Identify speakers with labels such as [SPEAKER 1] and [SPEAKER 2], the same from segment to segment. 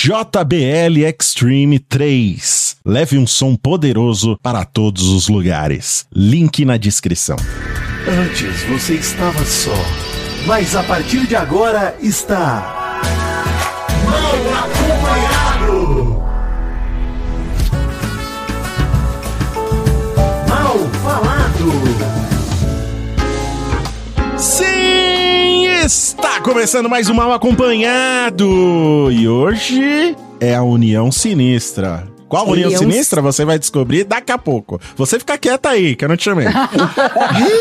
[SPEAKER 1] JBL Extreme 3. Leve um som poderoso para todos os lugares. Link na descrição.
[SPEAKER 2] Antes você estava só, mas a partir de agora está. Mal acompanhado! Mal falado!
[SPEAKER 1] Sim, está começando mais um Mal Acompanhado. E hoje é a União Sinistra. Qual União
[SPEAKER 3] União-
[SPEAKER 1] Sinistra você vai descobrir daqui a pouco. Você fica quieta aí, que eu não te chamei.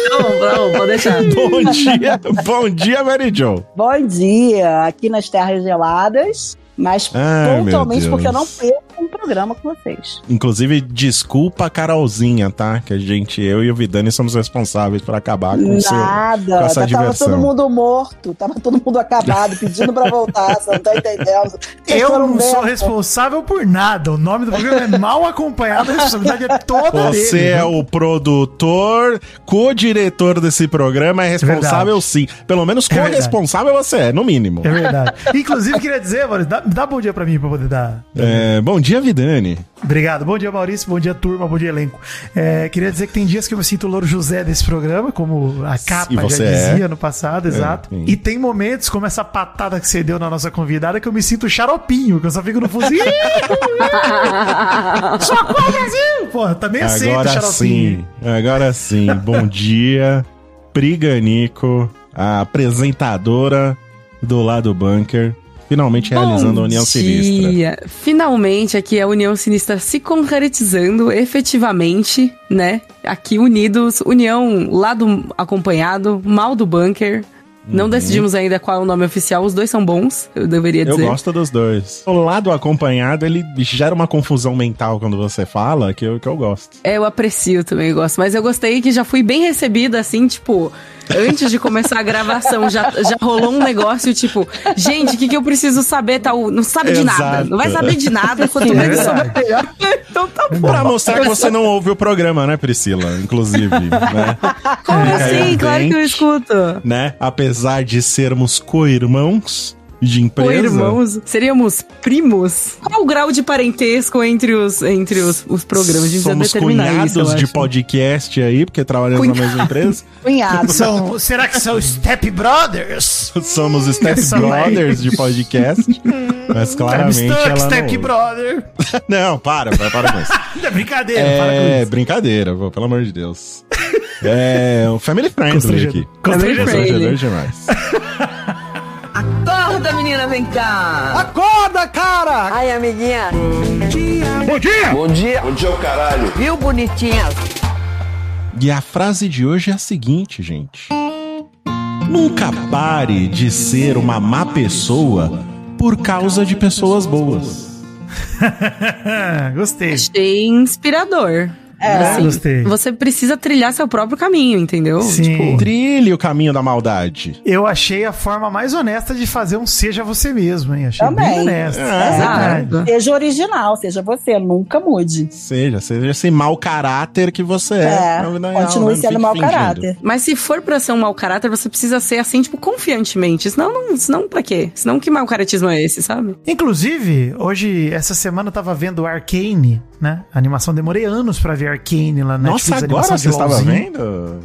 [SPEAKER 3] Não, não, vou deixar.
[SPEAKER 1] bom dia, bom dia, Mary Jo.
[SPEAKER 4] Bom dia, aqui nas Terras Geladas, mas
[SPEAKER 1] Ai,
[SPEAKER 4] pontualmente porque eu não perco um programa com vocês.
[SPEAKER 1] Inclusive, desculpa a Carolzinha, tá? Que a gente, eu e o Vidani somos responsáveis por acabar com o seu. com
[SPEAKER 4] Nada,
[SPEAKER 1] essa
[SPEAKER 4] tava
[SPEAKER 1] diversão.
[SPEAKER 4] todo mundo morto, tava todo mundo acabado, pedindo pra voltar, você não tá entendendo. Vocês
[SPEAKER 5] Eu não sou
[SPEAKER 4] merda.
[SPEAKER 5] responsável por nada. O nome do programa é mal acompanhado, a responsabilidade é toda
[SPEAKER 1] Você
[SPEAKER 5] dele.
[SPEAKER 1] é o produtor, co-diretor desse programa, é responsável
[SPEAKER 5] verdade.
[SPEAKER 1] sim. Pelo menos
[SPEAKER 5] É
[SPEAKER 1] co-responsável você é, no mínimo.
[SPEAKER 5] É verdade. Inclusive, queria dizer, mano, dá, bom dia pra mim pra poder dar.
[SPEAKER 1] É, bom dia, Vidani.
[SPEAKER 5] Obrigado. Bom dia, Maurício. Bom dia, turma. Bom dia, elenco. É, queria dizer que tem dias que eu me sinto o Louro José desse programa, como a capa já
[SPEAKER 1] você é.
[SPEAKER 5] dizia no passado, exato.
[SPEAKER 1] sim.
[SPEAKER 5] E tem momentos, como essa patada que você deu na nossa convidada, que eu me sinto xaropinho, que eu só fico no. Só qual Brasil! Pô, também aceito
[SPEAKER 1] Agora
[SPEAKER 5] xaropinho.
[SPEAKER 1] sim, agora sim. Bom dia, Priganico, a apresentadora do lado bunker, finalmente realizando a União Sinistra.
[SPEAKER 3] dia. Finalmente aqui a União Sinistra se concretizando efetivamente, né? Aqui unidos, União lado acompanhado, mal do bunker. Não decidimos ainda qual é o nome oficial, os dois são bons, eu deveria
[SPEAKER 1] Eu
[SPEAKER 3] dizer.
[SPEAKER 1] gosto dos dois. O lado acompanhado, ele gera uma confusão mental quando você fala, que eu, que eu gosto.
[SPEAKER 3] É, eu aprecio também, eu gosto. Mas eu gostei que já fui bem recebida, assim, tipo, antes de começar a gravação, já, já rolou um negócio, tipo, gente, o que, que eu preciso saber? Tal? Não sabe de nada. Não vai saber de nada. Quanto
[SPEAKER 5] É
[SPEAKER 3] menos
[SPEAKER 5] verdade.
[SPEAKER 3] souber, melhor. Então tá bom.
[SPEAKER 1] Pra mostrar que você não ouve o programa, né, Priscila? Inclusive, né?
[SPEAKER 3] Como
[SPEAKER 1] É,
[SPEAKER 3] assim? Claro que eu escuto.
[SPEAKER 1] né? Apesar de sermos co-irmãos de empresa.
[SPEAKER 3] Irmãos. Seríamos primos? Qual o grau de parentesco entre os, entre os, os programas? Precisa
[SPEAKER 1] Somos cunhados
[SPEAKER 3] isso,
[SPEAKER 1] de
[SPEAKER 3] acho.
[SPEAKER 1] podcast aí, porque trabalhamos na mesma empresa.
[SPEAKER 4] Cunhado.
[SPEAKER 5] São, será que são Step Brothers?
[SPEAKER 1] Somos Step Brothers de podcast. Mas claramente
[SPEAKER 5] stuck,
[SPEAKER 1] ela
[SPEAKER 5] Step
[SPEAKER 1] não...
[SPEAKER 5] Brother.
[SPEAKER 1] Não, para, para, para com isso.
[SPEAKER 5] É brincadeira, para com
[SPEAKER 1] É brincadeira, pô, pelo amor de Deus. É o Family Friendly aqui.
[SPEAKER 5] Constrangedor.
[SPEAKER 1] Constrangedor demais.
[SPEAKER 6] Menina, vem cá.
[SPEAKER 2] Acorda, cara!
[SPEAKER 6] Ai, amiguinha.
[SPEAKER 2] Bom dia!
[SPEAKER 7] Bom dia. Bom dia, o caralho.
[SPEAKER 6] Viu, bonitinha?
[SPEAKER 1] E a frase de hoje é a seguinte, gente. Nunca pare de ser uma má pessoa por causa de pessoas boas.
[SPEAKER 5] Gostei.
[SPEAKER 3] Achei inspirador.
[SPEAKER 4] É.
[SPEAKER 5] Gostei.
[SPEAKER 3] Você precisa trilhar seu próprio caminho, entendeu?
[SPEAKER 5] Sim.
[SPEAKER 3] Tipo,
[SPEAKER 1] Trilhe o caminho da maldade.
[SPEAKER 5] Eu achei a forma mais honesta de fazer um seja você mesmo, hein? Achei
[SPEAKER 4] Também.
[SPEAKER 5] bem honesto.
[SPEAKER 1] É,
[SPEAKER 3] exato.
[SPEAKER 4] Seja original, seja você, nunca mude.
[SPEAKER 1] Seja, seja esse mau caráter que você é.
[SPEAKER 4] É,
[SPEAKER 1] real,
[SPEAKER 4] continue
[SPEAKER 1] né? Não
[SPEAKER 4] sendo mau
[SPEAKER 1] fingindo.
[SPEAKER 4] caráter.
[SPEAKER 3] Mas se for pra ser um mau caráter, você precisa ser assim, tipo, confiantemente. Senão, não, senão pra quê? Senão que mau caratismo é esse, sabe?
[SPEAKER 5] Inclusive, hoje, essa semana eu tava vendo Arcane, né? A animação, demorei anos pra ver Arcane lá na
[SPEAKER 1] Nossa,
[SPEAKER 5] Netflix,
[SPEAKER 1] agora você estava vendo?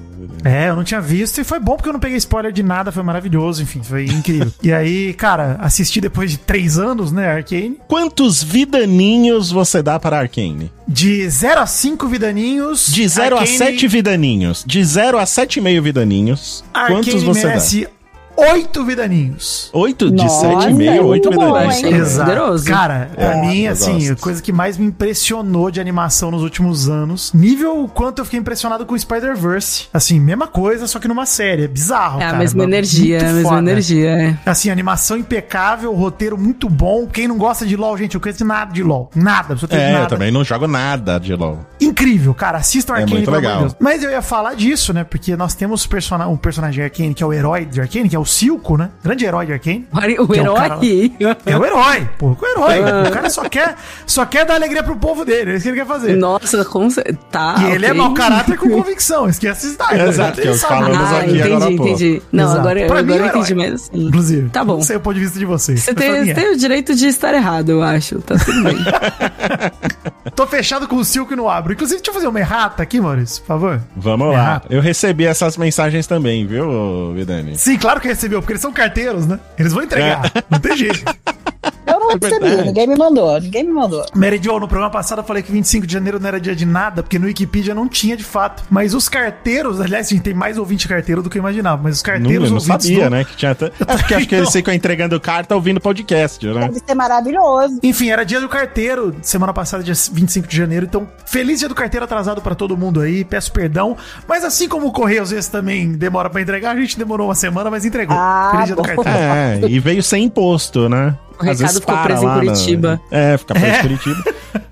[SPEAKER 5] É, eu não tinha visto e foi bom porque eu não peguei spoiler de nada, foi maravilhoso, enfim, foi incrível. e aí, cara, assisti depois de três anos, né, Arcane.
[SPEAKER 1] Quantos vidaninhos você dá para Arcane?
[SPEAKER 5] De 0 a 5 vidaninhos.
[SPEAKER 1] De 0 a
[SPEAKER 5] Arcane-
[SPEAKER 1] 7 vidaninhos. De 0 a 7,5 vidaninhos.
[SPEAKER 5] Arcane
[SPEAKER 1] Quantos você
[SPEAKER 5] merece 8 vidaninhos.
[SPEAKER 1] 8 de
[SPEAKER 4] Nossa,
[SPEAKER 1] 7,5,
[SPEAKER 4] é
[SPEAKER 1] 8
[SPEAKER 4] muito bom,
[SPEAKER 1] vidaninhos.
[SPEAKER 4] hein?
[SPEAKER 3] Exato. Poderoso.
[SPEAKER 5] Cara, pra
[SPEAKER 1] É,
[SPEAKER 5] mim,
[SPEAKER 1] eu
[SPEAKER 5] assim,
[SPEAKER 1] gosto.
[SPEAKER 5] a coisa que mais me impressionou de animação nos últimos anos, nível o quanto eu fiquei impressionado com o Spider-Verse. Assim, mesma coisa, só que numa série. É bizarro,
[SPEAKER 3] É a
[SPEAKER 5] cara.
[SPEAKER 3] mesma
[SPEAKER 5] Muito
[SPEAKER 3] energia, é a mesma
[SPEAKER 5] foda.
[SPEAKER 3] energia, é.
[SPEAKER 5] Assim, animação impecável, roteiro muito bom. Quem não gosta de LoL, gente, eu conheço nada de LoL. Nada, absolutamente
[SPEAKER 1] É,
[SPEAKER 5] nada.
[SPEAKER 1] eu também não jogo nada de LoL.
[SPEAKER 5] incrível, cara. Assistam
[SPEAKER 1] É
[SPEAKER 5] Arcane,
[SPEAKER 1] muito
[SPEAKER 5] amor de
[SPEAKER 1] legal.
[SPEAKER 5] Deus. Mas eu ia falar disso, né? Porque nós temos persona um personagem Arcane que é o herói de Arcane, que é o Silco, né? Grande herói de Arcane.
[SPEAKER 3] O
[SPEAKER 5] Que é o
[SPEAKER 3] herói.
[SPEAKER 5] cara- É o herói, pô, o herói. O cara só quer, só quer dar alegria pro povo dele, é isso que ele quer fazer.
[SPEAKER 3] Nossa, com cer- tá.
[SPEAKER 5] e ele é mau caráter com convicção, esquece isso daí.
[SPEAKER 1] Exato, que é o falamos
[SPEAKER 3] Ah,
[SPEAKER 1] aqui
[SPEAKER 3] entendi,
[SPEAKER 1] agora
[SPEAKER 3] entendi. Não,
[SPEAKER 5] Exato.
[SPEAKER 3] agora,
[SPEAKER 5] Pra mim,
[SPEAKER 3] agora
[SPEAKER 5] é
[SPEAKER 3] eu entendi
[SPEAKER 5] herói.
[SPEAKER 3] assim.
[SPEAKER 5] Inclusive.
[SPEAKER 3] Tá bom.
[SPEAKER 5] Não sei o ponto de vista de vocês.
[SPEAKER 3] Você tem,
[SPEAKER 5] mim
[SPEAKER 3] você
[SPEAKER 5] é.
[SPEAKER 3] tem o direito de estar errado, eu acho. Tá tudo bem.
[SPEAKER 5] Tô fechado com o Silco e não abro. Inclusive, deixa eu fazer uma errata aqui, Maurício, por favor.
[SPEAKER 1] Vamos lá.
[SPEAKER 5] Errado.
[SPEAKER 1] Eu recebi essas mensagens também, viu, Vidani?
[SPEAKER 5] Sim, claro que recebeu, porque eles são carteiros, né? Eles vão entregar.
[SPEAKER 1] É.
[SPEAKER 5] Não tem jeito.
[SPEAKER 4] Eu não recebi,
[SPEAKER 1] verdade.
[SPEAKER 4] ninguém me mandou, ninguém me mandou.
[SPEAKER 5] Mary Jo, no programa passado eu falei que 25 de janeiro não era dia de nada, porque no Wikipedia não tinha de fato. Mas os carteiros, aliás, a gente tem mais ouvinte carteiro do que eu imaginava, mas os
[SPEAKER 1] Não,
[SPEAKER 5] carteiros
[SPEAKER 1] eu não
[SPEAKER 5] ouvintes
[SPEAKER 1] sabia,
[SPEAKER 5] do-
[SPEAKER 1] né? Que tinha até... É porque acho que eles ficam entregando carta ouvindo podcast, né?
[SPEAKER 4] Deve ser maravilhoso.
[SPEAKER 5] Enfim, era dia do carteiro, semana passada, dia 25 de janeiro. Então, feliz dia do carteiro atrasado pra todo mundo aí. Peço perdão. Mas assim como o correio às vezes também demora pra entregar, a gente demorou uma semana, mas entregou.
[SPEAKER 4] Ah,
[SPEAKER 5] feliz dia do
[SPEAKER 4] bom.
[SPEAKER 5] carteiro.
[SPEAKER 1] É, e veio sem imposto, né?
[SPEAKER 3] O recado ficou preso em
[SPEAKER 1] lá na-
[SPEAKER 3] Curitiba.
[SPEAKER 1] É, fica preso
[SPEAKER 5] É.
[SPEAKER 1] em Curitiba.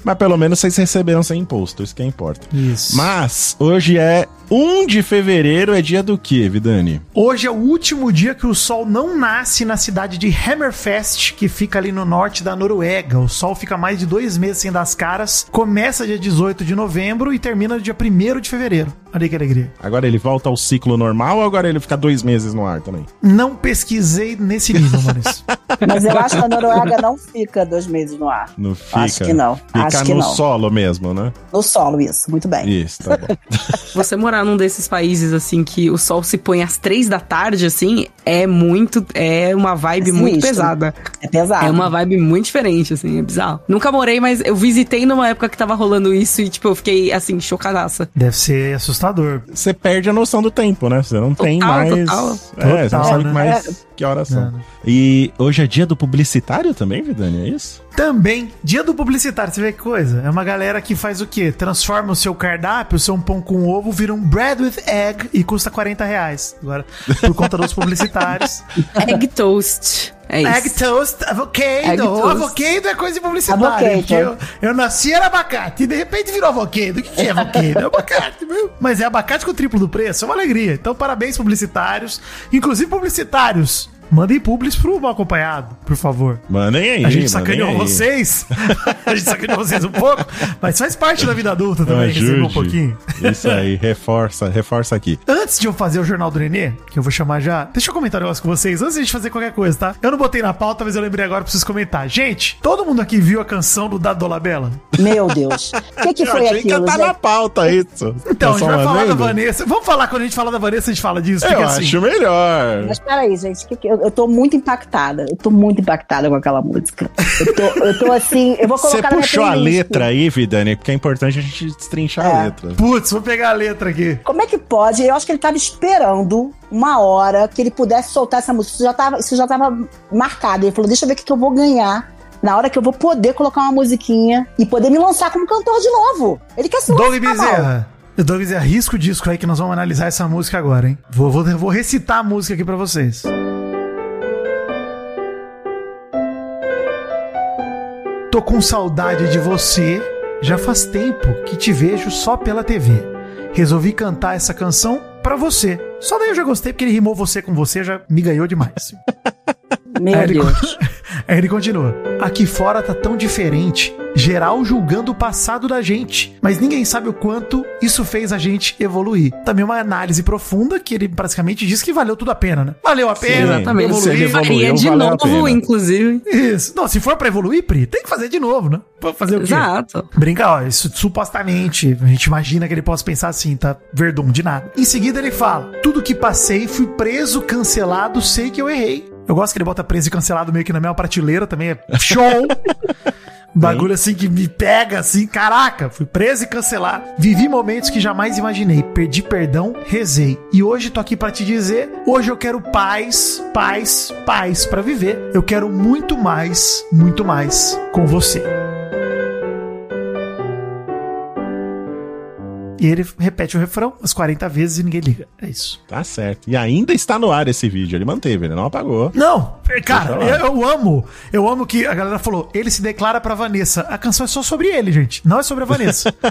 [SPEAKER 1] Mas pelo menos vocês receberam sem imposto, isso que importa.
[SPEAKER 5] Isso.
[SPEAKER 1] Mas hoje é 1 de fevereiro, é dia do quê, Vidani?
[SPEAKER 5] Hoje é o último dia que o sol não nasce na cidade de Hammerfest, que fica ali no norte da Noruega. O sol fica mais de dois meses sem dar as caras. Começa dia 18 de novembro e termina dia 1 de fevereiro. Olha que alegria.
[SPEAKER 1] Agora ele volta ao ciclo normal ou agora ele fica dois meses no ar também?
[SPEAKER 5] Não pesquisei nesse nível, Maurício.
[SPEAKER 4] Mas eu acho que a Noruega não fica dois meses no ar.
[SPEAKER 1] Não fica.
[SPEAKER 4] Acho que não.
[SPEAKER 1] Fica
[SPEAKER 4] Acho que
[SPEAKER 1] no
[SPEAKER 4] não.
[SPEAKER 1] solo mesmo, né?
[SPEAKER 4] No solo, isso. Muito bem.
[SPEAKER 1] Isso, tá bom.
[SPEAKER 3] Você num desses países, assim, que o sol se põe às três da tarde, assim, é muito. É uma vibe
[SPEAKER 4] É
[SPEAKER 3] muito pesada.
[SPEAKER 4] É pesado.
[SPEAKER 3] É uma vibe muito diferente, assim, é bizarro. Nunca morei, mas eu visitei numa época que tava rolando isso e, tipo, eu fiquei, assim, chocadaça.
[SPEAKER 5] Deve ser assustador.
[SPEAKER 1] Você perde a noção do tempo, né? Você não tem
[SPEAKER 3] Total,
[SPEAKER 1] mais.
[SPEAKER 3] total.
[SPEAKER 1] É, você não
[SPEAKER 5] Total,
[SPEAKER 1] sabe
[SPEAKER 5] né?
[SPEAKER 1] mais que horas são.
[SPEAKER 5] É?
[SPEAKER 1] E hoje é dia do publicitário também, Vidani, é isso?
[SPEAKER 5] Também, dia do publicitário, você vê que coisa? É uma galera que faz o quê? Transforma o seu cardápio, o seu pão com ovo, vira um bread with egg e custa 40 reais. Agora, por conta dos publicitários.
[SPEAKER 3] Egg toast. É isso.
[SPEAKER 5] Egg toast, avocado.
[SPEAKER 3] Egg toast.
[SPEAKER 5] Avocado é coisa de.
[SPEAKER 4] Avocado.
[SPEAKER 5] Porque eu, eu nasci era abacate e de repente virou avocado. O que que é avocado? É abacate, meu. Mas é abacate com o triplo do preço, é uma alegria. Então, parabéns, publicitários. Inclusive, publicitários. Mandem publis pro mal acompanhado, por favor.
[SPEAKER 1] Mandem aí.
[SPEAKER 5] A gente sacaneou vocês. a gente sacaneou vocês um pouco, mas faz parte da vida adulta também, receber um pouquinho.
[SPEAKER 1] Isso aí, reforça, reforça aqui.
[SPEAKER 5] Antes de eu fazer o Jornal do Nenê, que eu vou chamar já, deixa eu comentar um negócio com vocês, antes de a gente fazer qualquer coisa, tá? Eu não botei na pauta, mas eu lembrei agora, preciso comentar. Gente, todo mundo aqui viu a canção do Dado Dolabella?
[SPEAKER 4] Meu Deus. O que, que
[SPEAKER 1] Eu
[SPEAKER 4] foi
[SPEAKER 1] achei que
[SPEAKER 4] aquilo,
[SPEAKER 1] tá na pauta isso.
[SPEAKER 5] Então, a gente
[SPEAKER 1] Tá
[SPEAKER 5] vai falar da? Vanessa. Vamos falar quando a gente fala da Vanessa, a gente fala disso.
[SPEAKER 1] Eu
[SPEAKER 5] assim.
[SPEAKER 1] acho melhor.
[SPEAKER 4] Mas peraí, gente, que que- eu, eu tô muito impactada. Eu tô muito impactada com aquela música. Eu tô, eu tô assim, eu vou
[SPEAKER 1] Você
[SPEAKER 4] colocar na minha
[SPEAKER 1] puxou a letra aí, Vidani, porque é importante a gente destrinchar a
[SPEAKER 4] É.
[SPEAKER 1] letra.
[SPEAKER 5] Putz, vou pegar a letra aqui.
[SPEAKER 4] Como é que pode? Eu acho que ele tava esperando uma hora que ele pudesse soltar essa música. Isso já tava, isso já tava marcado. Ele falou: deixa eu ver o que, que eu vou ganhar. Na hora que eu vou poder colocar uma musiquinha e poder me lançar como cantor de novo. Ele quer se
[SPEAKER 5] Doug
[SPEAKER 4] lançar, mal.
[SPEAKER 5] Bezerra. Doug Bezerra, risco o disco aí que nós vamos analisar essa música agora, hein? Vou, vou, vou recitar a música aqui pra vocês. Tô com saudade de você, já faz tempo que te vejo só pela TV. Resolvi cantar essa canção pra você. Só daí eu já gostei porque ele rimou você com você, já me ganhou demais.
[SPEAKER 4] Meu
[SPEAKER 5] Aí ele,
[SPEAKER 4] Deus.
[SPEAKER 5] Aí ele continua. Aqui fora tá tão diferente. Geral julgando o passado da gente. Mas ninguém sabe o quanto isso fez a gente evoluir. Também uma análise profunda que ele praticamente diz que valeu tudo a pena, né? Valeu a pena.
[SPEAKER 1] Se ele
[SPEAKER 5] evoluir.
[SPEAKER 1] evoluiu,
[SPEAKER 3] Faria de novo, inclusive.
[SPEAKER 5] Isso. Não, se for pra evoluir, Pri, tem que fazer de novo, né? Vou fazer o quê?
[SPEAKER 3] Exato.
[SPEAKER 5] Brinca, ó, isso supostamente, a gente imagina que ele possa pensar assim, tá? Verdum, de nada. Em seguida ele fala: Tudo que passei, fui preso, cancelado, sei que eu errei. Eu gosto que ele bota preso e cancelado meio que na mesma prateleira, também é show. Bagulho assim que me pega assim, caraca, fui preso e cancelado. Vivi momentos que jamais imaginei, perdi perdão, rezei. E hoje tô aqui pra te dizer, hoje eu quero paz, paz, paz pra viver. Eu quero muito mais, muito mais com você. E ele repete o refrão umas 40 vezes e ninguém liga. É isso.
[SPEAKER 1] Tá certo. E ainda está no ar esse vídeo. Ele manteve, ele não apagou.
[SPEAKER 5] Não, cara,
[SPEAKER 1] Deixa
[SPEAKER 5] eu, eu amo. Eu amo que a galera falou, ele se declara pra Vanessa. A canção é só sobre ele, gente. Não é sobre a Vanessa.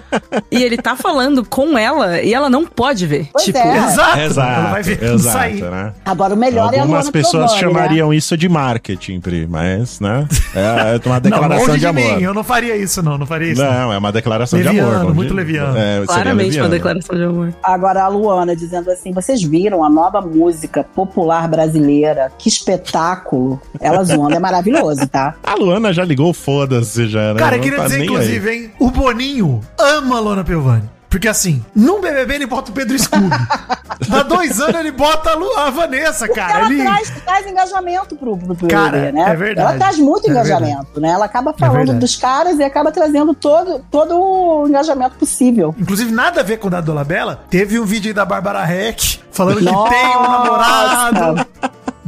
[SPEAKER 3] E ele tá falando com ela e ela não pode ver.
[SPEAKER 4] Pois
[SPEAKER 3] tipo,
[SPEAKER 4] é.
[SPEAKER 5] exato.
[SPEAKER 1] Exato,
[SPEAKER 5] Ela vai ver
[SPEAKER 1] exato,
[SPEAKER 5] sair.
[SPEAKER 1] né?
[SPEAKER 4] Agora o melhor é a
[SPEAKER 1] Algumas pessoas
[SPEAKER 4] Piovani, né?
[SPEAKER 1] chamariam isso de marketing, Pri, mas, né? É uma
[SPEAKER 5] Não,
[SPEAKER 1] declaração
[SPEAKER 5] longe
[SPEAKER 1] de,
[SPEAKER 5] de,
[SPEAKER 1] amor.
[SPEAKER 5] mim. Eu não faria isso, não. Não faria isso. não.
[SPEAKER 1] Não, é uma declaração de
[SPEAKER 5] Leviano,
[SPEAKER 1] amor. como
[SPEAKER 5] muito leviano.
[SPEAKER 1] É, seria
[SPEAKER 3] claramente uma declaração de amor.
[SPEAKER 4] Agora a Luana dizendo assim: vocês viram a nova música popular brasileira? Que espetáculo! Ela zoando é maravilhoso, tá?
[SPEAKER 1] A Luana já ligou, foda-se já, né?
[SPEAKER 5] Cara, eu queria
[SPEAKER 1] tá
[SPEAKER 5] dizer, inclusive, hein? O Boninho ama a Lona Piovani. Porque assim, num BBB ele bota o Pedro Scooby. Dá dois anos ele bota a, Lu- a Vanessa, cara.
[SPEAKER 4] ela
[SPEAKER 5] Ele...
[SPEAKER 4] traz, traz engajamento pro, pro, pro
[SPEAKER 5] Cara,
[SPEAKER 4] BBB, né?
[SPEAKER 5] é verdade.
[SPEAKER 4] Ela traz muito
[SPEAKER 5] É
[SPEAKER 4] engajamento, né? Ela acaba falando
[SPEAKER 5] verdade.
[SPEAKER 4] dos caras e acaba trazendo todo, todo o engajamento possível.
[SPEAKER 5] Inclusive, nada a ver com o da Dolabella. Teve um vídeo aí da Bárbara Heck falando que
[SPEAKER 4] Nossa!
[SPEAKER 5] tem um namorado.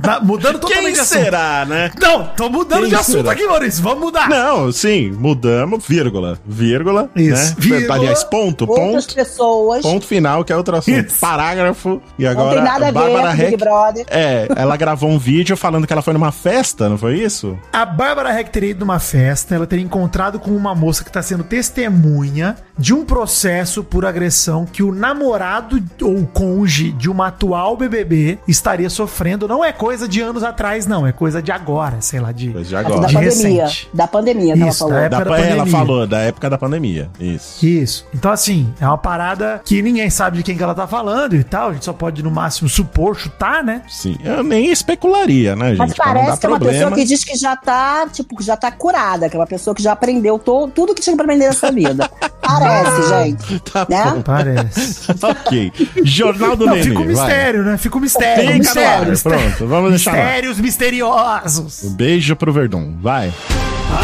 [SPEAKER 5] Tá mudando totalmente
[SPEAKER 1] Quem
[SPEAKER 5] de assunto.
[SPEAKER 1] será, né?
[SPEAKER 5] Não, tô mudando
[SPEAKER 1] Quem
[SPEAKER 5] de assunto
[SPEAKER 1] será?
[SPEAKER 5] aqui, Maurício. Vamos mudar.
[SPEAKER 1] Não, sim, mudamos, vírgula, vírgula,
[SPEAKER 5] Isso,
[SPEAKER 1] né?
[SPEAKER 5] vírgula,
[SPEAKER 1] Aliás, ponto,
[SPEAKER 4] Outras
[SPEAKER 1] ponto,
[SPEAKER 4] pessoas
[SPEAKER 1] ponto final, que é outro assunto.
[SPEAKER 5] Isso.
[SPEAKER 1] Parágrafo, e
[SPEAKER 4] não
[SPEAKER 1] agora
[SPEAKER 4] tem nada a ver
[SPEAKER 1] Bárbara
[SPEAKER 4] Big
[SPEAKER 1] Heck,
[SPEAKER 4] Brother.
[SPEAKER 1] é, ela gravou um vídeo falando que ela foi numa festa, não foi isso?
[SPEAKER 5] A Bárbara Heck teria ido numa festa, ela teria encontrado com uma moça que está sendo testemunha de um processo por agressão que o namorado ou cônjuge de uma atual BBB estaria sofrendo. Não é coisa de anos atrás, não, é coisa de agora, sei lá, de.
[SPEAKER 1] Pois de
[SPEAKER 4] Da
[SPEAKER 1] agora.
[SPEAKER 5] De
[SPEAKER 4] pandemia.
[SPEAKER 5] recente.
[SPEAKER 4] Da pandemia que ela falou.
[SPEAKER 5] da
[SPEAKER 1] Da,
[SPEAKER 5] época da
[SPEAKER 1] pa- ela
[SPEAKER 5] pandemia.
[SPEAKER 1] falou, da época da pandemia. Isso.
[SPEAKER 5] Isso. Então, assim, é uma parada que ninguém sabe de quem que ela tá falando e tal. A gente só pode, no máximo, supor, chutar, né?
[SPEAKER 1] Sim. Eu nem especularia, né, gente?
[SPEAKER 4] Mas parece que é uma
[SPEAKER 1] problema.
[SPEAKER 4] pessoa que diz que já tá, tipo, já tá curada, que é uma pessoa que já aprendeu to- tudo que tinha pra aprender nessa vida. Parece, gente.
[SPEAKER 1] Tá
[SPEAKER 4] Né?
[SPEAKER 1] bom.
[SPEAKER 5] Parece.
[SPEAKER 1] ok. Jornal do
[SPEAKER 5] Não,
[SPEAKER 1] Nenê.
[SPEAKER 5] fica um
[SPEAKER 1] vai.
[SPEAKER 5] mistério, né? Fica um mistério.
[SPEAKER 1] Fica
[SPEAKER 5] mistério,
[SPEAKER 1] ar,
[SPEAKER 5] mistério.
[SPEAKER 1] pronto, vamos deixar lá.
[SPEAKER 5] Mistérios misteriosos.
[SPEAKER 1] Um beijo pro Verdun. Vai.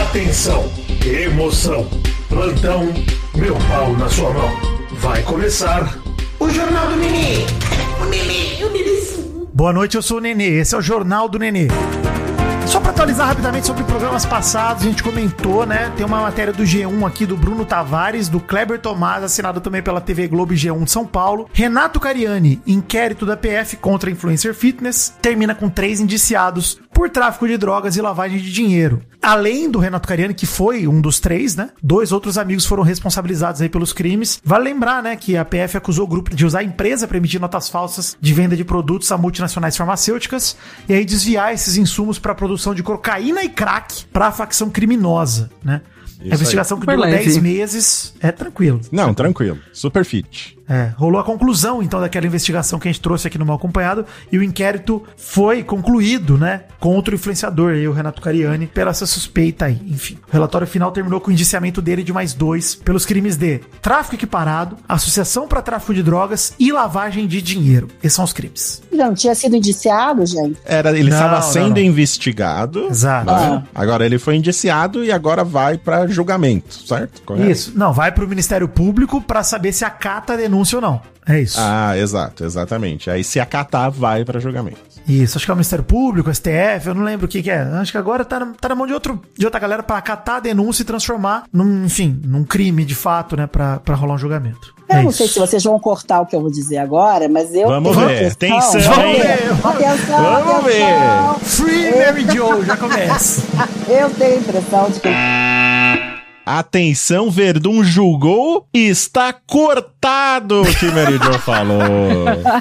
[SPEAKER 2] Atenção, emoção, plantão, meu pau na sua mão. Vai começar o Jornal do Mini.
[SPEAKER 5] Boa noite, eu sou o Nenê. Esse é o Jornal do Nenê. Atualizar rapidamente sobre programas passados, a gente comentou, né? Tem uma matéria do G1 aqui do Bruno Tavares, do Kleber Tomás, assinado também pela TV Globo e G1 de São Paulo. Renato Cariani, inquérito da PF contra influencer fitness, termina com três indiciados por tráfico de drogas e lavagem de dinheiro. Além do Renato Cariani, que foi um dos três, né? Dois outros amigos foram responsabilizados aí pelos crimes. Vale lembrar, né, que a PF acusou o grupo de usar a empresa para emitir notas falsas de venda de produtos a multinacionais farmacêuticas e aí desviar esses insumos para a produção de cocaína e crack para a facção criminosa, né?
[SPEAKER 1] Isso
[SPEAKER 5] a investigação que
[SPEAKER 3] Super
[SPEAKER 5] durou
[SPEAKER 3] leve.
[SPEAKER 5] 10 meses é tranquilo.
[SPEAKER 1] Não, tranquilo. Super fit.
[SPEAKER 5] É, rolou a conclusão, então, daquela investigação que a gente trouxe aqui no Mal Acompanhado, e o inquérito foi concluído, né, contra o influenciador, aí, o Renato Cariani, pela essa suspeita aí. Enfim, o relatório final terminou com o indiciamento dele de mais dois pelos crimes de tráfico equiparado, associação para tráfico de drogas e lavagem de dinheiro. Esses são os crimes.
[SPEAKER 4] Não tinha sido indiciado, gente?
[SPEAKER 1] Era, ele
[SPEAKER 5] Não,
[SPEAKER 1] estava
[SPEAKER 5] não,
[SPEAKER 1] sendo
[SPEAKER 5] não.
[SPEAKER 1] investigado.
[SPEAKER 5] Exato.
[SPEAKER 1] né? Agora ele foi indiciado e agora vai pra julgamento, certo? Correto?
[SPEAKER 5] Isso. Não, vai pro Ministério Público para saber se acata a denúncia ou não. É isso.
[SPEAKER 1] Ah, exato, exatamente. Aí se acatar, vai pra julgamento.
[SPEAKER 5] Isso, acho que é o Ministério Público, STF, eu não lembro o que, que é. Acho que agora tá na, tá na mão de, outro, de outra galera pra acatar a denúncia e transformar num, enfim, num crime de fato, né, pra, pra rolar um julgamento.
[SPEAKER 4] Eu
[SPEAKER 5] É
[SPEAKER 4] não
[SPEAKER 5] isso.
[SPEAKER 4] sei se vocês vão cortar o que eu vou dizer agora, mas eu.
[SPEAKER 1] Vamos
[SPEAKER 4] tenho
[SPEAKER 1] ver.
[SPEAKER 4] impressão-
[SPEAKER 1] Atenção,
[SPEAKER 4] Vamos ver. Atenção,
[SPEAKER 1] Vamos ver.
[SPEAKER 4] atenção.
[SPEAKER 5] Free Mary Joe, já começa.
[SPEAKER 4] Eu tenho a impressão de que
[SPEAKER 1] Atenção, Verdun julgou e está cortado o que Mary Jo falou.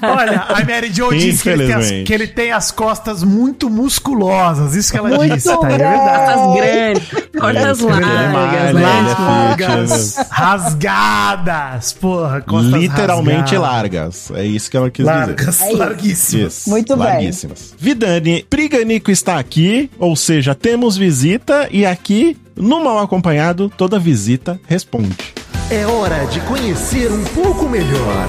[SPEAKER 5] Olha, a Mary Joe disse que ele, tem as, que ele tem as costas muito musculosas. Isso que ela
[SPEAKER 4] Muito
[SPEAKER 5] disse, tá? É verdade.
[SPEAKER 3] As grandes, cortas
[SPEAKER 1] é
[SPEAKER 3] largas, né?
[SPEAKER 1] é.
[SPEAKER 5] Largas, rasgadas, porra. costas
[SPEAKER 1] Literalmente
[SPEAKER 5] rasgadas.
[SPEAKER 1] largas. É isso que ela quis dizer.
[SPEAKER 5] Largas,
[SPEAKER 4] É
[SPEAKER 5] larguíssimas.
[SPEAKER 1] Isso,
[SPEAKER 4] Muito bem.
[SPEAKER 1] larguíssimas. Vidani, Priganico está aqui, ou seja, temos visita e aqui, no Mal Acompanhado, toda visita responde.
[SPEAKER 2] É hora de conhecer um pouco melhor.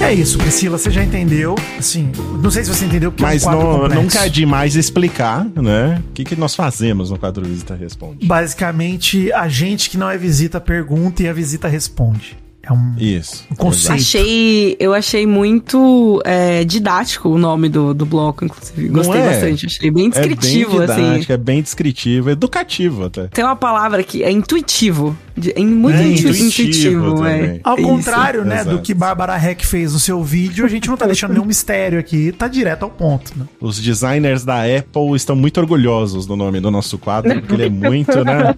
[SPEAKER 5] É isso, Priscila, você já entendeu. Assim, não sei se você entendeu, porque
[SPEAKER 1] Mas
[SPEAKER 5] é um quadro
[SPEAKER 1] não, nunca é demais explicar, né? O que, que nós fazemos no quadro Visita Responde.
[SPEAKER 5] Basicamente, a gente que não é visita pergunta e a visita responde. É um,
[SPEAKER 1] Isso.
[SPEAKER 5] um conceito.
[SPEAKER 3] Achei, eu achei muito é, didático o nome do, do bloco, inclusive. Gostei
[SPEAKER 1] é?
[SPEAKER 3] bastante. Achei bem
[SPEAKER 1] É
[SPEAKER 3] descritivo,
[SPEAKER 1] bem
[SPEAKER 3] assim.
[SPEAKER 1] didático, é bem descritivo, educativo até.
[SPEAKER 3] Tem uma palavra que é intuitivo. É muito
[SPEAKER 1] É,
[SPEAKER 3] intu-
[SPEAKER 1] intuitivo
[SPEAKER 3] intuitivo, é.
[SPEAKER 5] Ao
[SPEAKER 3] Isso.
[SPEAKER 5] contrário, né,
[SPEAKER 1] exato.
[SPEAKER 5] do que Bárbara Heck fez no seu vídeo, a gente não tá deixando nenhum mistério aqui, tá direto ao ponto, né?
[SPEAKER 1] Os designers da Apple estão muito orgulhosos do nome do nosso quadro, porque ele é muito, né?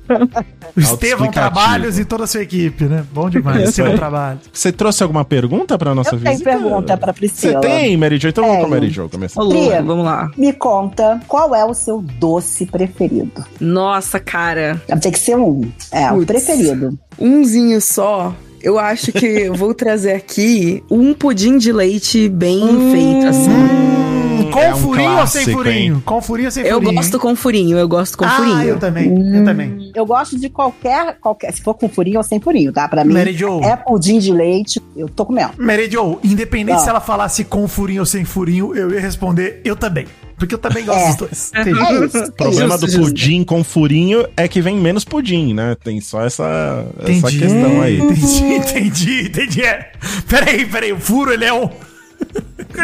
[SPEAKER 5] O Estevão. Trabalhos e toda a sua equipe, né? Bom demais, Trabalhos.
[SPEAKER 1] Você trouxe alguma pergunta pra nossa
[SPEAKER 4] Eu tenho
[SPEAKER 1] visita?
[SPEAKER 4] pergunta pra
[SPEAKER 1] Você
[SPEAKER 4] Priscila.
[SPEAKER 1] tem, Mary Jo? Então vamos com a
[SPEAKER 4] Tenho.
[SPEAKER 1] Mary Jo começar.
[SPEAKER 4] Pri.
[SPEAKER 3] vamos lá.
[SPEAKER 4] Me conta qual é o seu doce preferido.
[SPEAKER 3] Nossa, cara.
[SPEAKER 4] Tem que ser um. É, o
[SPEAKER 3] Putz.
[SPEAKER 4] preferido.
[SPEAKER 3] Umzinho só. Eu acho que eu vou trazer aqui um pudim de leite bem feito, assim.
[SPEAKER 5] Hum, com
[SPEAKER 1] é um
[SPEAKER 5] furinho ou sem
[SPEAKER 1] clássico,
[SPEAKER 5] furinho?
[SPEAKER 1] hein?
[SPEAKER 5] Com furinho ou sem
[SPEAKER 3] Eu
[SPEAKER 5] furinho?
[SPEAKER 3] gosto com furinho, eu gosto com
[SPEAKER 5] ah,
[SPEAKER 3] furinho.
[SPEAKER 5] eu também, eu também.
[SPEAKER 4] Eu gosto de qualquer, qualquer. Se for com furinho ou sem furinho, tá? Pra mim,
[SPEAKER 5] Mary Jo.
[SPEAKER 4] é pudim de leite. Eu tô comendo.
[SPEAKER 5] Mary Jo, independente
[SPEAKER 4] Ah.
[SPEAKER 5] se ela falasse com furinho ou sem furinho, eu ia responder eu também. Porque eu também gosto
[SPEAKER 4] É.
[SPEAKER 5] dos dois. Entendi.
[SPEAKER 4] É isso.
[SPEAKER 1] O problema
[SPEAKER 3] Justo,
[SPEAKER 1] do
[SPEAKER 3] justo.
[SPEAKER 1] pudim com furinho é que vem menos pudim, né? Tem só essa, essa questão aí.
[SPEAKER 5] Entendi, entendi, entendi. É. Peraí, peraí, o furo ele é um.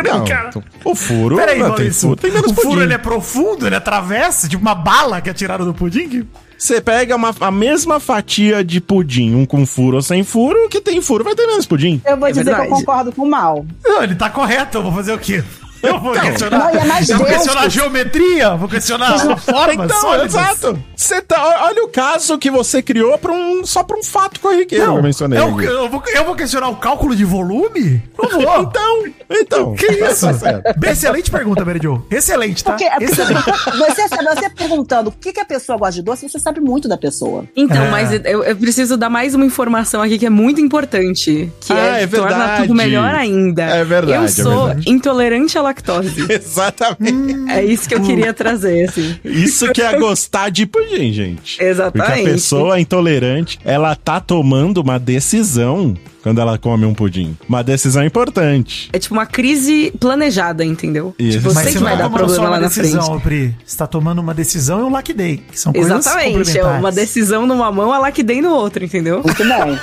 [SPEAKER 5] Não, cara.
[SPEAKER 1] o furo,
[SPEAKER 5] Peraí,
[SPEAKER 1] não, tem
[SPEAKER 5] Maurício.
[SPEAKER 1] furo, tem menos
[SPEAKER 5] o furo
[SPEAKER 1] pudim.
[SPEAKER 5] ele é profundo, ele atravessa, tipo uma bala que é tirada do pudim? que-
[SPEAKER 1] Você pega uma- a mesma fatia de pudim, um com furo ou sem furo, que tem furo vai ter menos pudim.
[SPEAKER 4] Eu vou
[SPEAKER 3] É
[SPEAKER 4] dizer que
[SPEAKER 3] verdade.
[SPEAKER 4] eu concordo com o mal.
[SPEAKER 5] Não, ele tá correto, eu vou fazer o quê? Eu vou questionar.
[SPEAKER 4] Não, é mais
[SPEAKER 5] eu vou questionar a geometria, vou questionar a forma
[SPEAKER 1] Então, exato. Você tá, olha o caso que você criou pra um, só pra um fato corriqueiro,
[SPEAKER 5] Não,
[SPEAKER 1] eu mencionei.
[SPEAKER 5] eu, eu vou, eu vou questionar o cálculo de volume? Não vou.
[SPEAKER 1] Então, então.
[SPEAKER 5] Que isso?
[SPEAKER 1] Tá
[SPEAKER 5] excelente pergunta, Mary Jo. Excelente, tá?
[SPEAKER 4] Porque,
[SPEAKER 5] Excelente.
[SPEAKER 4] você, você perguntando o que, que a pessoa gosta de doce, você sabe muito da pessoa.
[SPEAKER 3] Então,
[SPEAKER 5] É.
[SPEAKER 3] mas eu, eu preciso dar mais uma informação aqui que é muito importante. Que
[SPEAKER 1] Ah,
[SPEAKER 3] é,
[SPEAKER 1] é
[SPEAKER 3] que torna
[SPEAKER 1] verdade.
[SPEAKER 3] tudo melhor ainda.
[SPEAKER 1] É verdade,
[SPEAKER 3] Eu
[SPEAKER 1] é
[SPEAKER 3] sou
[SPEAKER 1] verdade.
[SPEAKER 3] intolerante à lactose.
[SPEAKER 1] Exatamente.
[SPEAKER 3] é isso que eu queria trazer, assim.
[SPEAKER 1] Isso que é gostar de pudim, gente.
[SPEAKER 3] Exatamente.
[SPEAKER 1] Porque a pessoa intolerante, ela tá tomando uma decisão quando ela come um pudim. Uma decisão importante.
[SPEAKER 3] É tipo uma crise planejada, entendeu?
[SPEAKER 1] Isso.
[SPEAKER 3] Tipo,
[SPEAKER 5] Mas você
[SPEAKER 3] vai dar problema lá
[SPEAKER 5] uma
[SPEAKER 3] na
[SPEAKER 5] decisão,
[SPEAKER 3] frente.
[SPEAKER 5] Pri. Você tá tomando uma decisão e um lack day, que são coisas
[SPEAKER 3] Exatamente, é uma decisão numa mão, a lactei no outro, entendeu?
[SPEAKER 4] Muito bom.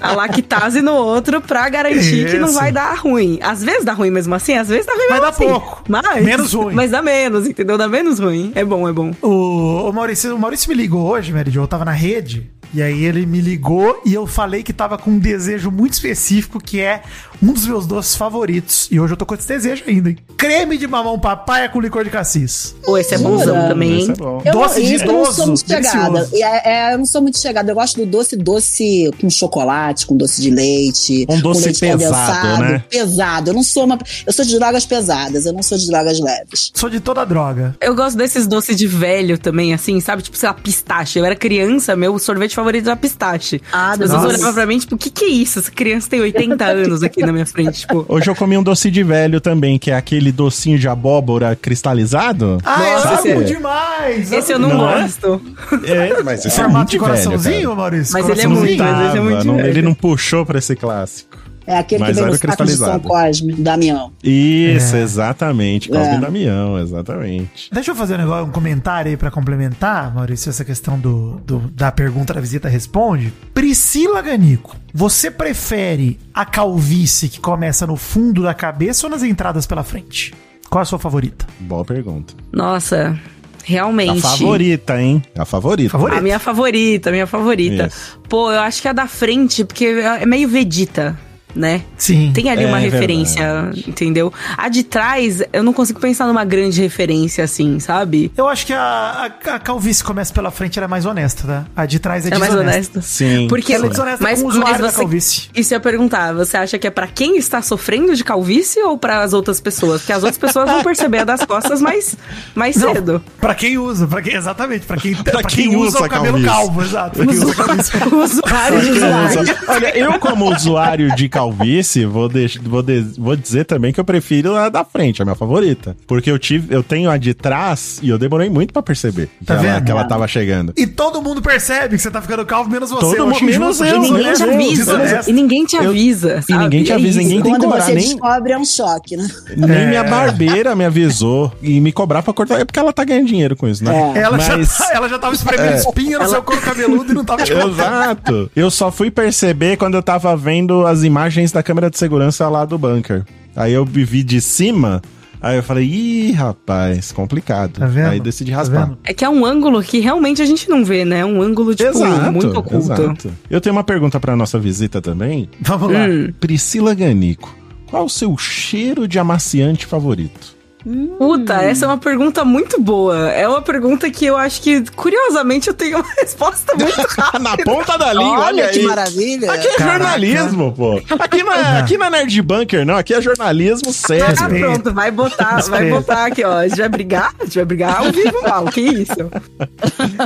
[SPEAKER 3] A lactase no outro pra garantir que não
[SPEAKER 5] Isso.
[SPEAKER 3] vai dar ruim. Às vezes dá ruim mesmo assim, às vezes dá ruim
[SPEAKER 5] Vai
[SPEAKER 3] mesmo
[SPEAKER 5] dar
[SPEAKER 3] assim.
[SPEAKER 5] pouco.
[SPEAKER 3] Mas,
[SPEAKER 5] Menos ruim.
[SPEAKER 3] Mas dá menos, entendeu? Dá menos ruim. É bom, é bom.
[SPEAKER 5] O, o Maurício, o Maurício me ligou hoje, Mary Jo, eu tava na rede, e aí ele me ligou e eu falei que tava com um desejo muito específico, que é um dos meus doces favoritos. E hoje eu tô com esse desejo ainda, hein? Creme de mamão papaya com licor de cassis.
[SPEAKER 3] Pô, esse é
[SPEAKER 4] Jura?
[SPEAKER 3] bonzão também,
[SPEAKER 1] Isso
[SPEAKER 3] hein?
[SPEAKER 1] é
[SPEAKER 5] Doce
[SPEAKER 4] não,
[SPEAKER 5] de
[SPEAKER 4] isso eu não sou muito chegada. É, é, eu não sou muito chegada. Eu gosto do doce, doce com chocolate, com doce de leite.
[SPEAKER 1] Um doce
[SPEAKER 4] com leite
[SPEAKER 1] pesado,
[SPEAKER 4] condensado,
[SPEAKER 1] né?
[SPEAKER 4] Pesado. Eu não sou uma. Eu sou de drogas pesadas, eu não sou de drogas leves.
[SPEAKER 5] Sou de toda droga.
[SPEAKER 3] Eu gosto desses doces de velho também, assim, sabe? Tipo, sei lá, pistache. Eu era criança, meu sorvete favorito era pistache.
[SPEAKER 4] Ah,
[SPEAKER 3] As pessoas olhavam pra mim, tipo, o que que é isso? Essa criança tem 80 anos aqui na minha frente, tipo...
[SPEAKER 1] Hoje eu comi um doce de velho também, que é aquele docinho de abóbora cristalizado.
[SPEAKER 5] Ah,
[SPEAKER 3] Nossa,
[SPEAKER 5] amo
[SPEAKER 3] esse-
[SPEAKER 5] demais!
[SPEAKER 3] Esse eu não,
[SPEAKER 1] Não é?
[SPEAKER 3] gosto.
[SPEAKER 1] É, mas esse é
[SPEAKER 5] Formato
[SPEAKER 1] muito
[SPEAKER 5] de coraçãozinho,
[SPEAKER 1] velho.
[SPEAKER 5] Maurício?
[SPEAKER 3] Mas ele é muito, mas esse é muito
[SPEAKER 1] não-
[SPEAKER 3] velho.
[SPEAKER 1] ele não puxou pra esse clássico.
[SPEAKER 4] É aquele
[SPEAKER 1] Mas
[SPEAKER 4] que vem no saco de São. Cosme, Damião.
[SPEAKER 1] Isso,
[SPEAKER 5] É.
[SPEAKER 1] exatamente. Cosme
[SPEAKER 4] É.
[SPEAKER 1] Damião, exatamente.
[SPEAKER 5] Deixa eu fazer um, negócio, um comentário aí pra complementar, Maurício, essa questão do, do- da pergunta da visita responde. Priscila Ganico, você prefere a calvície que começa no fundo da cabeça ou nas entradas pela frente? Qual é a sua favorita?
[SPEAKER 1] Boa pergunta.
[SPEAKER 3] Nossa,
[SPEAKER 1] A
[SPEAKER 3] realmente...
[SPEAKER 1] favorita, hein? A favorita.
[SPEAKER 5] Favorita?
[SPEAKER 3] A minha favorita, a minha favorita.
[SPEAKER 1] Isso.
[SPEAKER 3] Pô, eu acho que a da frente, porque é meio Vegeta, né?
[SPEAKER 5] Sim.
[SPEAKER 3] Tem ali
[SPEAKER 1] É
[SPEAKER 3] uma
[SPEAKER 1] verdade.
[SPEAKER 3] referência, entendeu? A de trás, eu não consigo pensar numa grande referência assim, sabe?
[SPEAKER 5] Eu acho que a, a, a calvície começa pela frente ela é mais honesta, tá? A de trás é,
[SPEAKER 3] É mais
[SPEAKER 5] desonesta.
[SPEAKER 3] honesta.
[SPEAKER 1] Sim.
[SPEAKER 3] Porque,
[SPEAKER 5] Ela é desonesta com o usuário da calvície.
[SPEAKER 3] Isso eu ia perguntar, você acha que é pra quem está sofrendo de calvície ou para as outras pessoas? Porque as outras pessoas vão perceber a das costas mais, mais
[SPEAKER 5] Não,
[SPEAKER 3] cedo.
[SPEAKER 5] Pra quem usa, pra quem, exatamente, pra quem, pra
[SPEAKER 1] quem
[SPEAKER 5] quem usa
[SPEAKER 1] usa
[SPEAKER 5] o cabelo
[SPEAKER 1] calvície.
[SPEAKER 5] calvo, exato. Pra quem usa calvície.
[SPEAKER 3] O usuário de
[SPEAKER 1] usa- Olha, eu como usuário de calvície, vou, deix- vou, de- vou dizer também que eu prefiro a da frente, a minha favorita. Porque eu tive, eu tenho a de trás e eu demorei muito pra perceber que,
[SPEAKER 5] Tá
[SPEAKER 1] ela,
[SPEAKER 5] vendo?
[SPEAKER 1] que ela tava chegando.
[SPEAKER 5] E todo mundo percebe que você tá ficando calvo, menos você.
[SPEAKER 1] Todo mundo- menos eu,
[SPEAKER 3] E ninguém te avisa. E ninguém te
[SPEAKER 1] Eu-
[SPEAKER 3] avisa.
[SPEAKER 1] e ninguém te
[SPEAKER 3] É
[SPEAKER 1] avisa, ninguém tem
[SPEAKER 4] Quando
[SPEAKER 1] coragem,
[SPEAKER 4] você
[SPEAKER 1] nem-
[SPEAKER 4] descobre, é um choque, né?
[SPEAKER 1] Nem
[SPEAKER 5] É.
[SPEAKER 1] minha barbeira me avisou e me cobrar pra cortar. É porque ela tá ganhando dinheiro com isso, né?
[SPEAKER 4] É.
[SPEAKER 5] Ela,
[SPEAKER 1] Mas-
[SPEAKER 5] já, ela já tava espremendo espinha no seu couro cabeludo e não tava te.
[SPEAKER 1] Exato. Eu só fui perceber quando eu tava vendo as imagens da câmera de segurança lá do bunker. Aí eu vi de cima, aí eu falei, ih, rapaz, complicado.
[SPEAKER 5] Tá vendo?
[SPEAKER 1] Aí decidi
[SPEAKER 5] Tá
[SPEAKER 1] raspar.
[SPEAKER 5] vendo?
[SPEAKER 3] É que é um ângulo que realmente a gente não vê, né? Um ângulo, tipo,
[SPEAKER 1] Exato,
[SPEAKER 3] muito oculto.
[SPEAKER 1] exato. Eu tenho uma pergunta pra nossa visita também.
[SPEAKER 5] Vamos lá.
[SPEAKER 3] Hum.
[SPEAKER 1] Priscila Ganico, qual o seu cheiro de amaciante favorito?
[SPEAKER 3] Puta, essa é uma pergunta muito boa. É uma pergunta que eu acho que, curiosamente, eu tenho uma resposta muito rápida.
[SPEAKER 1] Na ponta da língua, olha,
[SPEAKER 4] Olha que
[SPEAKER 1] aí.
[SPEAKER 4] maravilha.
[SPEAKER 1] Aqui é
[SPEAKER 5] Caraca.
[SPEAKER 1] jornalismo, pô. Aqui não é, aqui não é Nerd Bunker, não. Aqui é jornalismo
[SPEAKER 3] Ah,
[SPEAKER 1] sério.
[SPEAKER 5] Respeito.
[SPEAKER 3] pronto, vai botar, vai botar aqui, ó. A gente vai brigar? A gente vai brigar ao vivo, mal. Que isso?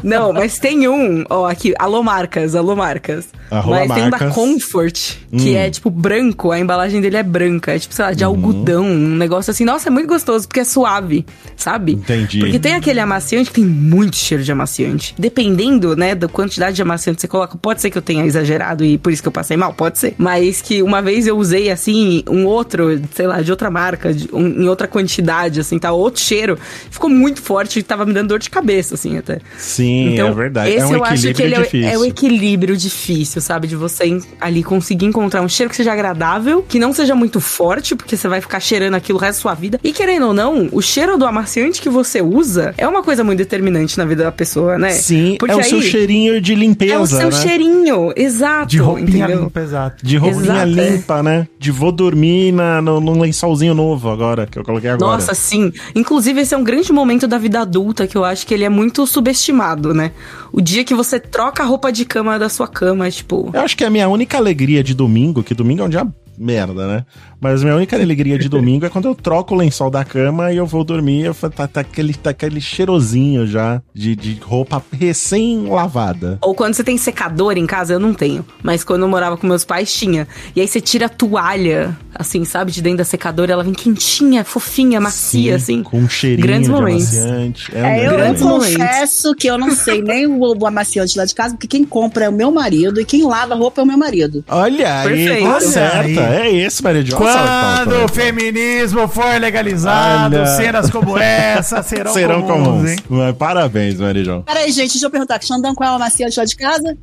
[SPEAKER 3] Não, mas tem um, ó, aqui, alô marcas, alô marcas.
[SPEAKER 1] Arroba
[SPEAKER 3] mas tem um da
[SPEAKER 1] marcas.
[SPEAKER 3] Comfort, que
[SPEAKER 1] Hum.
[SPEAKER 3] é tipo branco, a embalagem dele é branca, é tipo, sei lá, de algodão, um negócio assim. Nossa, é muito gostoso, porque é suave, sabe?
[SPEAKER 1] Entendi.
[SPEAKER 3] Porque tem aquele amaciante que tem muito cheiro de amaciante. Dependendo, né, da quantidade de amaciante que você coloca, pode ser que eu tenha exagerado e por isso que eu passei mal, pode ser. Mas que uma vez eu usei, assim, um outro, sei lá, de outra marca, de- um- em outra quantidade, assim, tá? Outro cheiro. Ficou muito forte e tava me dando dor de cabeça, assim, até.
[SPEAKER 1] Sim, é verdade.
[SPEAKER 3] Esse
[SPEAKER 1] é um
[SPEAKER 3] eu acho que ele é o-
[SPEAKER 1] difícil.
[SPEAKER 3] é o equilíbrio difícil, sabe? De você ali conseguir encontrar um cheiro que seja agradável, que não seja muito forte, porque você vai ficar cheirando aquilo o resto da sua vida. E querendo ou não, o cheiro do amaciante que você usa é uma coisa muito determinante na vida da pessoa, né?
[SPEAKER 1] Sim,
[SPEAKER 3] Porque
[SPEAKER 1] é o seu
[SPEAKER 3] aí
[SPEAKER 1] cheirinho de limpeza,
[SPEAKER 3] É o seu
[SPEAKER 1] né?
[SPEAKER 3] cheirinho, exato.
[SPEAKER 5] De roupinha
[SPEAKER 3] entendeu?
[SPEAKER 5] limpa, exato.
[SPEAKER 1] De roupinha
[SPEAKER 3] Exato, é.
[SPEAKER 1] limpa, né? De vou dormir na, no, num lençolzinho novo agora, que eu coloquei agora.
[SPEAKER 3] Nossa, sim. Inclusive, esse é um grande momento da vida adulta que eu acho que ele é muito subestimado, né? O dia que você troca a roupa de cama da sua cama, é tipo.
[SPEAKER 1] Eu acho que a minha única alegria de domingo, que domingo é um dia merda, né? Mas a minha única alegria de domingo é quando eu troco o lençol da cama e eu vou dormir, eu, tá, tá aquele, tá aquele cheirosinho já de, de roupa recém-lavada.
[SPEAKER 3] Ou quando você tem secador em casa, eu não tenho. Mas quando eu morava com meus pais, tinha. E aí você tira a toalha, assim, sabe, de dentro da secadora, ela vem quentinha, fofinha, macia,
[SPEAKER 1] Sim,
[SPEAKER 3] assim.
[SPEAKER 1] Com um cheirinho
[SPEAKER 3] Grandes
[SPEAKER 1] de
[SPEAKER 3] momentos.
[SPEAKER 1] amaciante. É, um
[SPEAKER 4] É, eu, eu
[SPEAKER 3] momentos.
[SPEAKER 4] confesso que eu não sei nem o, o amaciante lá de casa, porque quem compra é o meu marido e quem lava a roupa é o meu marido.
[SPEAKER 1] Olha aí,
[SPEAKER 3] Perfeito.
[SPEAKER 1] tá certa.
[SPEAKER 5] aí.
[SPEAKER 1] É esse, Maria só,
[SPEAKER 5] Quando o feminismo for legalizado,
[SPEAKER 1] Olha.
[SPEAKER 5] cenas como essa serão,
[SPEAKER 1] Serão
[SPEAKER 5] comuns,
[SPEAKER 1] comuns.
[SPEAKER 5] hein?
[SPEAKER 1] Parabéns, Marijão.
[SPEAKER 4] Peraí, gente, deixa eu perguntar. Xandão, qual é o amaciante lá de casa?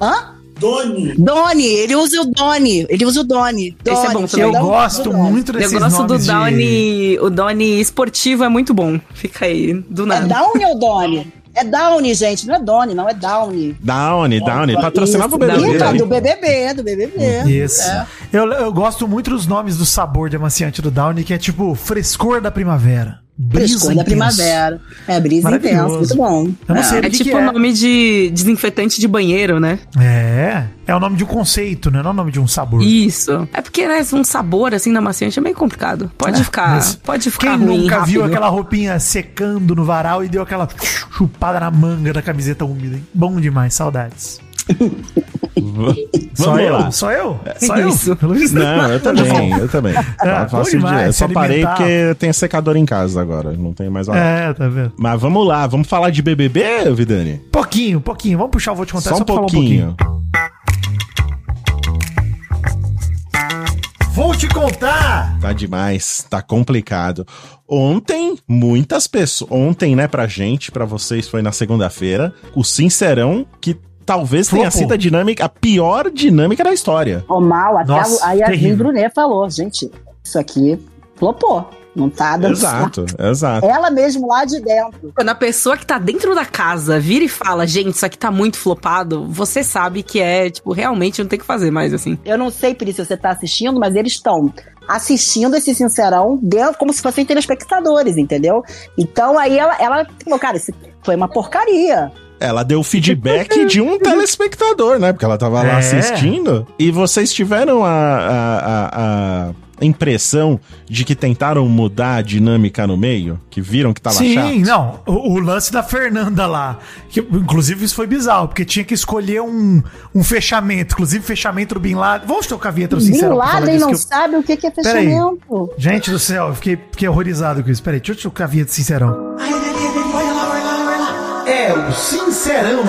[SPEAKER 4] Hã? Doni. Doni, ele usa o Doni. Ele usa o Doni.
[SPEAKER 3] Esse é
[SPEAKER 4] Doni,
[SPEAKER 3] bom também.
[SPEAKER 5] Eu gosto
[SPEAKER 4] Doni.
[SPEAKER 5] muito desses
[SPEAKER 3] Eu gosto do
[SPEAKER 5] nomes de-
[SPEAKER 3] Downy. O Downy esportivo é muito bom. Fica aí, do
[SPEAKER 4] É
[SPEAKER 3] nada.
[SPEAKER 4] Downy ou Doni? É Downy, gente. Não é Doni, não. É Downy.
[SPEAKER 1] Downy, Downy. Patrocinava o BBB. Aí.
[SPEAKER 4] do BBB, do BBB.
[SPEAKER 5] Isso. Eu, eu gosto muito dos nomes do sabor de amaciante do Downy, que é tipo frescor da primavera. Brisa
[SPEAKER 4] da primavera. É, brisa intensa. Muito bom.
[SPEAKER 5] Eu não
[SPEAKER 4] É.
[SPEAKER 5] sei
[SPEAKER 3] É
[SPEAKER 5] que
[SPEAKER 3] tipo
[SPEAKER 5] que
[SPEAKER 3] o
[SPEAKER 5] é.
[SPEAKER 3] nome de desinfetante de banheiro, né?
[SPEAKER 5] É. É o nome de um conceito, né? Não é o nome de um sabor.
[SPEAKER 3] Isso. É porque, né, um sabor assim na maciante é meio complicado. Pode
[SPEAKER 5] É,
[SPEAKER 3] ficar, pode ficar
[SPEAKER 5] Quem
[SPEAKER 3] ruim
[SPEAKER 5] nunca viu
[SPEAKER 3] rápido.
[SPEAKER 5] aquela roupinha secando no varal e deu aquela chupada na manga da camiseta úmida, hein? Bom demais, saudades. Só
[SPEAKER 1] Vamos
[SPEAKER 5] eu?
[SPEAKER 1] lá.
[SPEAKER 5] Só eu?
[SPEAKER 3] Que
[SPEAKER 5] Só eu?
[SPEAKER 3] isso?
[SPEAKER 5] Pelo visto.
[SPEAKER 1] Não, eu também, eu também.
[SPEAKER 5] Ah,
[SPEAKER 1] Eu faço
[SPEAKER 5] demais,
[SPEAKER 1] só parei porque tenho secador em casa agora. Não tem mais hora.
[SPEAKER 5] É, tá vendo?
[SPEAKER 1] Mas vamos lá, vamos falar de BBB, Vidani?
[SPEAKER 5] Pouquinho, pouquinho. Vamos puxar o Vou Te Contar
[SPEAKER 1] Só um
[SPEAKER 5] pra falar
[SPEAKER 1] pouquinho.
[SPEAKER 5] Vou Te Contar!
[SPEAKER 1] Tá demais, tá complicado. Ontem, muitas pessoas. Ontem, né, pra gente, pra vocês, foi na segunda-feira. O Sincerão, que talvez tenha
[SPEAKER 5] Flopou.
[SPEAKER 1] sido a dinâmica, a pior dinâmica da história.
[SPEAKER 4] Ó, mal, até
[SPEAKER 5] Nossa,
[SPEAKER 4] a, a Yasmin. Brunet falou, gente, isso aqui flopou. Não tá dando
[SPEAKER 1] Exato, exato.
[SPEAKER 4] certo. Ela mesmo lá de dentro.
[SPEAKER 3] Quando a pessoa que tá dentro da casa vira e fala, gente, isso aqui tá muito flopado, você sabe que é, tipo, realmente não tem o que fazer mais, assim.
[SPEAKER 4] Eu não sei, Pri, se você tá assistindo, mas eles estão assistindo esse Sincerão dentro, como se fossem telespectadores, entendeu? Então aí ela, ela falou, cara, isso foi uma porcaria.
[SPEAKER 1] Ela deu feedback de um telespectador, né? Porque ela tava lá
[SPEAKER 5] É.
[SPEAKER 1] assistindo. E vocês tiveram a, a, a- a impressão de que tentaram mudar a dinâmica no meio? Que viram que tava
[SPEAKER 5] Sim,
[SPEAKER 1] chato?
[SPEAKER 5] não. O, o lance da Fernanda lá. Que, inclusive, isso foi bizarro, porque tinha que escolher um, um fechamento. Inclusive, fechamento do Bin Laden. Vamos tocar a vinheta do
[SPEAKER 4] Bin
[SPEAKER 5] Sincero falar
[SPEAKER 4] Laden não
[SPEAKER 5] eu-
[SPEAKER 4] sabe o que é
[SPEAKER 5] Peraí.
[SPEAKER 4] fechamento.
[SPEAKER 5] Gente do céu, eu fiquei, fiquei horrorizado com isso. Peraí, deixa eu tocar a vinheta do Sincerão.
[SPEAKER 2] É o Sincerão.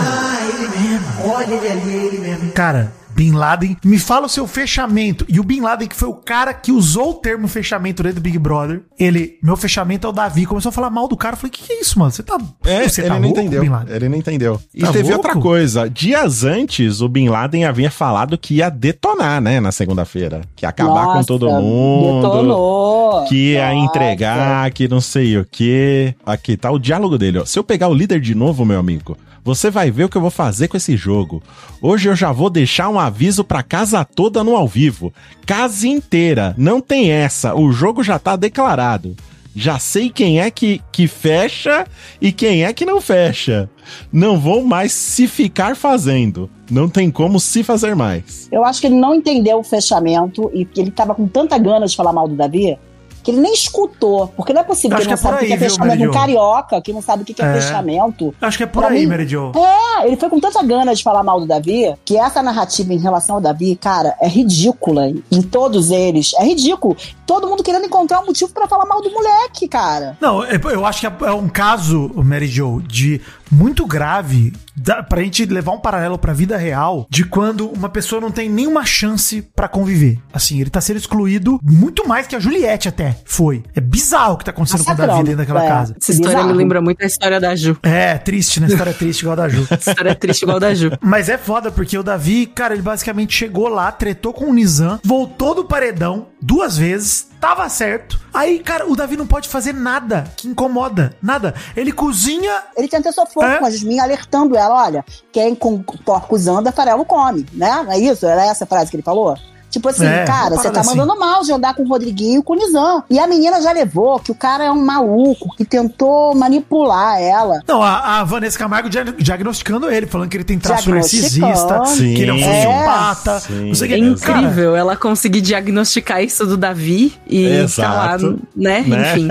[SPEAKER 5] Cara, Bin Laden, me fala o seu fechamento. E o Bin Laden, que foi o cara que usou o termo fechamento dentro do Big Brother, ele, meu fechamento é o Davi. Começou a falar mal do cara. Eu falei, que que é isso, mano? Você tá.
[SPEAKER 1] É,
[SPEAKER 5] você
[SPEAKER 1] ele
[SPEAKER 5] tá
[SPEAKER 1] não
[SPEAKER 5] louco,
[SPEAKER 1] entendeu.
[SPEAKER 5] Bin Laden?
[SPEAKER 1] Ele não entendeu. E
[SPEAKER 5] Tá
[SPEAKER 1] teve
[SPEAKER 5] louco?
[SPEAKER 1] outra coisa. Dias antes, o Bin Laden havia falado que ia detonar, né, na segunda-feira. Que ia acabar com
[SPEAKER 4] Nossa,
[SPEAKER 1] todo mundo.
[SPEAKER 4] Detonou.
[SPEAKER 1] Que ia
[SPEAKER 4] Nossa.
[SPEAKER 1] entregar, que não sei o que. Aqui tá o diálogo dele, ó. Se eu pegar o líder de novo, meu amigo, você vai ver o que eu vou fazer com esse jogo. Hoje eu já vou deixar um aviso pra casa toda no ao vivo. Casa inteira. Não tem essa. O jogo já tá declarado. Já sei quem é que, que fecha e quem é que não fecha. Não vou mais se ficar fazendo. Não tem como se fazer mais.
[SPEAKER 4] Eu acho que ele não entendeu o fechamento e que ele tava com tanta gana de falar mal do Davi que ele nem escutou. Porque não é possível
[SPEAKER 5] Acho
[SPEAKER 4] que ele não
[SPEAKER 5] é por
[SPEAKER 4] sabe o que é
[SPEAKER 5] viu,
[SPEAKER 4] fechamento. Um
[SPEAKER 5] Mary Jo?
[SPEAKER 4] carioca que não sabe o que é,
[SPEAKER 5] É.
[SPEAKER 4] fechamento.
[SPEAKER 5] Acho que é por
[SPEAKER 4] Pra
[SPEAKER 5] aí,
[SPEAKER 4] mim-
[SPEAKER 5] Mary Jo.
[SPEAKER 4] É, ele foi com tanta gana de falar mal do Davi que essa narrativa em relação ao Davi, cara, é ridícula em todos eles. É ridículo. Todo mundo querendo encontrar um motivo pra falar mal do moleque, cara.
[SPEAKER 5] Não, é- eu acho que é é um caso, Mary Jo, de muito grave da, pra gente levar um paralelo pra vida real de quando uma pessoa não tem nenhuma chance pra conviver. Assim, ele tá sendo excluído muito mais que a Juliette até foi. É bizarro o que tá acontecendo com o Davi dentro daquela
[SPEAKER 4] é.
[SPEAKER 5] casa.
[SPEAKER 3] Essa história
[SPEAKER 4] Bizarro.
[SPEAKER 3] me lembra muito a história da Ju.
[SPEAKER 5] É, triste, né? História triste igual a da Ju.
[SPEAKER 3] História é triste igual a da Ju.
[SPEAKER 5] Mas é foda, porque o Davi, cara, ele basicamente chegou lá, tretou com o Nizam, voltou do paredão duas vezes, tava certo. Aí, cara, o Davi não pode fazer nada que incomoda. Nada. Ele cozinha.
[SPEAKER 4] Ele tenta sofrer
[SPEAKER 5] É?
[SPEAKER 4] com a Jasmine, alertando ela: olha, quem com porcos anda, farelo come, né? Não é isso? Era essa a frase que ele falou? Tipo assim,
[SPEAKER 5] É,
[SPEAKER 4] cara, você tá mandando mal de andar com o Rodriguinho e com o Nizam. E a menina já levou que o cara é um maluco, que tentou manipular ela.
[SPEAKER 5] Não, a, a Vanessa Camargo dia- diagnosticando ele, falando que ele tem traço narcisista,
[SPEAKER 1] Sim.
[SPEAKER 5] que ele é um sociopata.
[SPEAKER 1] Sim.
[SPEAKER 5] Não sei que.
[SPEAKER 3] É
[SPEAKER 1] Exato.
[SPEAKER 3] incrível ela conseguir diagnosticar isso do Davi e ficar lá,
[SPEAKER 1] Exato.
[SPEAKER 3] né?
[SPEAKER 1] Né?
[SPEAKER 3] Enfim.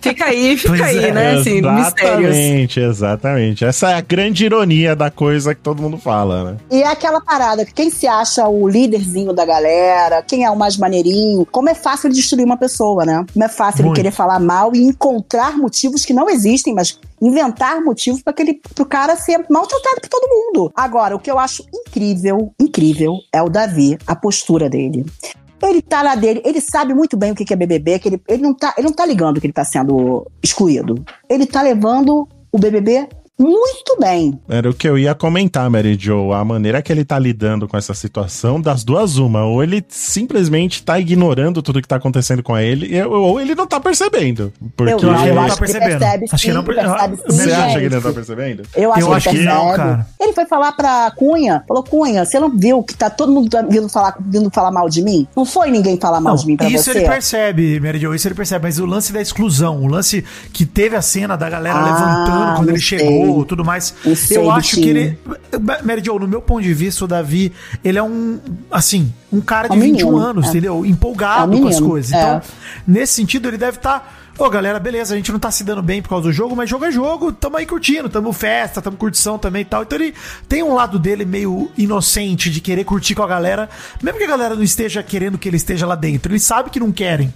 [SPEAKER 3] Fica aí, fica
[SPEAKER 5] Pois
[SPEAKER 3] aí,
[SPEAKER 5] é,
[SPEAKER 3] né? Assim, mistérios.
[SPEAKER 1] Exatamente, exatamente. Essa é a grande ironia da coisa que todo mundo fala, né?
[SPEAKER 4] E é aquela parada que quem se acha o líderzinho da galera, quem é o mais maneirinho, como é fácil destruir uma pessoa, né? Como é fácil
[SPEAKER 5] Muito.
[SPEAKER 4] ele querer falar mal e encontrar motivos que não existem, mas inventar motivos para aquele pro cara ser maltratado por todo mundo. Agora, o que eu acho incrível, incrível é o Davi, a postura dele. Ele tá lá dele, ele sabe muito bem o que que é BBB, que ele, ele, não tá, ele não tá ligando que ele tá sendo excluído. Ele tá levando o BBB muito bem.
[SPEAKER 1] Era o que eu ia comentar, Mary Jo. A maneira que ele tá lidando com essa situação, das duas, uma. Ou ele simplesmente tá ignorando tudo que tá acontecendo com ele, ou ele não tá percebendo. Porque
[SPEAKER 4] Eu,
[SPEAKER 5] que
[SPEAKER 4] eu
[SPEAKER 5] ele não
[SPEAKER 4] acho
[SPEAKER 5] tá
[SPEAKER 4] que ele
[SPEAKER 5] percebendo.
[SPEAKER 4] percebe
[SPEAKER 5] Acho que
[SPEAKER 4] sim,
[SPEAKER 5] não-
[SPEAKER 4] percebe sim,
[SPEAKER 1] você acha
[SPEAKER 4] gente.
[SPEAKER 1] que ele não tá percebendo?
[SPEAKER 4] Eu acho,
[SPEAKER 5] Eu
[SPEAKER 4] que,
[SPEAKER 5] acho
[SPEAKER 4] ele
[SPEAKER 5] que não, cara.
[SPEAKER 4] Ele foi falar pra Cunha, falou, Cunha, você não viu que tá todo mundo vindo falar, vindo falar mal de mim? Não foi ninguém falar mal
[SPEAKER 5] Não,
[SPEAKER 4] de mim pra
[SPEAKER 5] isso
[SPEAKER 4] você?
[SPEAKER 5] ele percebe, Mary Jo, isso ele percebe, mas o lance da exclusão, o lance que teve a cena da galera
[SPEAKER 4] Ah,
[SPEAKER 5] levantando quando ele
[SPEAKER 4] sei.
[SPEAKER 5] chegou, tudo mais. Eu acho que ele. Mary Jo, no meu ponto de vista, o Davi, ele é um, assim, um cara de
[SPEAKER 4] É um
[SPEAKER 5] 21
[SPEAKER 4] menino,
[SPEAKER 5] anos,
[SPEAKER 4] é.
[SPEAKER 5] entendeu?
[SPEAKER 4] É
[SPEAKER 5] Empolgado
[SPEAKER 4] um
[SPEAKER 5] com as coisas.
[SPEAKER 4] é.
[SPEAKER 5] Então, nesse sentido, ele deve estar. Ô, galera, beleza, a gente não tá se dando bem por causa do jogo, mas jogo é jogo, tamo aí curtindo, tamo festa, tamo curtição também e tal. Então ele tem um lado dele meio inocente de querer curtir com a galera, mesmo que a galera não esteja querendo que ele esteja lá dentro. Ele sabe que não querem.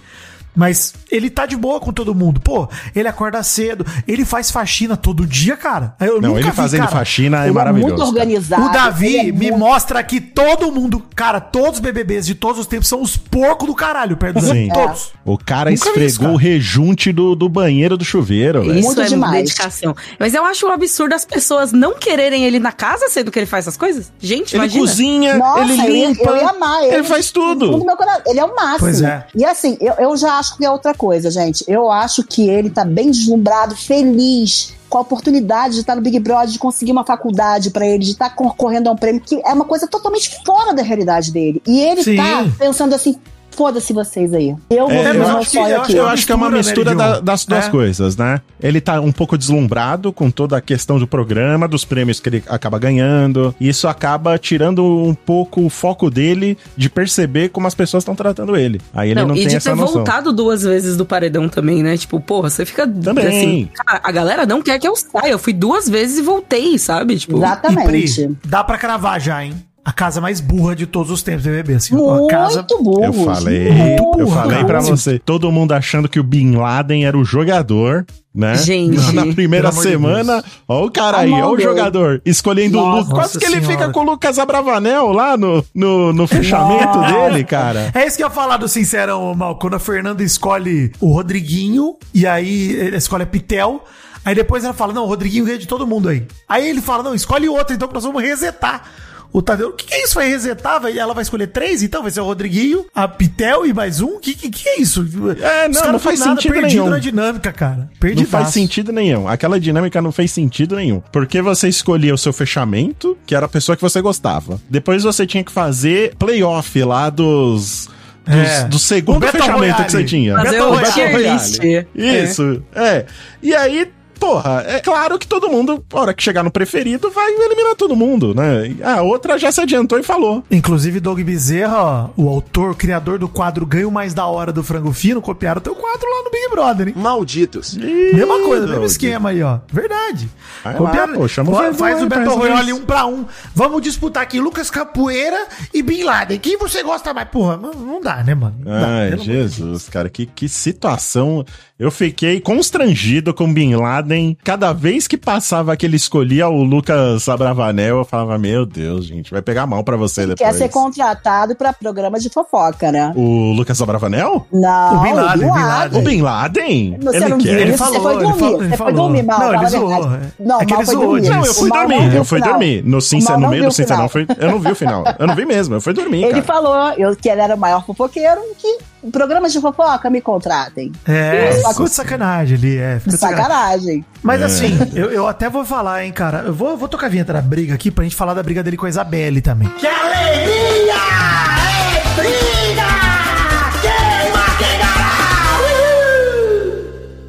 [SPEAKER 5] Mas ele tá de boa com todo mundo. Pô, ele acorda cedo, ele faz faxina todo dia, cara. Eu
[SPEAKER 1] Não,
[SPEAKER 5] nunca
[SPEAKER 1] ele
[SPEAKER 5] vi,
[SPEAKER 1] fazendo
[SPEAKER 5] cara.
[SPEAKER 1] faxina é
[SPEAKER 4] Ele é
[SPEAKER 1] maravilhoso.
[SPEAKER 4] muito
[SPEAKER 1] cara.
[SPEAKER 4] organizado.
[SPEAKER 5] O Davi
[SPEAKER 4] ele é
[SPEAKER 5] me
[SPEAKER 4] muito-
[SPEAKER 5] mostra que todo mundo, cara, todos os BBBs de todos os tempos são os porcos do caralho, perto do
[SPEAKER 1] Sim.
[SPEAKER 5] Todos.
[SPEAKER 1] O cara
[SPEAKER 5] Nunca vi isso,
[SPEAKER 1] esfregou
[SPEAKER 5] cara.
[SPEAKER 1] o rejunte do, do banheiro do chuveiro.
[SPEAKER 3] Isso
[SPEAKER 4] Muito
[SPEAKER 3] é
[SPEAKER 4] demais.
[SPEAKER 3] dedicação. Mas eu acho um absurdo as pessoas não quererem ele na casa, sendo que ele faz essas coisas. Gente,
[SPEAKER 1] Ele
[SPEAKER 3] imagina.
[SPEAKER 1] cozinha,
[SPEAKER 4] Nossa,
[SPEAKER 1] ele limpa,
[SPEAKER 4] eu ia amar
[SPEAKER 1] ele faz tudo.
[SPEAKER 4] Ele é o máximo.
[SPEAKER 5] Pois é.
[SPEAKER 4] E assim, eu, eu já acho que é outra coisa, gente. Eu acho que ele tá bem deslumbrado, feliz com a oportunidade de estar no Big Brother, de conseguir uma faculdade pra ele, de estar concorrendo a um prêmio, que é uma coisa totalmente fora da realidade dele. E ele
[SPEAKER 5] Sim.
[SPEAKER 4] tá pensando assim. Foda-se vocês aí. Eu vou
[SPEAKER 1] É, eu
[SPEAKER 4] meu
[SPEAKER 5] acho que- eu.
[SPEAKER 1] Eu acho que é uma
[SPEAKER 5] mistura, né,
[SPEAKER 1] da- das duas
[SPEAKER 5] É.
[SPEAKER 1] coisas, né? Ele tá um pouco deslumbrado com toda a questão do programa, dos prêmios que ele acaba ganhando. E isso acaba tirando um pouco o foco dele de perceber como as pessoas estão tratando ele. Aí ele não,
[SPEAKER 3] e
[SPEAKER 1] tem
[SPEAKER 3] de
[SPEAKER 1] essa
[SPEAKER 3] ter
[SPEAKER 1] noção.
[SPEAKER 3] voltado duas vezes do paredão também, né? Tipo, porra, você fica
[SPEAKER 1] Também.
[SPEAKER 3] assim. "Cara, a galera não quer que eu saia. Eu fui duas vezes e voltei, sabe? Tipo,
[SPEAKER 5] E
[SPEAKER 4] Exatamente.
[SPEAKER 5] Pri, dá pra cravar já, hein? A casa mais burra de todos os tempos do BBB, assim. Uma
[SPEAKER 4] Muito
[SPEAKER 5] casa...
[SPEAKER 4] burro.
[SPEAKER 1] Eu falei,
[SPEAKER 5] Muito
[SPEAKER 1] eu falei
[SPEAKER 5] cara.
[SPEAKER 1] pra você, todo mundo achando que o Bin Laden era o jogador, né?
[SPEAKER 3] Gente.
[SPEAKER 1] Na primeira
[SPEAKER 5] de
[SPEAKER 1] semana, ó o cara aí, ó o jogador, escolhendo o
[SPEAKER 4] Nossa
[SPEAKER 1] Lucas. Quase que ele
[SPEAKER 5] Senhora.
[SPEAKER 1] fica com o Lucas Abravanel lá no, no, no fechamento
[SPEAKER 4] Nossa.
[SPEAKER 1] dele, cara.
[SPEAKER 5] É isso que eu ia falar do Sincerão, Mal. Quando a Fernanda escolhe o Rodriguinho, e aí ele escolhe a Pitel, aí depois ela fala, não, o Rodriguinho ganha de todo mundo aí. Aí ele fala, não, escolhe outro, então que nós vamos resetar. O Tadeu, o que, que é isso? Vai resetar? Vai, ela vai escolher três? Então vai ser o Rodriguinho, a Pitel e mais um? O que, que, que é isso?
[SPEAKER 1] É, não, não faz sentido
[SPEAKER 5] perdido
[SPEAKER 1] nenhum.
[SPEAKER 5] na dinâmica, cara.
[SPEAKER 1] Não
[SPEAKER 5] Perdidaço.
[SPEAKER 1] faz sentido nenhum. Aquela dinâmica não fez sentido nenhum. Porque você escolhia o seu fechamento, que era a pessoa que você gostava. Depois você tinha que fazer playoff lá dos. dos-
[SPEAKER 5] É.
[SPEAKER 1] do segundo fechamento
[SPEAKER 5] Royale.
[SPEAKER 1] que você tinha.
[SPEAKER 3] Fazer
[SPEAKER 5] Battle
[SPEAKER 3] o
[SPEAKER 5] Royale.
[SPEAKER 3] list. É.
[SPEAKER 1] Isso, é. E aí, porra, é claro que todo mundo, na hora que chegar no preferido, vai eliminar todo mundo, né? A outra já se adiantou e falou.
[SPEAKER 5] Inclusive, Doug Bezerra, ó, o autor, o criador do quadro Ganho Mais da Hora do Frango Fino, copiaram teu quadro lá no Big Brother, hein?
[SPEAKER 7] Malditos.
[SPEAKER 5] Mesma coisa, mesmo esquema aí, ó. Verdade.
[SPEAKER 1] Vai lá, pô, chama o
[SPEAKER 5] Fa-
[SPEAKER 1] Vergonha
[SPEAKER 5] Faz o
[SPEAKER 1] resolver
[SPEAKER 5] Royale um pra um. Vamos disputar aqui Lucas Capoeira e Bin Laden. Quem você gosta mais? Porra, não, não dá, né, mano? Não dá,
[SPEAKER 1] Ai,
[SPEAKER 5] de
[SPEAKER 1] Jesus, cara, que, que situação. Eu fiquei constrangido com Bin Laden. Cada vez que passava que ele escolhia o Lucas Abravanel, eu falava, meu Deus, gente, vai pegar mal pra você
[SPEAKER 4] Quer
[SPEAKER 1] depois.
[SPEAKER 4] ser contratado pra programa de fofoca, né?
[SPEAKER 1] O Lucas Abravanel?
[SPEAKER 4] Não,
[SPEAKER 5] O Bin Laden, Bin Laden.
[SPEAKER 1] O Bin Laden?
[SPEAKER 4] Você
[SPEAKER 1] ele
[SPEAKER 4] não
[SPEAKER 1] quer?
[SPEAKER 4] viu
[SPEAKER 5] Ele falou,
[SPEAKER 4] você foi
[SPEAKER 5] ele
[SPEAKER 4] dormir.
[SPEAKER 5] falou, ele
[SPEAKER 4] você foi
[SPEAKER 5] falou.
[SPEAKER 4] dormir, mal.
[SPEAKER 5] Não, ele zoou, é.
[SPEAKER 4] Não,
[SPEAKER 5] É que
[SPEAKER 4] mal
[SPEAKER 5] ele
[SPEAKER 4] foi
[SPEAKER 5] zoou.
[SPEAKER 1] Não, eu fui dormir, eu fui
[SPEAKER 4] final.
[SPEAKER 1] dormir. No,
[SPEAKER 4] O
[SPEAKER 1] sincer,
[SPEAKER 4] Mal
[SPEAKER 1] no meio do. Sincerão, foi, eu não vi o final. Eu não vi mesmo, eu fui dormir,
[SPEAKER 4] Ele
[SPEAKER 1] cara.
[SPEAKER 4] falou eu, que ele era o maior fofoqueiro, que programas de fofoca me contratem.
[SPEAKER 5] É, ficou de sacanagem ali, é. De sacanagem. Mas
[SPEAKER 1] É.
[SPEAKER 5] assim, eu, eu até vou falar, hein, cara. Eu vou, vou tocar a vinheta da briga aqui pra gente falar da briga dele com a Isabelle também.
[SPEAKER 2] Que alegria! É briga! Queima quem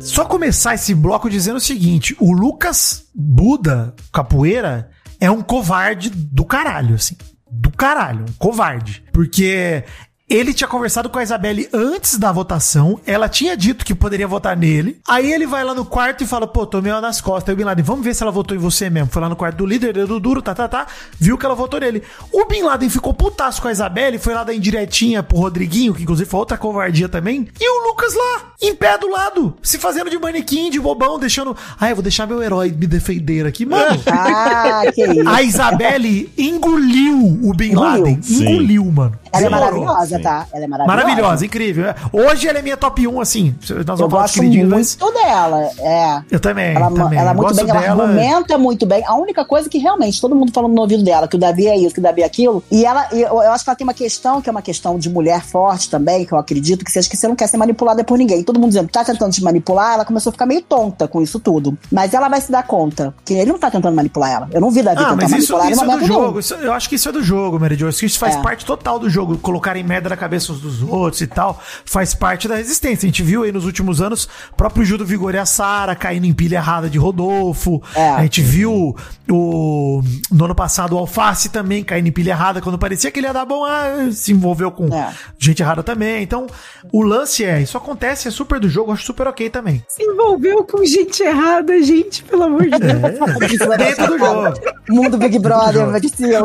[SPEAKER 5] Só começar esse bloco dizendo o seguinte: o Lucas Buda Capoeira é um covarde do caralho, assim. Do caralho, um covarde. Porque ele tinha conversado com a Isabelle antes da votação, ela tinha dito que poderia votar nele. Aí ele vai lá no quarto e fala: pô, tomei ela nas costas. Aí o Bin Laden, vamos ver se ela votou em você mesmo. Foi lá no quarto do líder, dedo duro, tá, tá, tá. Viu que ela votou nele. O Bin Laden ficou putaço com a Isabelle, foi lá dar indiretinha pro Rodriguinho, que inclusive foi outra covardia também. E o Lucas lá, em pé do lado, se fazendo de manequim, de bobão, deixando. Ah, eu vou deixar meu herói me defender aqui, mano.
[SPEAKER 4] Ah, que isso.
[SPEAKER 5] A Isabelle engoliu o Bin
[SPEAKER 4] Engoliu.
[SPEAKER 5] Laden.
[SPEAKER 1] Sim.
[SPEAKER 5] Engoliu, mano.
[SPEAKER 4] Ela é
[SPEAKER 5] Demorou.
[SPEAKER 4] Maravilhosa, tá? Ela é maravilhosa.
[SPEAKER 5] Maravilhosa, incrível. Hoje ela é minha top 1, assim. Nós
[SPEAKER 4] Eu
[SPEAKER 5] vamos falar dos
[SPEAKER 4] gosto
[SPEAKER 5] queridinhos,
[SPEAKER 4] muito
[SPEAKER 5] mas.
[SPEAKER 4] dela. É.
[SPEAKER 5] Eu também.
[SPEAKER 4] Ela,
[SPEAKER 5] também.
[SPEAKER 4] ela é muito bem, ela
[SPEAKER 5] dela.
[SPEAKER 4] argumenta muito bem. A única coisa que realmente todo mundo falando no ouvido dela, que o Davi é isso, que o Davi é aquilo. E ela, eu, eu acho que ela tem uma questão, que é uma questão de mulher forte também, que eu acredito, que você acha que você não quer ser manipulada por ninguém. Todo mundo dizendo, tá tentando te manipular, ela começou a ficar meio tonta com isso tudo. Mas ela vai se dar conta que ele não tá tentando manipular ela. Eu não vi Davi
[SPEAKER 5] Ah,
[SPEAKER 4] tentar
[SPEAKER 5] mas isso,
[SPEAKER 4] manipular
[SPEAKER 5] isso
[SPEAKER 4] em
[SPEAKER 5] é do jogo. Isso- eu acho que isso é do jogo, Mary Jo. Isso faz
[SPEAKER 4] É.
[SPEAKER 5] parte total do jogo. Colocarem merda na cabeça uns dos outros e tal. Faz parte da resistência. A gente viu aí nos últimos anos o próprio Gil do Vigor e a Sara caindo em pilha errada de Rodolfo.
[SPEAKER 4] É.
[SPEAKER 5] A gente viu o. No ano passado o Alface também caindo em pilha errada. Quando parecia que ele ia dar bom, ah, se envolveu com
[SPEAKER 4] É.
[SPEAKER 5] gente errada também. Então, o lance é: isso acontece, é super do jogo. Acho super ok também.
[SPEAKER 3] Se envolveu com gente errada, gente, pelo amor de Deus.
[SPEAKER 4] Vai
[SPEAKER 5] Dentro do jogo.
[SPEAKER 4] Mundo Big Brother, vai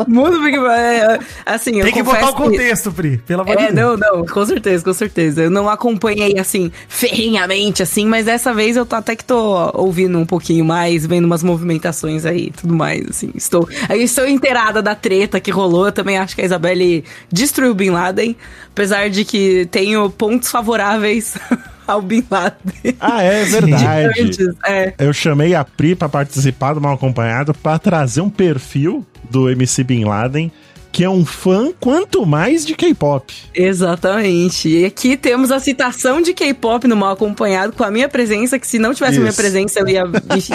[SPEAKER 3] Mundo Big Brother. Assim, eu
[SPEAKER 5] Tem que botar o contexto, Pri. Pelo amor de
[SPEAKER 3] É, não, não, com certeza, com certeza. Eu não acompanhei, assim, ferrenhamente, assim, mas dessa vez eu tô, até que tô ouvindo um pouquinho mais, vendo umas movimentações aí e tudo mais, assim. Estou, eu estou inteirada da treta que rolou. Eu também acho que a Isabelle destruiu o Bin Laden, apesar de que tenho pontos favoráveis ao Bin Laden.
[SPEAKER 1] Ah, é verdade.
[SPEAKER 3] Antes, é.
[SPEAKER 1] Eu chamei a Pri pra participar do Mal Acompanhado pra trazer um perfil do MC Bin Laden, que é um fã quanto mais de K-pop.
[SPEAKER 3] Exatamente. E aqui temos a citação de K-pop no mal acompanhado com a minha presença, que se não tivesse a minha presença, eu ia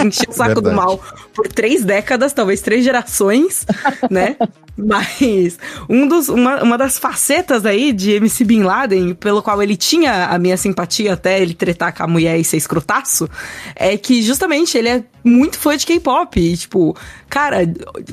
[SPEAKER 3] encher o saco do mal por três décadas, talvez três gerações, né? Mas um dos, uma, uma das facetas aí de MC Bin Laden, pelo qual ele tinha a minha simpatia até ele tretar com a mulher e ser escrotaço, é que justamente ele é muito fã de K-pop. E, tipo, cara,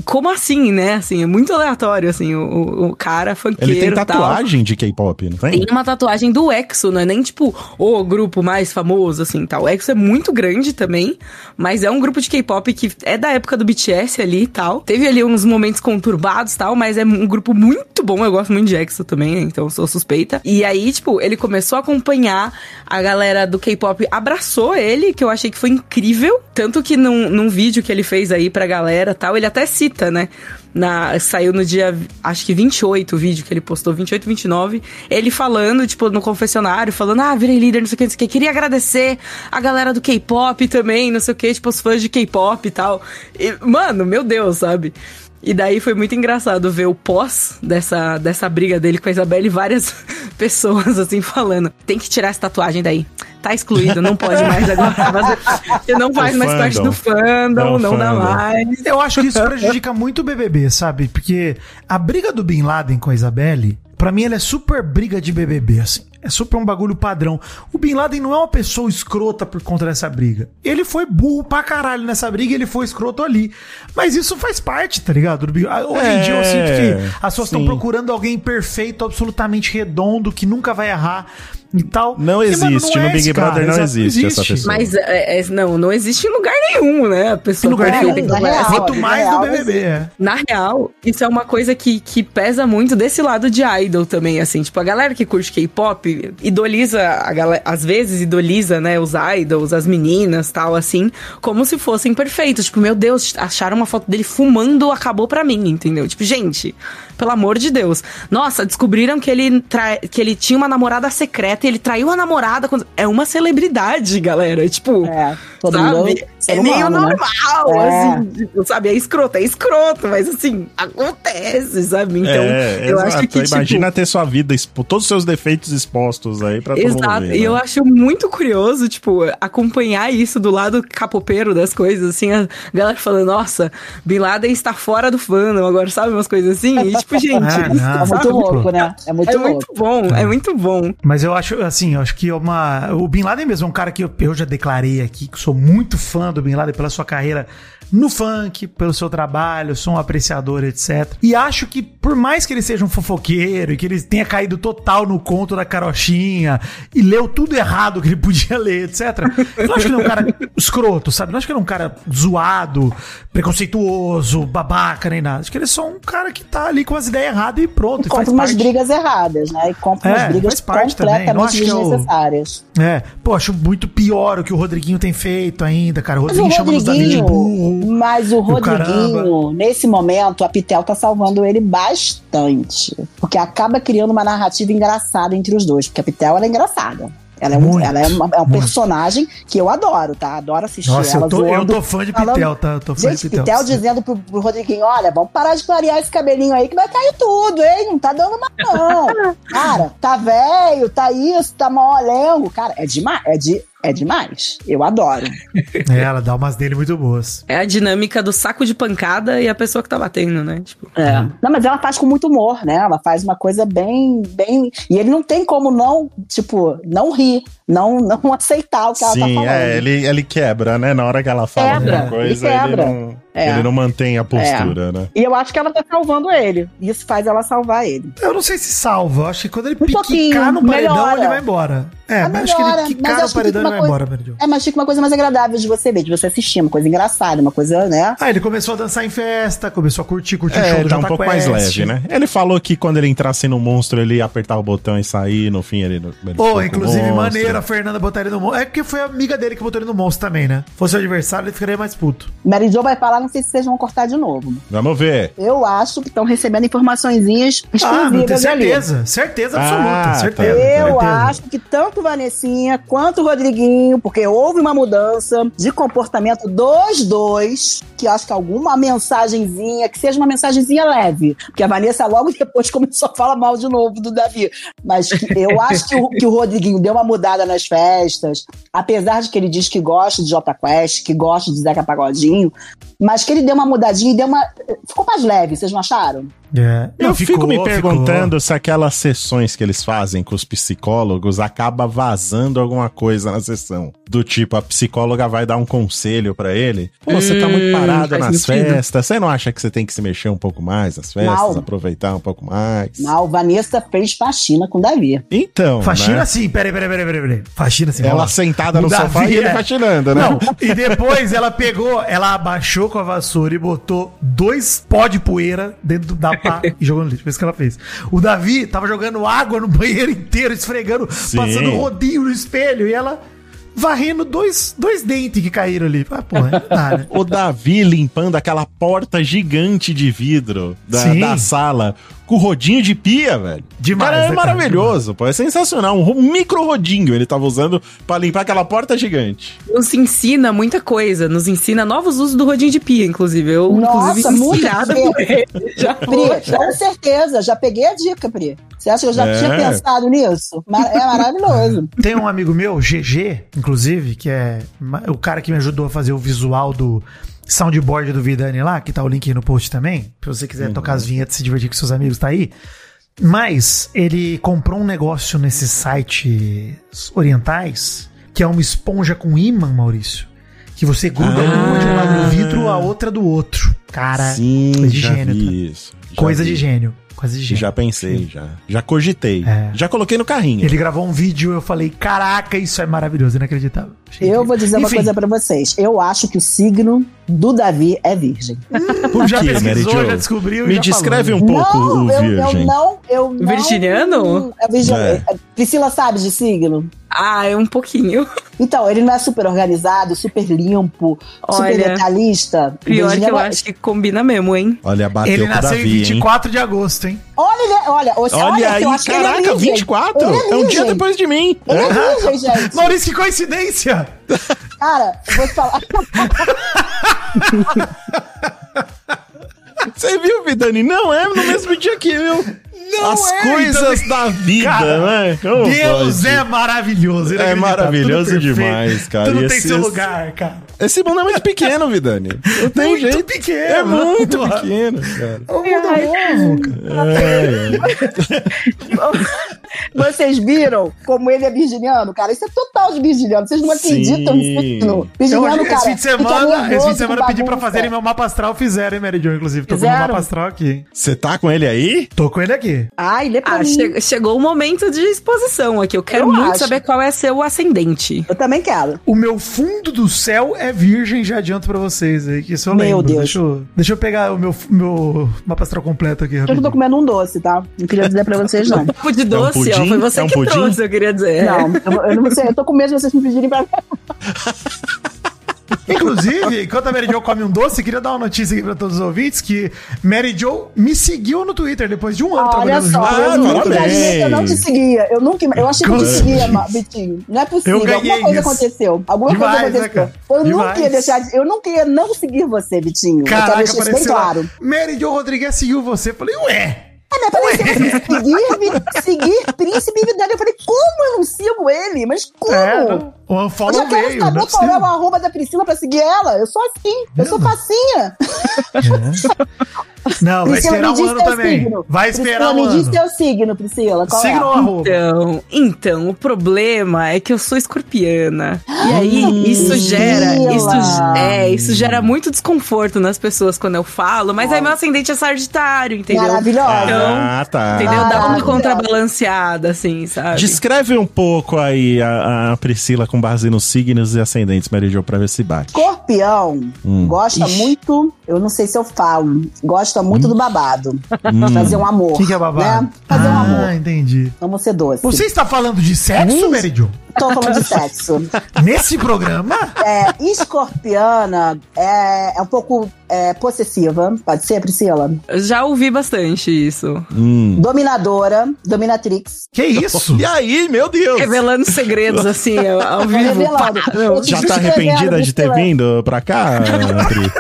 [SPEAKER 3] como assim, né? Assim, é muito aleatório, assim, o, o, cara funkeiro
[SPEAKER 1] Ele tem
[SPEAKER 3] tal.
[SPEAKER 1] tatuagem de K-pop, não tem?
[SPEAKER 3] Tem uma tatuagem do EXO, não é nem tipo o grupo mais famoso, assim, tal. O EXO é muito grande também, mas é um grupo de K-pop que é da época do BTS ali e tal. Teve ali uns momentos conturbados e tal, mas é um grupo muito bom. Eu gosto muito de EXO também, então sou suspeita. E aí, tipo, ele começou a acompanhar a galera do K-pop, abraçou ele, que eu achei que foi incrível. Tanto que num, num vídeo que ele fez aí pra galera tal, ele até cita, né? Na, saiu no dia, acho que 28 o vídeo que ele postou, 28, 29. Ele falando, tipo, no confessionário, falando, ah, virei líder, não sei o que, não sei o que. Queria agradecer a galera do K-pop também, não sei o que, tipo, os fãs de K-pop e tal. E, mano, meu Deus, sabe? E daí foi muito engraçado ver o pós dessa, dessa briga dele com a Isabelle e várias pessoas, assim, falando: tem que tirar essa tatuagem daí. Tá excluído, não pode mais agora fazer. Você não faz mais parte do fandom,
[SPEAKER 1] É
[SPEAKER 3] não
[SPEAKER 1] o
[SPEAKER 3] dá
[SPEAKER 1] fandom.
[SPEAKER 3] mais.
[SPEAKER 5] Eu acho que isso prejudica muito o BBB, sabe? Porque a briga do Bin Laden com a Isabelle, pra mim, ela é super briga de BBB, assim. É super um bagulho padrão. O Bin Laden não é uma pessoa escrota por conta dessa briga. Ele foi burro pra caralho nessa briga e ele foi escroto ali. Mas isso faz parte, tá ligado? Hoje em dia eu
[SPEAKER 1] É,
[SPEAKER 5] sinto que as pessoas estão procurando alguém perfeito, absolutamente redondo, que nunca vai errar e tal.
[SPEAKER 1] Não
[SPEAKER 5] E, mano,
[SPEAKER 1] existe, no
[SPEAKER 5] é
[SPEAKER 1] Big
[SPEAKER 5] esse cara,
[SPEAKER 1] Brother não
[SPEAKER 5] exato,
[SPEAKER 1] existe essa pessoa.
[SPEAKER 3] Mas é, é- não, não existe em lugar nenhum, né? A pessoa
[SPEAKER 5] Em lugar nenhum.
[SPEAKER 3] que
[SPEAKER 4] Na real,
[SPEAKER 5] Quanto
[SPEAKER 4] na
[SPEAKER 5] mais
[SPEAKER 4] real,
[SPEAKER 5] do BBB, é.
[SPEAKER 3] Na real, isso é uma coisa que, que pesa muito desse lado de idol também, assim. Tipo, a galera que curte K-pop idoliza, a galera, às vezes idoliza, né, os idols, as meninas, tal, assim, como se fossem perfeitos. Tipo, meu Deus, acharam uma foto dele fumando, acabou pra mim, entendeu? Tipo, gente, pelo amor de Deus. Nossa, descobriram que ele, tra... que ele tinha uma namorada secreta e ele traiu a namorada. Quando... É uma celebridade, galera. Tipo,
[SPEAKER 4] É, todo
[SPEAKER 3] sabe?
[SPEAKER 4] mundo ser
[SPEAKER 3] é meio
[SPEAKER 4] humano, né?
[SPEAKER 3] normal,
[SPEAKER 4] É.
[SPEAKER 3] assim, tipo, sabe? É escroto, é escroto, mas assim, acontece, sabe? Então,
[SPEAKER 1] é,
[SPEAKER 3] eu
[SPEAKER 1] exato.
[SPEAKER 3] acho que,
[SPEAKER 1] Imagina
[SPEAKER 3] tipo,
[SPEAKER 1] ter sua vida, expo- todos os seus defeitos expostos aí pra todo mundo
[SPEAKER 3] Exato, e
[SPEAKER 1] né?
[SPEAKER 3] eu acho muito curioso, tipo, acompanhar isso do lado capopeiro das coisas, assim, a galera falando, nossa, Bin Laden está fora do fandom agora, sabe? Umas coisas assim, e tipo, gente,
[SPEAKER 5] Ah, não.
[SPEAKER 4] É muito louco, né? É muito
[SPEAKER 3] É
[SPEAKER 4] louco.
[SPEAKER 3] muito bom, é muito bom.
[SPEAKER 5] Mas eu acho, assim, eu acho que é uma. O Bin Laden mesmo é um cara que eu, eu já declarei aqui que sou muito fã do Bin Laden pela sua carreira no funk, pelo seu trabalho, sou um apreciador, etc. E acho que, por mais que ele seja um fofoqueiro e que ele tenha caído total no conto da carochinha e leu tudo errado que ele podia ler, etc. Eu acho que ele é um cara escroto, sabe? Não acho que ele é um cara zoado, preconceituoso, babaca, nem nada. Acho que ele é só um cara que tá ali com as ideias erradas e pronto.
[SPEAKER 4] E
[SPEAKER 5] e
[SPEAKER 4] compra umas
[SPEAKER 5] parte.
[SPEAKER 4] brigas erradas, né? E compra
[SPEAKER 5] É,
[SPEAKER 4] umas brigas.
[SPEAKER 5] Não acho
[SPEAKER 4] completamente
[SPEAKER 5] é
[SPEAKER 4] desnecessárias.
[SPEAKER 5] É, pô, acho muito pior o que o Rodriguinho tem feito ainda, cara. O
[SPEAKER 4] Mas o
[SPEAKER 5] Rodriguinho chamando os Davi de
[SPEAKER 4] Rodriguinho,
[SPEAKER 5] burro.
[SPEAKER 4] Mas o. Rodriguinho, nesse momento, a Pitel tá salvando ele bastante. Porque acaba criando uma narrativa engraçada entre os dois. Porque a Pitel, ela é engraçada. Ela é, um,
[SPEAKER 5] Muito,
[SPEAKER 4] ela é, uma- é um
[SPEAKER 5] muito.
[SPEAKER 4] personagem que eu adoro, tá? Adoro assistir
[SPEAKER 5] Nossa,
[SPEAKER 4] ela
[SPEAKER 5] eu tô, eu
[SPEAKER 4] voando,
[SPEAKER 5] tô fã de
[SPEAKER 4] falando-
[SPEAKER 5] Pitel, tá? Eu tô fã
[SPEAKER 4] Gente,
[SPEAKER 5] de Pitel.
[SPEAKER 4] Pitel dizendo pro, pro Rodriguinho, olha, vamos parar de clarear esse cabelinho aí que vai cair tudo, hein? Não tá dando mais não. Cara, tá velho, tá isso, tá molengo. Cara, é demais, é, de, é demais. Eu adoro.
[SPEAKER 5] É, ela dá umas dele muito boas.
[SPEAKER 3] É a dinâmica do saco de pancada e a pessoa que tá batendo, né? Tipo,
[SPEAKER 4] É. Não, mas ela faz com muito humor, né? Ela faz uma coisa bem, bem. E ele não tem como não, tipo, não rir, não, não aceitar o que ela tá
[SPEAKER 1] Sim,
[SPEAKER 4] falando.
[SPEAKER 1] é, ele, ele quebra, né? Na hora que ela fala
[SPEAKER 4] Quebra,
[SPEAKER 1] alguma coisa,
[SPEAKER 4] ele
[SPEAKER 1] ele,
[SPEAKER 4] quebra.
[SPEAKER 1] não,
[SPEAKER 4] É.
[SPEAKER 1] ele não mantém a postura, né?
[SPEAKER 4] E eu acho que ela tá salvando ele. Isso faz ela salvar ele.
[SPEAKER 5] Eu não sei se salva. Eu acho que quando ele
[SPEAKER 4] Um
[SPEAKER 5] picar no paredão,
[SPEAKER 4] melhora.
[SPEAKER 5] ele vai embora. É,
[SPEAKER 4] Ah,
[SPEAKER 5] mas acho que ele quicar no paredão, ele vai
[SPEAKER 4] uma
[SPEAKER 5] embora, Meridio.
[SPEAKER 4] É, mas fica uma coisa mais agradável de você ver, de você assistir, uma coisa engraçada, uma coisa, né?
[SPEAKER 5] Ah, ele começou a dançar em festa, começou a curtir, curtir o show
[SPEAKER 1] É,
[SPEAKER 5] do
[SPEAKER 1] tá um pouco mais
[SPEAKER 5] Quest.
[SPEAKER 1] leve, né? Ele falou que quando ele entrasse no monstro, ele ia apertar o botão e sair, no fim ele... ele
[SPEAKER 5] Pô, inclusive,
[SPEAKER 1] monstro.
[SPEAKER 5] maneiro a Fernanda botar ele no monstro. É porque foi a amiga dele que botou ele no monstro também, né? Fosse o adversário, ele ficaria mais puto.
[SPEAKER 4] Mary Jo vai falar, não sei se vocês vão cortar de novo.
[SPEAKER 1] Vamos ver.
[SPEAKER 4] Eu acho que estão recebendo informaçõezinhas
[SPEAKER 5] Ah, não tenho
[SPEAKER 4] exclusivas ali.
[SPEAKER 5] certeza. Certeza absoluta,
[SPEAKER 1] Ah, tá.
[SPEAKER 5] certeza.
[SPEAKER 4] Eu
[SPEAKER 5] certeza.
[SPEAKER 4] acho que tanto Vanessinha quanto o Rodriguinho, porque houve uma mudança de comportamento dos dois, que acho que alguma mensagenzinha, que seja uma mensagenzinha leve, porque a Vanessa logo depois começou a falar mal de novo do Davi. Mas que eu acho que o, que o Rodriguinho deu uma mudada nas festas. Apesar de que ele diz que gosta de Jota Quest, que gosta de Zeca Pagodinho, mas que ele deu uma mudadinha e deu uma. Ficou mais leve, vocês não acharam?
[SPEAKER 5] É.
[SPEAKER 1] Eu
[SPEAKER 5] Não,
[SPEAKER 1] fico
[SPEAKER 5] ficou,
[SPEAKER 1] me
[SPEAKER 5] ficou.
[SPEAKER 1] perguntando se aquelas sessões que eles fazem com os psicólogos acaba vazando alguma coisa na sessão. Do tipo, a psicóloga vai dar um conselho pra ele. Pô, você tá muito
[SPEAKER 3] Hum,
[SPEAKER 1] parado nas
[SPEAKER 3] sentido.
[SPEAKER 1] festas. Você não acha que você tem que se mexer um pouco mais nas festas?
[SPEAKER 4] Não.
[SPEAKER 1] Aproveitar um pouco mais?
[SPEAKER 4] Não, Vanessa fez faxina com o Davi.
[SPEAKER 1] Então,
[SPEAKER 5] Faxina
[SPEAKER 1] né?
[SPEAKER 5] sim, peraí, peraí, peraí, peraí. peraí. Faxina sim.
[SPEAKER 1] Ela sentada no
[SPEAKER 5] O
[SPEAKER 1] sofá
[SPEAKER 5] Davi
[SPEAKER 1] e ele
[SPEAKER 5] é-
[SPEAKER 1] faxinando, né?
[SPEAKER 5] Não, e depois ela pegou, ela abaixou com a vassoura e botou dois pó de poeira dentro da pá e jogou no lixo. Foi isso que ela fez. O Davi tava jogando água no banheiro inteiro, esfregando,
[SPEAKER 1] Sim.
[SPEAKER 5] passando rodinho no espelho e ela varrendo dois, dois dentes que caíram ali. Ah, porra, não dá, né?
[SPEAKER 1] O Davi limpando aquela porta gigante de vidro da, da sala com rodinho de pia, velho.
[SPEAKER 5] Demais,
[SPEAKER 1] Cara, é
[SPEAKER 5] né, cara?
[SPEAKER 1] maravilhoso, pô. É sensacional. Um ro- micro rodinho ele tava usando pra limpar aquela porta gigante.
[SPEAKER 3] Nos ensina muita coisa, nos ensina novos usos do rodinho de pia, inclusive. Eu,
[SPEAKER 4] Nossa,
[SPEAKER 3] inclusive,
[SPEAKER 4] muito
[SPEAKER 3] inspirada por ele. Já
[SPEAKER 4] Pri,
[SPEAKER 3] já.
[SPEAKER 4] com certeza, já peguei a dica, Pri. Você acha que eu já
[SPEAKER 1] É.
[SPEAKER 4] tinha pensado nisso? É maravilhoso.
[SPEAKER 5] Tem um amigo meu, GG, inclusive, que é o cara que me ajudou a fazer o visual do soundboard do Vidani lá, que tá o link aí no post também. Se você quiser tocar as vinhetas e se divertir com seus amigos, tá aí. Mas ele comprou um negócio nesses sites orientais, que é uma esponja com ímã, Maurício. Que você gruda
[SPEAKER 1] Ah.
[SPEAKER 5] uma de um lado do vidro, a outra do outro. Cara,
[SPEAKER 1] Sim,
[SPEAKER 5] coisa de gênio. tá?
[SPEAKER 1] isso. Já
[SPEAKER 5] Coisa
[SPEAKER 1] vi.
[SPEAKER 5] de gênio. Coisa de gênio.
[SPEAKER 1] Já pensei, já. Já cogitei.
[SPEAKER 5] É.
[SPEAKER 1] Já coloquei no carrinho.
[SPEAKER 5] Ele gravou um vídeo e eu falei, caraca, isso é maravilhoso, inacreditável. Achei
[SPEAKER 4] Eu
[SPEAKER 5] incrível.
[SPEAKER 4] vou dizer uma
[SPEAKER 5] Enfim,
[SPEAKER 4] coisa pra vocês. Eu acho que o signo do Davi é virgem.
[SPEAKER 1] Por
[SPEAKER 5] já pesquisou, já descobriu.
[SPEAKER 1] Me
[SPEAKER 5] já
[SPEAKER 1] descreve
[SPEAKER 5] falou.
[SPEAKER 1] um pouco o
[SPEAKER 4] eu,
[SPEAKER 1] virgem.
[SPEAKER 4] eu não, eu não.
[SPEAKER 3] Virginiano?
[SPEAKER 4] É virgin-
[SPEAKER 1] É.
[SPEAKER 4] Priscila sabe de signo?
[SPEAKER 3] Ah, é um pouquinho.
[SPEAKER 4] Então, ele não é super organizado, super limpo, super
[SPEAKER 3] Olha,
[SPEAKER 4] detalhista.
[SPEAKER 3] Pior que eu
[SPEAKER 4] Virginiano-
[SPEAKER 3] acho que combina mesmo, hein?
[SPEAKER 1] Olha, bateu
[SPEAKER 5] Ele nasceu
[SPEAKER 1] Davi,
[SPEAKER 5] em
[SPEAKER 1] hein?
[SPEAKER 5] 24 de agosto, hein?
[SPEAKER 4] Olha, ele é- olha, olha,
[SPEAKER 1] Olha
[SPEAKER 4] que
[SPEAKER 1] aí,
[SPEAKER 4] eu acho que ele é
[SPEAKER 1] caraca,
[SPEAKER 4] virgem.
[SPEAKER 1] 24?
[SPEAKER 4] Ele
[SPEAKER 1] É um dia
[SPEAKER 4] virgem.
[SPEAKER 1] depois de mim.
[SPEAKER 4] Ele
[SPEAKER 1] É.
[SPEAKER 4] é virgem, gente.
[SPEAKER 5] Maurício, que coincidência!
[SPEAKER 4] Cara, vou te falar.
[SPEAKER 1] Você viu, Vidani? Não é no mesmo dia que eu.
[SPEAKER 5] Não
[SPEAKER 1] As
[SPEAKER 5] é,
[SPEAKER 1] coisas
[SPEAKER 5] então-
[SPEAKER 1] da vida,
[SPEAKER 5] Cara,
[SPEAKER 1] né? Como
[SPEAKER 5] Deus
[SPEAKER 1] pode?
[SPEAKER 5] é maravilhoso.
[SPEAKER 1] É maravilhoso demais, cara.
[SPEAKER 5] Tudo
[SPEAKER 1] E
[SPEAKER 5] tem
[SPEAKER 1] esse-
[SPEAKER 5] seu
[SPEAKER 1] esse-
[SPEAKER 5] lugar, cara.
[SPEAKER 1] Esse mundo é muito pequeno, Vidani. Não tem
[SPEAKER 5] Muito
[SPEAKER 1] jeito.
[SPEAKER 5] pequeno.
[SPEAKER 1] É muito pequeno, cara.
[SPEAKER 5] O mundo é novo, cara.
[SPEAKER 4] Vocês viram como ele é virginiano, cara? Isso é total de virginiano. Vocês não acreditam nisso.
[SPEAKER 5] Eu,
[SPEAKER 4] Virginiano,
[SPEAKER 5] hoje,
[SPEAKER 4] cara.
[SPEAKER 5] esse fim de semana, esse fim de semana eu pedi pra fazerem meu mapa astral, fizeram, hein, Mary Jo, inclusive. Tô com o
[SPEAKER 4] Fizeram?
[SPEAKER 5] mapa astral aqui.
[SPEAKER 1] Você tá com ele aí?
[SPEAKER 5] Tô com ele aqui.
[SPEAKER 4] Ai, lê pra
[SPEAKER 3] Ah,
[SPEAKER 4] mim.
[SPEAKER 3] che- chegou o momento de exposição aqui. Eu quero
[SPEAKER 4] Eu
[SPEAKER 3] muito
[SPEAKER 4] acho.
[SPEAKER 3] saber qual é seu ascendente.
[SPEAKER 4] Eu também quero.
[SPEAKER 5] O meu fundo do céu é virgem, já adianto pra vocês aí, que isso eu
[SPEAKER 4] Meu
[SPEAKER 5] lembro.
[SPEAKER 4] Deus.
[SPEAKER 5] Deixa eu, deixa eu pegar o meu, meu mapa astral completo aqui,
[SPEAKER 4] Eu tô
[SPEAKER 5] rapidinho.
[SPEAKER 4] comendo um doce, tá? Não queria dizer pra vocês, não.
[SPEAKER 3] Tipo de doce, ó.
[SPEAKER 1] pudim?
[SPEAKER 3] Foi você
[SPEAKER 1] É um
[SPEAKER 3] que
[SPEAKER 1] pudim?
[SPEAKER 3] trouxe, eu queria dizer.
[SPEAKER 4] Não, eu, eu não sei. Eu tô com medo de vocês me pedirem pra.
[SPEAKER 5] Inclusive, enquanto a Mary Jo come um doce, queria dar uma notícia aqui pra todos os ouvintes que Mary Jo me seguiu no Twitter depois de um ano
[SPEAKER 4] Olha
[SPEAKER 5] trabalhando
[SPEAKER 4] só,
[SPEAKER 5] junto.
[SPEAKER 1] Ah,
[SPEAKER 4] eu nunca
[SPEAKER 1] parabéns.
[SPEAKER 4] imaginei que eu não te seguia. Eu nunca. Eu achei que eu te seguia, Vitinho. Não é possível.
[SPEAKER 5] Eu ganhei
[SPEAKER 4] Alguma coisa
[SPEAKER 5] isso.
[SPEAKER 4] aconteceu. Alguma
[SPEAKER 5] Demais,
[SPEAKER 4] coisa
[SPEAKER 5] né,
[SPEAKER 4] aconteceu.
[SPEAKER 5] cara?
[SPEAKER 4] eu
[SPEAKER 5] Demais.
[SPEAKER 4] nunca ia deixar de, Eu nunca ia não seguir você, Vitinho. eu quero
[SPEAKER 5] Caraca,
[SPEAKER 4] deixar isso bem claro.
[SPEAKER 5] Mary Jo Rodrigues seguiu você. Falei, ué,
[SPEAKER 4] É, né? Parecia você seguir, seguir Príncipe Vidani. Eu falei, como eu não sigo ele? Mas como?
[SPEAKER 5] é, o
[SPEAKER 4] Eu já quero saber
[SPEAKER 5] é
[SPEAKER 4] qual é o arroba da Priscila pra seguir ela. Eu sou assim. Eu sou facinha.
[SPEAKER 5] Não, vai
[SPEAKER 4] Priscila,
[SPEAKER 5] esperar um ano
[SPEAKER 4] teu
[SPEAKER 5] também.
[SPEAKER 4] signo.
[SPEAKER 5] Vai
[SPEAKER 4] Priscila,
[SPEAKER 5] esperar um
[SPEAKER 4] me diz
[SPEAKER 5] ano.
[SPEAKER 4] teu signo, Priscila. Qual
[SPEAKER 5] Signo
[SPEAKER 4] é?
[SPEAKER 5] ou arroba?
[SPEAKER 3] Então, então, o problema é que eu sou escorpiana. E aí, isso gera.
[SPEAKER 4] Priscila.
[SPEAKER 3] Isso, é, isso gera muito desconforto nas pessoas quando eu falo, mas aí meu ascendente é Sagitário, entendeu?
[SPEAKER 4] Maravilhosa.
[SPEAKER 3] Então,
[SPEAKER 1] Ah, tá.
[SPEAKER 3] Entendeu? Dá uma contrabalanceada, assim, sabe?
[SPEAKER 1] Descreve um pouco aí a, a Priscila com base nos signos e ascendentes, Mary Jo, pra ver se bate.
[SPEAKER 4] Escorpião
[SPEAKER 1] Hum.
[SPEAKER 4] gosta
[SPEAKER 3] Ixi.
[SPEAKER 4] muito, eu não sei se eu falo, gosta muito do babado. Fazer um amor.
[SPEAKER 5] O que, que é babado?
[SPEAKER 4] Né? Fazer um
[SPEAKER 5] ah,
[SPEAKER 4] amor.
[SPEAKER 5] entendi.
[SPEAKER 4] Vamos ser doce.
[SPEAKER 5] Você está falando de sexo, Mary Jo?
[SPEAKER 4] Tô falando de sexo.
[SPEAKER 5] Nesse programa?
[SPEAKER 4] É, escorpiana é, é um pouco é, possessiva, pode ser, Priscila?
[SPEAKER 3] Já ouvi bastante isso.
[SPEAKER 1] Hum.
[SPEAKER 4] Dominadora, dominatrix.
[SPEAKER 5] Que isso?
[SPEAKER 1] E aí, meu Deus?
[SPEAKER 3] Revelando segredos, assim, ao vivo.
[SPEAKER 4] Revelando.
[SPEAKER 3] Pá,
[SPEAKER 1] Já tá arrependida de ter
[SPEAKER 4] Priscila.
[SPEAKER 1] vindo pra cá, Pri?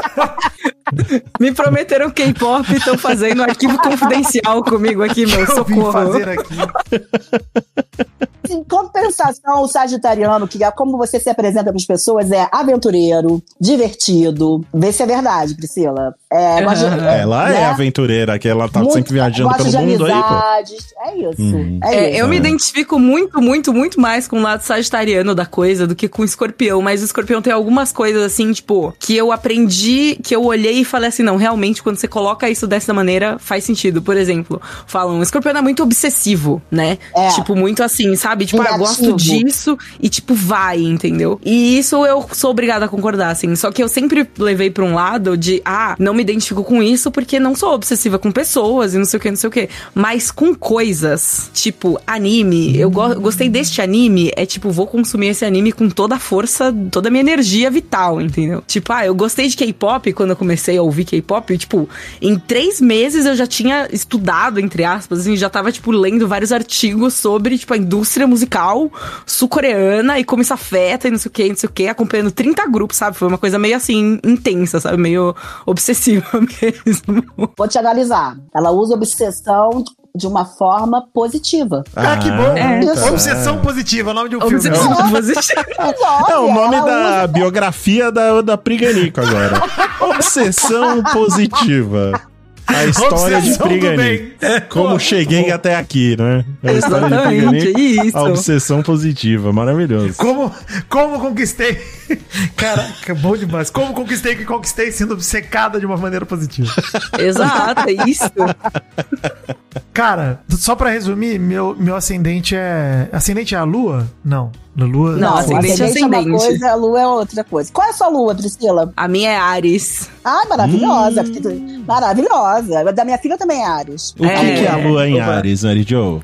[SPEAKER 3] Me prometeram K-pop e estão fazendo um arquivo confidencial comigo aqui, meu
[SPEAKER 5] eu vim
[SPEAKER 3] socorro.
[SPEAKER 5] fazer aqui?
[SPEAKER 4] Em compensação, o sagitariano, que é como você se apresenta para as pessoas, é aventureiro, divertido. Vê se é verdade, Priscila. É, gosta
[SPEAKER 1] Ela é
[SPEAKER 4] né?
[SPEAKER 1] aventureira, que ela tá
[SPEAKER 4] Muito-
[SPEAKER 1] sempre viajando pelo
[SPEAKER 4] de
[SPEAKER 1] mundo aí, pô.
[SPEAKER 4] amizades. É isso.
[SPEAKER 1] Uhum.
[SPEAKER 4] É,
[SPEAKER 3] É,
[SPEAKER 4] isso.
[SPEAKER 3] eu me identifico muito, muito, muito mais com o lado sagitariano da coisa do que com o escorpião. Mas o escorpião tem algumas coisas assim, tipo, que eu aprendi, que eu olhei e falei assim: não, realmente, quando você coloca isso dessa maneira, faz sentido. Por exemplo, falam, o escorpião é muito obsessivo, né?
[SPEAKER 4] É.
[SPEAKER 3] Tipo, muito assim, sabe? Tipo, ah, eu gosto disso e, tipo, vai, entendeu? E isso eu sou obrigada a concordar, assim. Só que eu sempre levei pra um lado de, ah, não me identifico com isso porque não sou obsessiva com pessoas e não sei o que, não sei o que. Mas com coisas, tipo, anime. Eu go- gostei deste anime, é tipo, vou consumir esse anime com toda a força, toda a minha energia vital, entendeu? Tipo, ah, eu gostei de K-pop quando eu comecei a ouvir K-pop. Tipo, em três meses eu já tinha estudado, entre aspas, assim, já tava, tipo, lendo vários artigos sobre, tipo, a indústria musical sul-coreana e como isso afeta e não sei o que, não sei o que, acompanhando 30 grupos, sabe? Foi uma coisa meio assim, intensa, sabe? Meio obsessiva mesmo.
[SPEAKER 4] Vou te analisar. Ela usa obsessão de uma forma positiva.
[SPEAKER 5] Ah, que bom.
[SPEAKER 3] É.
[SPEAKER 5] Obsessão positiva, o nome de um filme.
[SPEAKER 3] Obsessiva positiva.
[SPEAKER 1] É o nome da
[SPEAKER 4] usa-
[SPEAKER 1] biografia da, da Priganico agora. Obsessão positiva. A história de
[SPEAKER 5] Obsessão do
[SPEAKER 1] Priganico.
[SPEAKER 5] bem. É,
[SPEAKER 1] Como cheguei até aqui, né? A história de
[SPEAKER 3] Exatamente,
[SPEAKER 1] Priganico.
[SPEAKER 3] isso.
[SPEAKER 1] A obsessão positiva. Maravilhoso.
[SPEAKER 5] Como, como conquistei. Caraca, bom demais. Como conquistei que conquistei sendo obcecada de uma maneira positiva.
[SPEAKER 3] Exato, é isso.
[SPEAKER 5] Cara, só pra resumir, meu, meu ascendente é. Ascendente é a lua? Não. A lua.
[SPEAKER 3] Não,
[SPEAKER 4] Não,
[SPEAKER 3] ascendente
[SPEAKER 4] ascendente, é uma coisa, a lua é outra coisa. Qual é a sua lua, Priscila?
[SPEAKER 3] A minha é Ares.
[SPEAKER 4] Ah, maravilhosa.
[SPEAKER 1] Hum.
[SPEAKER 4] Maravilhosa. A Da minha filha também é Ares.
[SPEAKER 1] O que,
[SPEAKER 3] É.
[SPEAKER 1] que é a lua em. Ares, Mary Jo?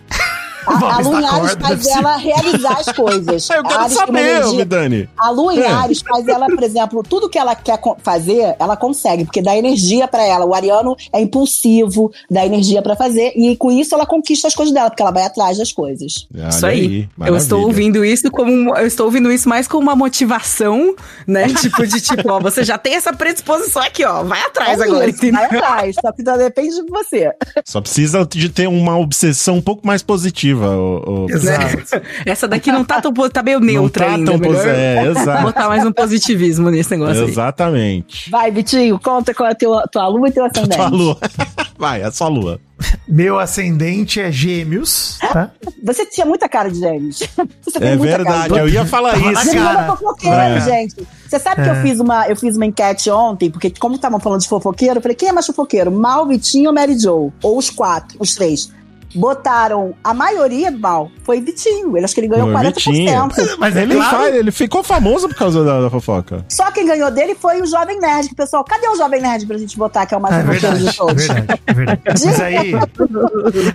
[SPEAKER 4] A, a em Ares faz
[SPEAKER 5] deve ser.
[SPEAKER 4] ela realizar as coisas.
[SPEAKER 1] Eu quero
[SPEAKER 4] Ares
[SPEAKER 1] saber, Dani.
[SPEAKER 4] A lua em
[SPEAKER 1] É.
[SPEAKER 4] Ares faz ela, por exemplo, tudo que ela quer fazer, ela consegue, porque dá energia pra ela. O ariano é impulsivo, dá energia pra fazer, e com isso ela conquista as coisas dela, porque ela vai atrás das coisas.
[SPEAKER 1] Olha
[SPEAKER 3] isso aí. eu estou ouvindo isso como eu estou ouvindo isso mais como uma motivação, né? tipo de tipo, ó, você já tem essa predisposição aqui, ó, vai atrás
[SPEAKER 4] É
[SPEAKER 3] agora,
[SPEAKER 4] isso, vai atrás, só que depende de você.
[SPEAKER 1] Só precisa de ter uma obsessão um pouco mais positiva. Ô-
[SPEAKER 5] Exato.
[SPEAKER 3] Essa daqui não tá tão tá meio
[SPEAKER 1] Não
[SPEAKER 3] neutra
[SPEAKER 1] tá
[SPEAKER 3] ainda,
[SPEAKER 1] tão
[SPEAKER 3] melhor
[SPEAKER 1] é, exato.
[SPEAKER 3] botar mais um positivismo nesse negócio aí.
[SPEAKER 1] Exatamente.
[SPEAKER 4] Vai, Vitinho, conta qual é a tua, tua lua e teu ascendente.
[SPEAKER 1] Tua lua. Vai, é só lua.
[SPEAKER 5] Meu ascendente é Gêmeos, tá?
[SPEAKER 4] Você tinha muita cara de gêmeos. Você tem
[SPEAKER 1] É verdade,
[SPEAKER 4] cara
[SPEAKER 1] eu ia falar isso.
[SPEAKER 4] Você
[SPEAKER 5] cara.
[SPEAKER 4] é fofoqueiro,
[SPEAKER 1] É.
[SPEAKER 4] gente. Você sabe que
[SPEAKER 5] É.
[SPEAKER 4] eu fiz, uma, eu fiz uma enquete ontem, porque como estavam falando de fofoqueiro, eu falei, quem é mais fofoqueiro? Mal, Vitinho ou Mary Jo? Ou os quatro, os três. Botaram, a maioria do Mal foi Vitinho. Ele acho que ele ganhou
[SPEAKER 1] Foi
[SPEAKER 4] 40%.
[SPEAKER 5] Mas é
[SPEAKER 1] Ele,
[SPEAKER 5] claro.
[SPEAKER 1] faz- ele ficou famoso por causa da, da fofoca.
[SPEAKER 4] Só quem ganhou dele foi o Jovem Nerd. que, Pessoal, cadê o Jovem Nerd pra gente botar, que é o mais
[SPEAKER 5] É verdade,
[SPEAKER 4] de
[SPEAKER 5] é verdade, é verdade. Mas aí,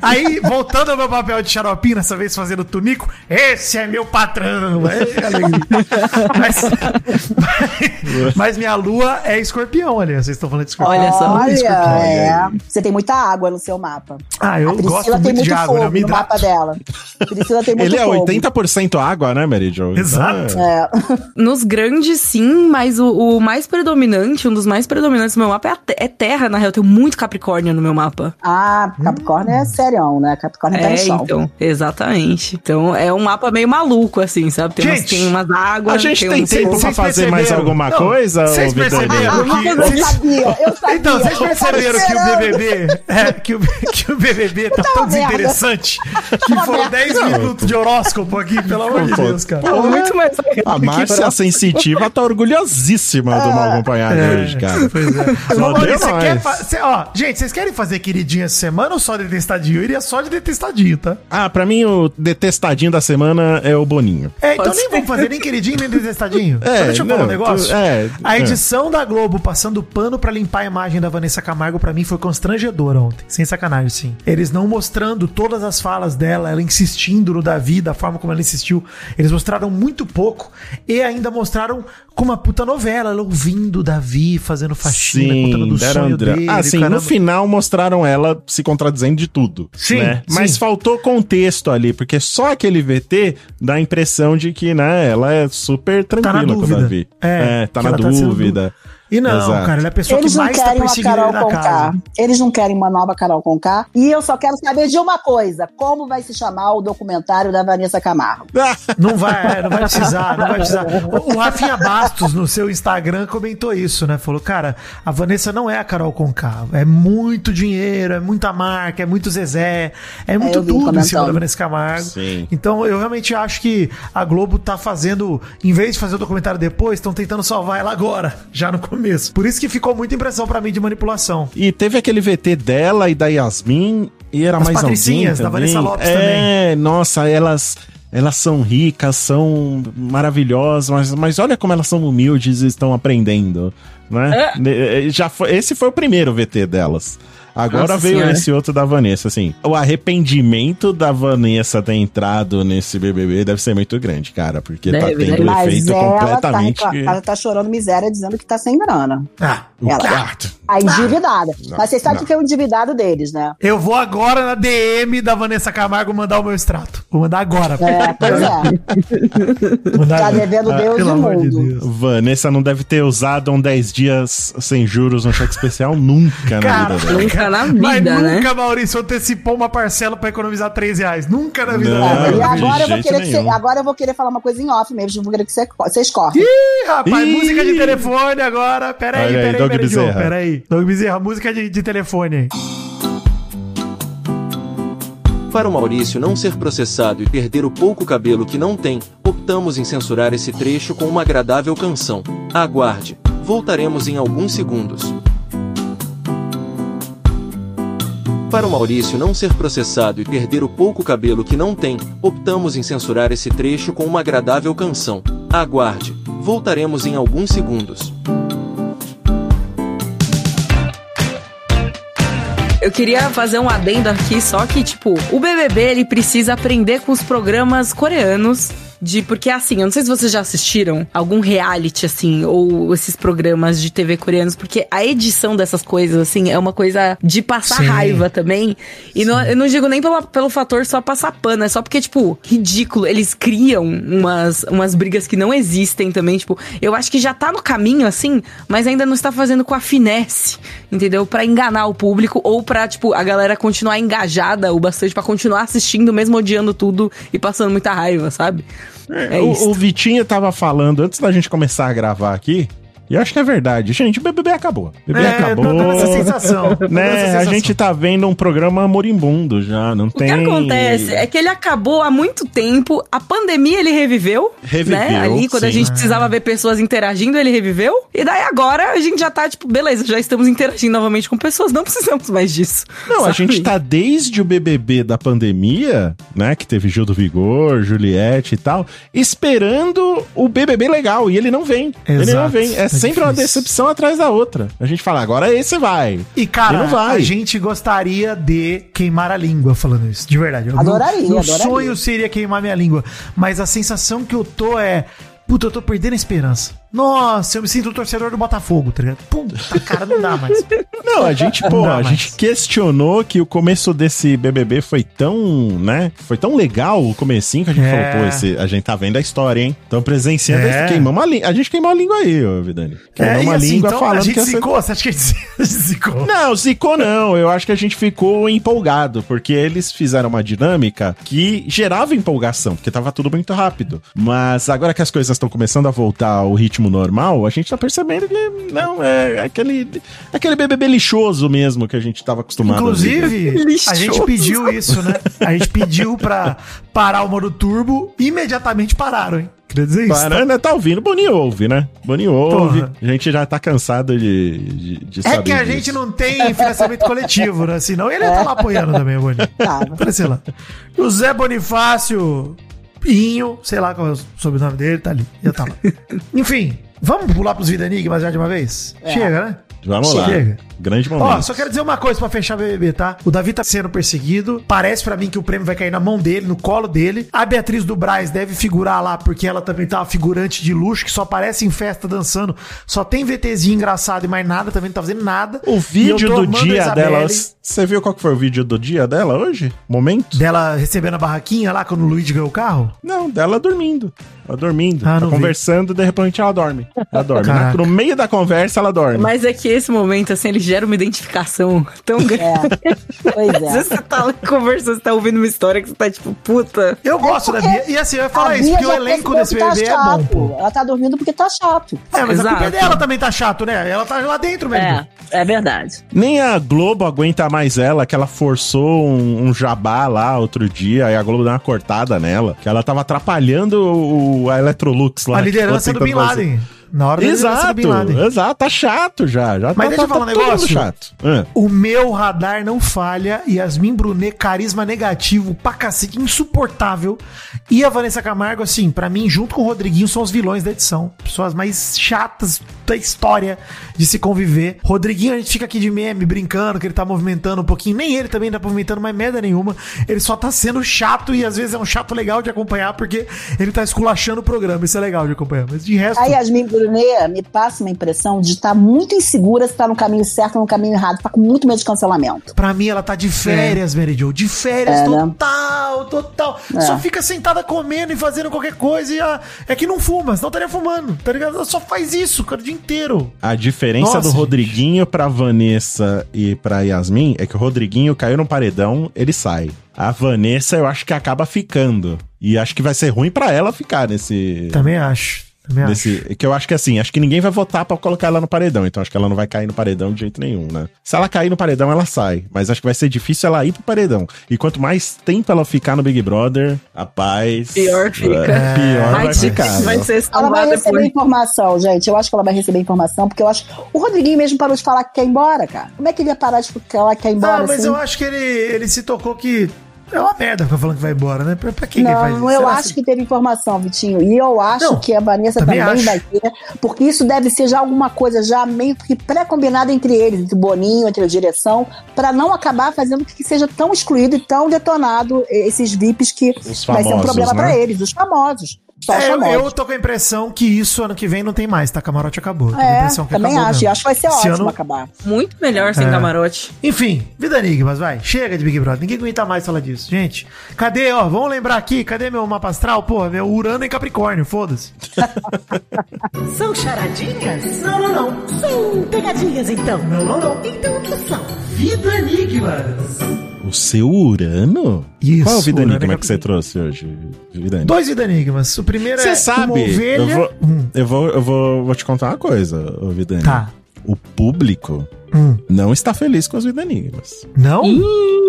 [SPEAKER 5] aí, voltando ao meu papel de xaropinho, dessa vez fazendo tunico, esse é meu patrão. É, alegria. mas, mas minha lua é escorpião, ali. Vocês estão falando de escorpião.
[SPEAKER 3] Olha só.
[SPEAKER 4] Olha,
[SPEAKER 5] Escorpião.
[SPEAKER 4] é. Você tem muita água no seu mapa.
[SPEAKER 5] Ah, eu gosto
[SPEAKER 4] tem
[SPEAKER 5] muito
[SPEAKER 4] muito
[SPEAKER 5] de água, né?
[SPEAKER 4] fogo
[SPEAKER 5] me
[SPEAKER 4] no mapa dela. Priscila tem muito
[SPEAKER 1] Ele é
[SPEAKER 4] fogo.
[SPEAKER 1] 80% água, né, Mary Jo? Então,
[SPEAKER 5] Exato.
[SPEAKER 1] é-
[SPEAKER 4] É.
[SPEAKER 3] Nos grandes, sim, mas o, o mais predominante, um dos mais predominantes do meu mapa é, a te- é terra, na real. Eu tenho muito Capricórnio no meu mapa.
[SPEAKER 4] Ah, Capricórnio é serião, né? Capricórnio tá no
[SPEAKER 3] É,
[SPEAKER 4] chão.
[SPEAKER 3] então, exatamente. Então é um mapa meio maluco, assim, sabe? Tem, umas,
[SPEAKER 5] Gente,
[SPEAKER 3] tem umas águas.
[SPEAKER 1] A gente tem
[SPEAKER 3] um
[SPEAKER 1] tempo pra fazer mais alguma
[SPEAKER 5] Não,
[SPEAKER 1] coisa,
[SPEAKER 5] vocês perceberam? Que-
[SPEAKER 4] eu sabia, eu sabia.
[SPEAKER 5] Então, vocês perceberam que o. BBB, é, que, o, que o BBB tá tão
[SPEAKER 4] merda.
[SPEAKER 5] desinteressante que foram
[SPEAKER 4] merda.
[SPEAKER 5] 10 minutos de horóscopo aqui, pelo amor de Deus, cara.
[SPEAKER 3] Pô, muito mais.
[SPEAKER 1] A Márcia Sensitiva tá orgulhosíssima do mal acompanhado hoje, cara.
[SPEAKER 5] Pois é.
[SPEAKER 1] Só
[SPEAKER 5] Maurício, você quer fa- cê- ó, gente, vocês querem fazer queridinho essa semana ou só detestadinho? Eu iria só de detestadinho, tá?
[SPEAKER 1] Ah, pra mim o detestadinho da semana é o Boninho.
[SPEAKER 5] É, então
[SPEAKER 3] Pode
[SPEAKER 5] nem
[SPEAKER 3] ser.
[SPEAKER 5] vamos fazer nem queridinho nem detestadinho.
[SPEAKER 1] É,
[SPEAKER 5] Só deixa eu falar um
[SPEAKER 1] não,
[SPEAKER 5] negócio.
[SPEAKER 1] tu- é,
[SPEAKER 5] a
[SPEAKER 1] é.
[SPEAKER 5] edição da Globo passando pano pra limpar a imagem da Vanessa Camargo pra mim foi constrangedora ontem. Sem sacanagem, sim. Eles não mostrando todas as falas dela, ela insistindo no Davi, da forma como ela insistiu. Eles mostraram muito pouco e ainda mostraram como uma puta novela, ela ouvindo o Davi, fazendo faxina, contando do
[SPEAKER 1] deram
[SPEAKER 5] sonho dele.
[SPEAKER 1] Ah, sim, no
[SPEAKER 5] caramba.
[SPEAKER 1] final mostraram ela se contradizendo de tudo.
[SPEAKER 5] Sim,
[SPEAKER 1] né?
[SPEAKER 5] sim.
[SPEAKER 1] Mas faltou contexto ali, porque só aquele VT dá a impressão de que, né, ela é super tranquila com o. Davi.
[SPEAKER 5] É,
[SPEAKER 1] tá
[SPEAKER 5] que
[SPEAKER 1] na
[SPEAKER 5] tá
[SPEAKER 1] dúvida.
[SPEAKER 5] E não,
[SPEAKER 1] Exato.
[SPEAKER 5] cara, ele é a pessoa
[SPEAKER 4] Eles
[SPEAKER 5] que
[SPEAKER 4] não
[SPEAKER 5] mais tá
[SPEAKER 4] querem uma
[SPEAKER 5] perseguindo
[SPEAKER 4] Carol
[SPEAKER 5] ele na
[SPEAKER 4] Conká.
[SPEAKER 5] casa.
[SPEAKER 4] Eles não querem uma nova Carol Conká. E eu só quero saber de uma coisa: como vai se chamar o documentário da Vanessa Camargo?
[SPEAKER 5] Não vai, é, não vai precisar, não vai precisar. O o Rafinha Bastos, no seu Instagram, comentou isso, né? Falou, cara, a Vanessa não é a Carol Conká. É muito dinheiro, é muita marca, é muito Zezé, é muito
[SPEAKER 4] eu vi
[SPEAKER 5] tudo em cima da Vanessa Camargo.
[SPEAKER 1] Sim.
[SPEAKER 5] Então, eu realmente acho que a Globo tá fazendo, em vez de fazer o documentário depois, estão tentando salvar ela agora, já no começo. Por isso que ficou muita impressão pra mim de manipulação.
[SPEAKER 1] E teve aquele VT dela e da Yasmin, e era
[SPEAKER 5] As
[SPEAKER 1] mais alguém
[SPEAKER 5] Patricinhas, da
[SPEAKER 1] também.
[SPEAKER 5] Vanessa Lopes
[SPEAKER 1] é, nossa, elas... Elas são ricas, são maravilhosas, mas, mas olha como elas são humildes e estão aprendendo, né? Ne- Já foi, esse foi o primeiro VT delas. Agora
[SPEAKER 3] Nossa
[SPEAKER 1] veio
[SPEAKER 3] Senhora.
[SPEAKER 1] esse outro da Vanessa, assim. O arrependimento da Vanessa ter entrado nesse BBB deve ser muito grande, cara, porque tá
[SPEAKER 3] Deve,
[SPEAKER 1] tendo
[SPEAKER 3] deve.
[SPEAKER 1] um
[SPEAKER 4] Mas
[SPEAKER 1] efeito
[SPEAKER 4] ela tá,
[SPEAKER 1] completamente...
[SPEAKER 4] recla- ela tá chorando miséria dizendo que tá sem grana.
[SPEAKER 5] Ah,
[SPEAKER 1] O
[SPEAKER 4] Ela-
[SPEAKER 1] quarto.
[SPEAKER 4] A endividada.
[SPEAKER 1] Não,
[SPEAKER 4] Mas vocês sabem que é o endividado deles, né?
[SPEAKER 5] eu vou agora na DM da Vanessa Camargo mandar o meu extrato. Vou mandar agora.
[SPEAKER 4] É, pois é.
[SPEAKER 5] Mandar
[SPEAKER 4] Tá devendo Deus
[SPEAKER 5] Ah, pelo
[SPEAKER 4] e
[SPEAKER 5] amor de
[SPEAKER 4] mundo.
[SPEAKER 5] Deus.
[SPEAKER 1] Vanessa não deve ter usado um 10 dias sem juros no cheque especial nunca na
[SPEAKER 5] Cara,
[SPEAKER 1] vida dela.
[SPEAKER 3] Nunca na
[SPEAKER 5] Mas
[SPEAKER 3] vida, né?
[SPEAKER 5] nunca, Maurício, antecipou uma parcela pra economizar 3 reais. Nunca na vida
[SPEAKER 1] Não.
[SPEAKER 4] É, e
[SPEAKER 1] de
[SPEAKER 4] agora eu, vou
[SPEAKER 1] jeito
[SPEAKER 4] querer que você- agora eu vou querer falar uma coisa em off mesmo. Eu vou querer que você- vocês cortem.
[SPEAKER 5] Ih, rapaz,
[SPEAKER 1] Ih.
[SPEAKER 5] música de telefone agora. Pera aí, pera aí, pera aí, pera aí. Doug Bezerra, música de, de telefone aí.
[SPEAKER 7] Para o Maurício não ser processado e perder o pouco cabelo que não tem, optamos em censurar esse trecho com uma agradável canção. Aguarde, voltaremos em alguns segundos. Para o Maurício não ser processado e perder o pouco cabelo que não tem, optamos em censurar esse trecho com uma agradável canção. Aguarde, voltaremos em alguns segundos.
[SPEAKER 3] Eu queria fazer um adendo aqui, só que, tipo, o BBB, ele precisa aprender com os programas coreanos. De, porque assim, eu não sei se vocês já assistiram algum reality, assim, ou esses programas de TV coreanos, porque a edição dessas coisas, assim, é uma coisa de passar
[SPEAKER 5] Sim.
[SPEAKER 3] raiva também. E não- eu não digo nem pela, pelo fator só passar pano, é só porque, tipo, ridículo. Eles criam umas, umas brigas que não existem também, tipo, eu acho que já tá no caminho, assim, mas ainda não está fazendo com a finesse, entendeu? Pra enganar o público ou pra, tipo, a galera continuar engajada o bastante pra continuar assistindo, mesmo odiando tudo e passando muita raiva, sabe? É
[SPEAKER 1] o,
[SPEAKER 3] isso.
[SPEAKER 1] o Vitinho tava falando antes da gente começar a gravar aqui. E eu acho que é verdade. Gente, o BBB acabou. O BBB
[SPEAKER 5] É,
[SPEAKER 1] acabou.
[SPEAKER 5] tô dando essa sensação. Dando essa
[SPEAKER 1] Né? A
[SPEAKER 5] sensação.
[SPEAKER 1] gente tá vendo um programa moribundo já. Não
[SPEAKER 3] O
[SPEAKER 1] tem.
[SPEAKER 3] que acontece é que ele acabou há muito tempo, a pandemia ele reviveu,
[SPEAKER 1] Reviveu,
[SPEAKER 3] né? Ali, quando a
[SPEAKER 1] sim.
[SPEAKER 3] gente precisava ver pessoas interagindo, ele reviveu. E daí agora a gente já tá, tipo, beleza, já estamos interagindo novamente com pessoas, não precisamos mais disso.
[SPEAKER 1] Não, a
[SPEAKER 3] sabe?
[SPEAKER 1] gente tá desde o BBB da pandemia, né? Que teve Gil do Vigor, Juliette e tal, esperando o BBB legal. E ele não vem. ele
[SPEAKER 5] Exato.
[SPEAKER 1] não vem. É,
[SPEAKER 5] É
[SPEAKER 1] sempre uma decepção atrás da outra. A gente fala, agora esse vai.
[SPEAKER 5] E, cara,
[SPEAKER 1] Ele não vai.
[SPEAKER 5] a gente gostaria de queimar a língua falando isso, de verdade. Eu-
[SPEAKER 4] Adoraria,
[SPEAKER 5] Meu, meu
[SPEAKER 4] adoraria.
[SPEAKER 5] sonho seria queimar minha língua. Mas a sensação que eu tô é. Puta, eu tô perdendo a esperança. Nossa, eu me sinto um torcedor do Botafogo, tá ligado? Puta, cara, não dá mais.
[SPEAKER 1] Não, a gente, pô, a
[SPEAKER 5] mais.
[SPEAKER 1] gente questionou que o começo desse BBB foi tão, né? Foi tão legal o comecinho que a gente
[SPEAKER 5] É.
[SPEAKER 1] falou, pô, esse, a gente tá vendo a história, hein? Então presenciando,
[SPEAKER 5] É.
[SPEAKER 1] queimamos a língua. A gente queimou a língua aí, ô Vidani. Queimamos
[SPEAKER 5] e
[SPEAKER 1] a língua
[SPEAKER 5] então,
[SPEAKER 1] falando
[SPEAKER 5] a gente
[SPEAKER 1] que essa...
[SPEAKER 5] zicou, você acha que a gente zicou?
[SPEAKER 1] Não, zicou não. Eu acho que a gente ficou empolgado, porque eles fizeram uma dinâmica que gerava empolgação, porque tava tudo muito rápido. Mas agora que as coisas estão começando a voltar ao ritmo normal, a gente tá percebendo que não, é aquele, aquele BBB lixoso mesmo que a gente tava acostumado a.
[SPEAKER 5] Inclusive, a
[SPEAKER 3] Lixoso.
[SPEAKER 5] gente pediu isso, né? A gente pediu pra parar o modo turbo, imediatamente pararam, hein? Queria dizer isso. tá?
[SPEAKER 1] Parana tá ouvindo, Boninho ouve, né? Boninho ouve.
[SPEAKER 5] Porra.
[SPEAKER 1] A gente já tá cansado de, de, de
[SPEAKER 5] É que a
[SPEAKER 1] disso.
[SPEAKER 5] gente não tem financiamento coletivo, né? Senão ele ia estar lá apoiando também, o Boninho.
[SPEAKER 4] Tá.
[SPEAKER 5] Apareceu lá. José Bonifácio Pinho, sei lá qual é o sobrenome dele, tá ali. Já tá lá. Enfim, vamos pular pros Vida Enigmas já de uma vez?
[SPEAKER 4] É.
[SPEAKER 5] Chega, né?
[SPEAKER 1] Vamos lá.
[SPEAKER 5] Chega.
[SPEAKER 1] Grande
[SPEAKER 5] Ó,
[SPEAKER 1] momento.
[SPEAKER 5] só quero dizer uma coisa pra fechar o BBB, tá? O Davi tá sendo perseguido. Parece pra mim que o prêmio vai cair na mão dele, no colo dele. A Beatriz do Braz deve figurar lá, porque ela também tá uma figurante de luxo, que só aparece em festa dançando. Só tem VTzinho engraçado e mais nada, também não tá fazendo nada.
[SPEAKER 1] O vídeo do dia dela. Você viu qual que foi o vídeo do dia dela hoje? Momento?
[SPEAKER 5] Dela recebendo a barraquinha lá quando o Luigi ganhou o carro?
[SPEAKER 1] Não, dela dormindo. Ela dormindo.
[SPEAKER 5] Ah,
[SPEAKER 1] tá
[SPEAKER 5] não vi.
[SPEAKER 1] conversando, de repente ela dorme. Ela dorme. Na-. No meio da conversa, ela dorme.
[SPEAKER 3] Mas é que esse momento, assim, ele gera uma identificação tão grande.
[SPEAKER 4] É. Pois
[SPEAKER 3] Às
[SPEAKER 4] é.
[SPEAKER 3] vezes você tá lá conversando, você tá ouvindo uma história que você tá tipo, puta.
[SPEAKER 5] Eu gosto da Bia. E assim, eu ia falar isso, porque o elenco desse
[SPEAKER 4] que tá
[SPEAKER 5] bebê é bom,
[SPEAKER 4] chato.
[SPEAKER 5] pô.
[SPEAKER 4] Ela tá dormindo porque tá chato.
[SPEAKER 5] É, mas a culpa é
[SPEAKER 3] Exato.
[SPEAKER 5] dela também tá chato, né? Ela tá lá dentro mesmo.
[SPEAKER 3] É, é verdade.
[SPEAKER 1] Nem a Globo aguenta mais ela, que ela forçou um, um jabá lá outro dia, aí a Globo deu uma cortada nela, que ela tava atrapalhando o, a Electrolux lá.
[SPEAKER 5] A liderança do Bin
[SPEAKER 1] tentando fazer.
[SPEAKER 5] Laden. Na hora da liderança do Bin
[SPEAKER 1] Exato,
[SPEAKER 5] Laden.
[SPEAKER 1] exato, tá chato já. já
[SPEAKER 5] Mas
[SPEAKER 1] tá,
[SPEAKER 5] deixa eu
[SPEAKER 1] tá,
[SPEAKER 5] falar um
[SPEAKER 1] tá mundo
[SPEAKER 5] negócio.
[SPEAKER 1] chato. Ah.
[SPEAKER 5] O meu radar não falha. Yasmin Brunet, carisma negativo pra cacete, insuportável. E a Vanessa Camargo, assim, pra mim, junto com o Rodriguinho, são os vilões da edição. Pessoas mais chatas da história de se conviver. Rodriguinho, a gente fica aqui de meme, brincando, que ele tá movimentando um pouquinho. Nem ele também tá movimentando mais merda nenhuma. Ele só tá sendo chato e às vezes é um chato legal de acompanhar, porque ele tá esculachando o programa. Isso é legal de acompanhar. Mas de resto.
[SPEAKER 4] A Yasmin Brunet me passa uma impressão de estar muito insegura se tá no caminho certo ou no caminho errado. Tá com muito medo de cancelamento.
[SPEAKER 5] Pra mim, ela tá de férias, Mary Jo. De férias,
[SPEAKER 4] É, né?
[SPEAKER 5] total, total.
[SPEAKER 4] É.
[SPEAKER 5] Só fica sentada comendo e fazendo qualquer coisa. E ah, é que não fuma, senão estaria fumando, tá ligado? Ela só faz isso, cara, o dia inteiro.
[SPEAKER 1] A diferença
[SPEAKER 5] Nossa,
[SPEAKER 1] do
[SPEAKER 5] gente.
[SPEAKER 1] Rodriguinho pra Vanessa e pra Yasmin é que o Rodriguinho caiu no paredão, ele sai. A Vanessa eu acho que acaba ficando. E acho que vai ser ruim pra ela ficar nesse.
[SPEAKER 5] Também acho. Também acho.
[SPEAKER 1] que eu acho que assim, acho que ninguém vai votar pra colocar ela no paredão, então acho que ela não vai cair no paredão de jeito nenhum, né? Se ela cair no paredão, ela sai, mas acho que vai ser difícil ela ir pro paredão. E quanto mais tempo ela ficar no Big Brother, rapaz,
[SPEAKER 3] Pior fica.
[SPEAKER 1] é, pior
[SPEAKER 3] Ai,
[SPEAKER 1] vai
[SPEAKER 3] gente,
[SPEAKER 1] ficar.
[SPEAKER 3] vai
[SPEAKER 1] viu?
[SPEAKER 3] ser
[SPEAKER 4] Ela vai receber
[SPEAKER 3] por...
[SPEAKER 4] informação, gente. Eu acho que ela vai receber informação, porque eu acho. O Rodriguinho mesmo parou de falar que quer ir embora, cara. Como é que ele ia parar de falar que quer ir embora?
[SPEAKER 5] Ah, mas
[SPEAKER 4] assim?
[SPEAKER 5] eu acho que ele, ele se tocou que é uma merda ficar falando que vai embora, né? Pra, pra quem que ele faz isso?
[SPEAKER 4] Não, eu
[SPEAKER 5] Será
[SPEAKER 4] acho
[SPEAKER 5] se-
[SPEAKER 4] que teve informação, Vitinho. E eu acho
[SPEAKER 5] Não,
[SPEAKER 4] que a Vanessa
[SPEAKER 5] também
[SPEAKER 4] também, vai ter, porque isso deve ser já alguma coisa já meio que pré-combinada entre eles, entre o Boninho, entre a direção, pra não acabar fazendo que seja tão excluído e tão detonado esses VIPs que
[SPEAKER 1] Os
[SPEAKER 4] vai ser um problema
[SPEAKER 1] né?
[SPEAKER 4] pra eles, os famosos.
[SPEAKER 5] É, eu, eu tô com a impressão que isso ano que vem não tem mais, tá? Camarote acabou. Tô com a
[SPEAKER 4] É, também
[SPEAKER 5] acabou
[SPEAKER 4] acho. E
[SPEAKER 5] mesmo.
[SPEAKER 4] acho que vai ser
[SPEAKER 5] Esse
[SPEAKER 4] ótimo
[SPEAKER 5] ano-
[SPEAKER 4] acabar.
[SPEAKER 3] Muito melhor sem
[SPEAKER 5] É.
[SPEAKER 3] camarote.
[SPEAKER 5] Enfim, vida enigmas, vai. Chega de Big Brother. Ninguém aguenta mais falar disso. Gente, cadê, ó? Vamos lembrar aqui, cadê meu mapa astral? Porra, meu Urano em Capricórnio, foda-se.
[SPEAKER 8] São charadinhas? Não, não, não. São pegadinhas, então. Não, não, não. Então o que são? Vida Enigmas.
[SPEAKER 1] O seu Urano?
[SPEAKER 5] Isso,
[SPEAKER 1] Qual é o Vida
[SPEAKER 5] Urano
[SPEAKER 1] Enigma
[SPEAKER 5] é
[SPEAKER 1] que você trouxe hoje, Vida Enigma?
[SPEAKER 5] Dois vida enigmas. O primeiro
[SPEAKER 1] Você
[SPEAKER 5] é
[SPEAKER 1] sabe,
[SPEAKER 5] uma ovelha.
[SPEAKER 1] eu, vou,
[SPEAKER 5] Hum,
[SPEAKER 1] eu, vou, eu vou, vou te contar uma coisa, ô Vida Enigma.
[SPEAKER 5] Tá.
[SPEAKER 1] O público
[SPEAKER 5] Hum.
[SPEAKER 1] não está feliz com os Vida Enigmas.
[SPEAKER 5] Não?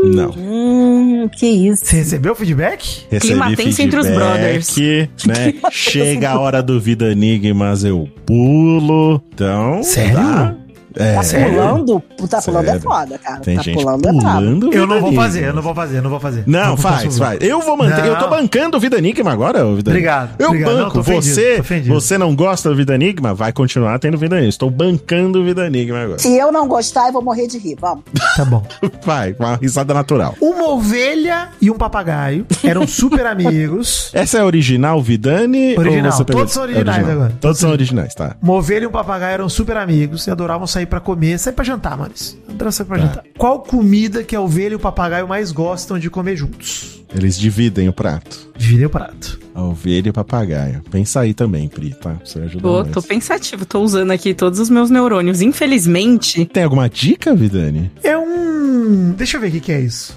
[SPEAKER 1] Não.
[SPEAKER 4] Hum, que isso.
[SPEAKER 5] Você recebeu feedback?
[SPEAKER 1] Recebi
[SPEAKER 3] Clima tenso entre os
[SPEAKER 1] feedback, Né? Chega a hora do Vida Enigmas, eu pulo. Então.
[SPEAKER 5] Sério?
[SPEAKER 1] dá. É,
[SPEAKER 4] Tá pulando? Tá pulando é
[SPEAKER 1] Sério.
[SPEAKER 4] foda, cara.
[SPEAKER 1] Tem
[SPEAKER 4] tá
[SPEAKER 1] gente
[SPEAKER 4] pulando é
[SPEAKER 1] pulando.
[SPEAKER 5] Eu
[SPEAKER 1] Vida
[SPEAKER 5] não vou fazer, eu não vou fazer, eu não vou fazer.
[SPEAKER 1] Não,
[SPEAKER 5] vou
[SPEAKER 1] faz,
[SPEAKER 5] fazer.
[SPEAKER 1] faz. Eu vou manter.
[SPEAKER 5] Não.
[SPEAKER 1] Eu tô bancando o Vida Enigma agora, ô Vida
[SPEAKER 5] Obrigado,
[SPEAKER 1] Enigma. Eu
[SPEAKER 5] obrigado. Não,
[SPEAKER 1] banco.
[SPEAKER 5] ofendido,
[SPEAKER 1] você,
[SPEAKER 5] ofendido.
[SPEAKER 1] você não gosta do Vida Enigma? Vai continuar tendo Vida Enigma. Estou bancando o Vida Enigma agora.
[SPEAKER 4] Se eu não gostar, eu vou morrer de rir. Vamos.
[SPEAKER 5] Tá bom.
[SPEAKER 1] Vai, com uma risada natural.
[SPEAKER 5] Uma ovelha e um papagaio eram super amigos.
[SPEAKER 1] Essa é a original Vidani?
[SPEAKER 5] Original.
[SPEAKER 1] Ou você pegou-
[SPEAKER 5] Todos são originais
[SPEAKER 1] Original.
[SPEAKER 5] agora.
[SPEAKER 1] Todos são originais, tá.
[SPEAKER 5] Uma ovelha e um papagaio eram super amigos e adoravam sair pra comer, sair pra jantar. Adoravam sair
[SPEAKER 1] Tá.
[SPEAKER 5] pra jantar. Qual comida que a ovelha e o papagaio mais gostam de comer juntos?
[SPEAKER 1] Eles dividem o prato.
[SPEAKER 5] Dividem o prato.
[SPEAKER 1] A ovelha e o papagaio. Pensa aí também, Pri, tá? Você ajuda
[SPEAKER 3] Tô,
[SPEAKER 1] nós.
[SPEAKER 3] tô pensativo, tô usando aqui todos os meus neurônios. Infelizmente,
[SPEAKER 1] Tem alguma dica, Vidani?
[SPEAKER 5] É um. Deixa eu ver o que, que é isso.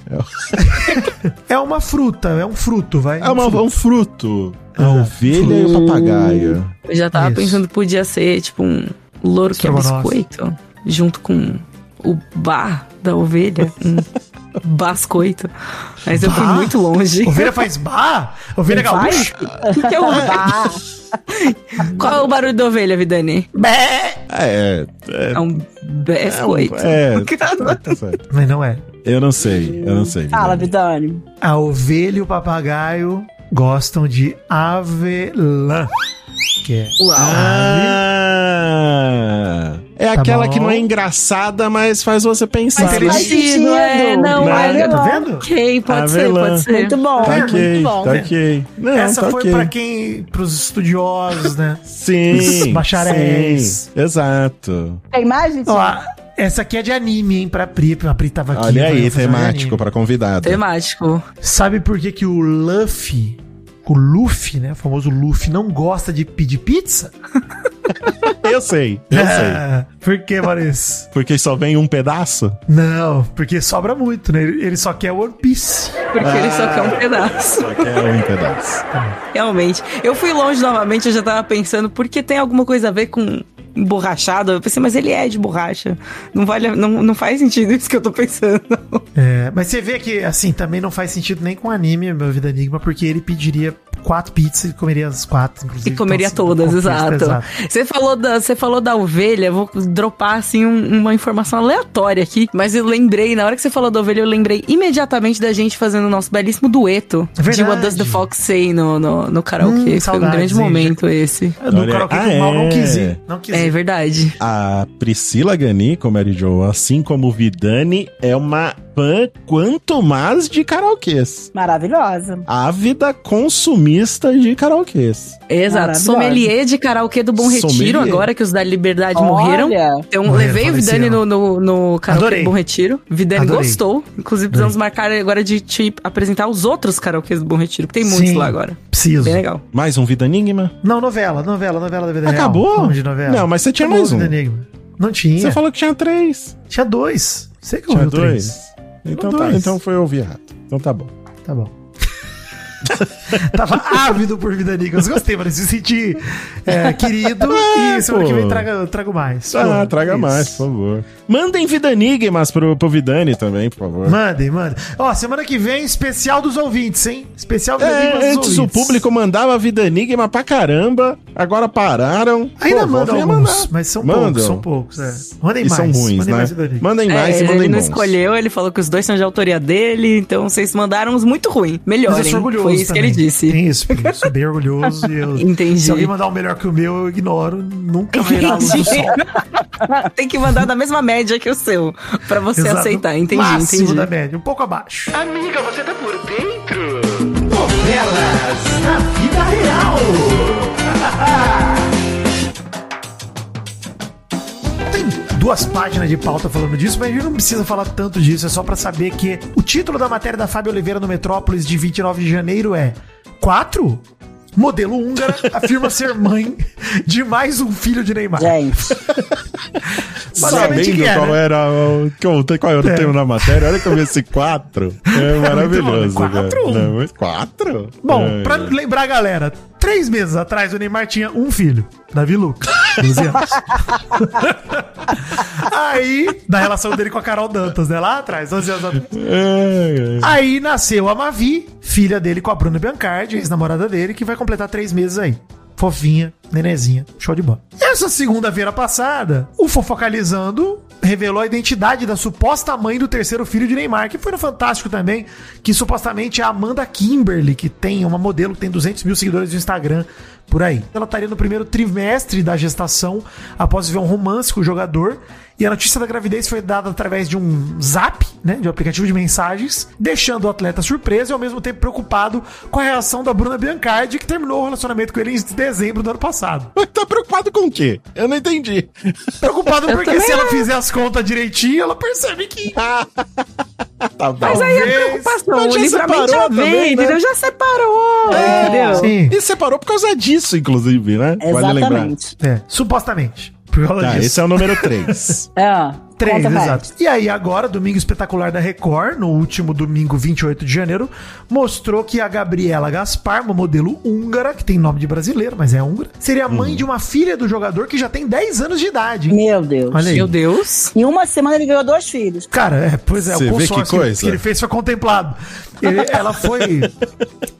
[SPEAKER 5] É uma fruta, é um fruto, vai.
[SPEAKER 1] É uma-
[SPEAKER 5] um fruto.
[SPEAKER 1] um fruto. A
[SPEAKER 5] Ah,
[SPEAKER 1] ovelha e o papagaio.
[SPEAKER 3] eu já tava
[SPEAKER 5] Isso.
[SPEAKER 3] pensando que podia ser tipo um louro que é biscoito, junto com o bar da ovelha, um bascoito. Mas eu fui
[SPEAKER 5] Bah?
[SPEAKER 3] muito longe.
[SPEAKER 5] Ovelha faz bar? Ovelha gaúcha?
[SPEAKER 3] O que, que é o bar? Qual é o barulho da ovelha, Vidani?
[SPEAKER 5] Bé!
[SPEAKER 1] É, é,
[SPEAKER 3] É um biscoito.
[SPEAKER 1] é, é, tá certo.
[SPEAKER 5] Mas não é.
[SPEAKER 1] Eu não sei, eu não sei.
[SPEAKER 4] Fala,
[SPEAKER 1] Vidani.
[SPEAKER 4] Vidani.
[SPEAKER 5] A ovelha e o papagaio gostam de avelã. Que é
[SPEAKER 3] Uau.
[SPEAKER 1] Ah, é
[SPEAKER 5] Tá
[SPEAKER 1] aquela
[SPEAKER 5] bom.
[SPEAKER 1] que não é engraçada, mas faz você pensar.
[SPEAKER 5] Mas
[SPEAKER 1] né?
[SPEAKER 5] faz
[SPEAKER 3] sentido, é, não,
[SPEAKER 1] Né?
[SPEAKER 3] é.
[SPEAKER 5] Tá vendo?
[SPEAKER 3] Ok, pode
[SPEAKER 1] Avelã.
[SPEAKER 3] ser, pode ser.
[SPEAKER 4] Muito bom.
[SPEAKER 1] Tá
[SPEAKER 4] muito
[SPEAKER 1] ok,
[SPEAKER 4] bom.
[SPEAKER 1] tá ok. Não,
[SPEAKER 5] Essa
[SPEAKER 1] tá
[SPEAKER 5] foi
[SPEAKER 1] ok.
[SPEAKER 5] pra quem. pros estudiosos, né?
[SPEAKER 1] Sim.
[SPEAKER 5] Os bacharéis.
[SPEAKER 1] sim, Exato.
[SPEAKER 4] Tem mais, Vitinho?
[SPEAKER 5] Ó, essa aqui é de anime, hein? Pra Pri. A Pri tava aqui.
[SPEAKER 1] Olha aí, temático pra convidado.
[SPEAKER 3] Temático.
[SPEAKER 5] Sabe por que, que o Luffy o Luffy, né? O famoso Luffy, não gosta de pedir pizza?
[SPEAKER 1] Eu sei, eu sei.
[SPEAKER 5] É, Por que, Maurício?
[SPEAKER 1] Porque só vem um pedaço?
[SPEAKER 5] Não, porque sobra muito, né? Ele só quer One Piece.
[SPEAKER 3] Porque ele só quer um pedaço.
[SPEAKER 1] Só quer um pedaço.
[SPEAKER 3] Realmente. Eu fui longe novamente, eu já tava pensando, porque tem alguma coisa a ver com emborrachado? Eu pensei, mas ele é de borracha. Não, vale, não, não faz sentido isso que eu tô pensando.
[SPEAKER 5] É, mas você vê que, assim, também não faz sentido nem com anime, meu Vida Enigma, porque ele pediria quatro pizzas e comeria as quatro, inclusive.
[SPEAKER 3] E comeria
[SPEAKER 5] Então,
[SPEAKER 3] todas,
[SPEAKER 5] contexto,
[SPEAKER 3] exato. Você falou, da, você falou da ovelha, vou dropar assim um- uma informação aleatória aqui, mas eu lembrei, na hora que você falou da ovelha, eu lembrei imediatamente da gente fazendo o nosso belíssimo dueto
[SPEAKER 5] É
[SPEAKER 3] de. What Does the Fox Say no, no, no karaokê.
[SPEAKER 5] Hum,
[SPEAKER 3] Foi um
[SPEAKER 5] saudades,
[SPEAKER 3] grande
[SPEAKER 5] hein?
[SPEAKER 3] momento esse.
[SPEAKER 5] É do
[SPEAKER 1] Olha,
[SPEAKER 5] karaokê
[SPEAKER 1] ah,
[SPEAKER 5] que mal não
[SPEAKER 1] é.
[SPEAKER 5] quis ir. Não quis
[SPEAKER 3] É
[SPEAKER 5] ir.
[SPEAKER 3] verdade.
[SPEAKER 1] A Priscila Gani, como Mary Jo, assim como o Vidani, é uma fã quanto mais de karaokês.
[SPEAKER 4] Maravilhosa.
[SPEAKER 1] Ávida consumista de karaokês.
[SPEAKER 3] Exato. Sommelier de karaokê do Bom Retiro,
[SPEAKER 1] Sommelier.
[SPEAKER 3] agora que os da Liberdade morreram.
[SPEAKER 4] Olha,
[SPEAKER 3] Então,
[SPEAKER 5] Morreram,
[SPEAKER 3] levei o Vidani no, no, no karaokê
[SPEAKER 5] Adorei.
[SPEAKER 3] do Bom Retiro. Vidani
[SPEAKER 5] Adorei.
[SPEAKER 3] gostou. Inclusive, precisamos marcar agora de te apresentar os outros karaokês do Bom Retiro, que tem
[SPEAKER 5] Sim,
[SPEAKER 3] muitos lá agora.
[SPEAKER 5] Preciso.
[SPEAKER 3] Bem legal.
[SPEAKER 1] Mais um Vida Enigma?
[SPEAKER 5] Não, novela, novela, novela da vida real.
[SPEAKER 1] Acabou?
[SPEAKER 5] Vamos de novela.
[SPEAKER 1] Não, mas você tinha
[SPEAKER 5] Acabou
[SPEAKER 1] mais um.
[SPEAKER 5] Vida Enigma. Não tinha.
[SPEAKER 1] Você falou que tinha três.
[SPEAKER 5] Tinha dois. Você que
[SPEAKER 1] Tinha dois?
[SPEAKER 5] três.
[SPEAKER 1] Então,
[SPEAKER 5] Dois.
[SPEAKER 1] tá, então foi ouvir errado. Então tá bom.
[SPEAKER 5] Tá bom. Tava ávido por Vida Enigmas. Gostei, mano. Se senti é, querido.
[SPEAKER 1] É,
[SPEAKER 5] e semana
[SPEAKER 1] pô.
[SPEAKER 5] que vem traga, eu trago mais.
[SPEAKER 1] Ah,
[SPEAKER 5] Pô,
[SPEAKER 1] traga
[SPEAKER 5] isso.
[SPEAKER 1] mais, por favor. Mandem Vida Enigmas pro, pro Vidani também, por favor.
[SPEAKER 5] Mandem, mandem. Ó, semana que vem, especial dos ouvintes, hein? Especial Vida
[SPEAKER 1] É,
[SPEAKER 5] dos
[SPEAKER 1] antes o público mandava Vida Enigma pra caramba, agora pararam.
[SPEAKER 5] Ainda
[SPEAKER 1] Pô,
[SPEAKER 5] mandam alguns, mas são
[SPEAKER 1] Mandam.
[SPEAKER 5] poucos, são poucos. É. Mandem
[SPEAKER 1] E
[SPEAKER 5] mais.
[SPEAKER 1] são ruins,
[SPEAKER 5] mandem
[SPEAKER 1] né?
[SPEAKER 5] mais Vida.
[SPEAKER 1] Mandem mais
[SPEAKER 3] É,
[SPEAKER 1] e
[SPEAKER 3] ele
[SPEAKER 1] mandem
[SPEAKER 3] não
[SPEAKER 1] bons.
[SPEAKER 3] escolheu, ele falou que os dois são de autoria dele, então vocês mandaram uns muito ruim.
[SPEAKER 5] Mas
[SPEAKER 3] Melhorem.
[SPEAKER 5] eu sou orgulhoso
[SPEAKER 3] Foi isso
[SPEAKER 5] também.
[SPEAKER 3] que ele disse.
[SPEAKER 5] Tem isso, eu sou bem orgulhoso. e eu,
[SPEAKER 3] Entendi.
[SPEAKER 5] Se alguém mandar um melhor que o meu, eu ignoro. Nunca vai à luz do sol.
[SPEAKER 3] Tem que mandar da mesma média que o seu, pra você
[SPEAKER 5] Exato.
[SPEAKER 3] aceitar. Entendi,
[SPEAKER 5] Máximo
[SPEAKER 3] entendi.
[SPEAKER 5] da média, um pouco abaixo.
[SPEAKER 8] Amiga, você tá por dentro? Novelas na vida real.
[SPEAKER 5] Tem duas páginas de pauta falando disso, mas a gente não precisa falar tanto disso. É só pra saber que o título da matéria da Fábio Oliveira no Metrópolis de 29 de janeiro é Quatro? Modelo húngara afirma ser mãe de mais um filho de Neymar.
[SPEAKER 4] gente.
[SPEAKER 1] Sabendo
[SPEAKER 5] que é,
[SPEAKER 1] qual
[SPEAKER 5] né?
[SPEAKER 1] era o, qual, qual era o
[SPEAKER 5] É.
[SPEAKER 1] tema na matéria, olha que eu vi esse quatro. É maravilhoso.
[SPEAKER 5] bom, né? Quatro?
[SPEAKER 1] cara. Não, mas quatro?
[SPEAKER 5] Bom,
[SPEAKER 1] É,
[SPEAKER 5] pra
[SPEAKER 1] é.
[SPEAKER 5] lembrar a galera, três meses atrás o Neymar tinha um filho, Davi Lucas, 12 anos. Aí, da relação dele com a Carol Dantas, né? Lá atrás, 12 anos atrás.
[SPEAKER 1] É, é.
[SPEAKER 5] Aí nasceu a Mavi, filha dele com a Bruna Biancardi, ex-namorada dele, que vai completar três meses aí. Fofinha, nenezinha, show de bola. Essa segunda-feira passada, o Fofocalizando revelou a identidade da suposta mãe do terceiro filho de Neymar, que foi no Fantástico também, que supostamente é a Amanda Kimberly, que tem uma modelo que tem 200 mil seguidores no Instagram, por aí. Ela estaria no primeiro trimestre da gestação, após viver um romance com o jogador, e a notícia da gravidez foi dada através de um zap, né, de um aplicativo de mensagens, deixando o atleta surpreso e ao mesmo tempo preocupado com a reação da Bruna Biancardi, que terminou o relacionamento com ele em dezembro do ano passado.
[SPEAKER 1] Mas tá preocupado com o quê? Eu não entendi.
[SPEAKER 5] Preocupado porque se ela fizer as contas direitinho, ela percebe que
[SPEAKER 1] Tá bom.
[SPEAKER 3] Mas aí a preocupação,
[SPEAKER 1] Mas já separou
[SPEAKER 3] já vem,
[SPEAKER 1] também, né?
[SPEAKER 3] entendeu? Já separou, entendeu?
[SPEAKER 5] Sim.
[SPEAKER 1] E separou por causa disso, inclusive, né? Vale lembrar.
[SPEAKER 4] Exatamente.
[SPEAKER 5] É, supostamente. Por causa
[SPEAKER 1] Tá,
[SPEAKER 5] disso.
[SPEAKER 1] esse é o número 3.
[SPEAKER 4] É,
[SPEAKER 5] Três,
[SPEAKER 4] conta
[SPEAKER 5] exato. E aí, agora, Domingo Espetacular da Record, no último domingo, 28 de janeiro, mostrou que a Gabriela Gaspar, uma modelo húngara, que tem nome de brasileiro, mas é húngara, seria mãe de uma filha do jogador que já tem 10 anos de idade.
[SPEAKER 4] Meu Deus.
[SPEAKER 5] Olha aí.
[SPEAKER 3] Meu Deus.
[SPEAKER 4] Em uma semana ele ganhou dois filhos.
[SPEAKER 5] Cara, é, pois é,
[SPEAKER 1] Você
[SPEAKER 5] o consórcio
[SPEAKER 1] que coisa?
[SPEAKER 5] que ele fez foi contemplado. Ele- ela foi.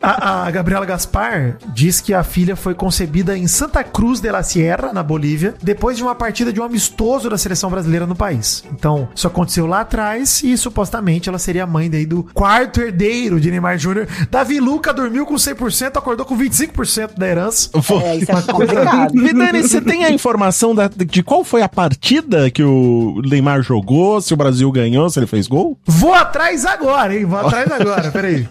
[SPEAKER 5] A, a Gabriela Gaspar diz que a filha foi concebida em Santa Cruz de la Sierra, na Bolívia, depois de uma partida de um amistoso da seleção brasileira no país. Então, isso aconteceu lá atrás e supostamente ela seria a mãe daí do quarto herdeiro de Neymar Júnior. Davi Luca dormiu com 100%, acordou com 25% da herança.
[SPEAKER 4] É, isso é complicado.
[SPEAKER 1] Vidani, você tem a informação da- de qual foi a partida que o Neymar jogou, se o Brasil ganhou, se ele fez gol?
[SPEAKER 5] Vou atrás agora, hein? Vou atrás agora, peraí.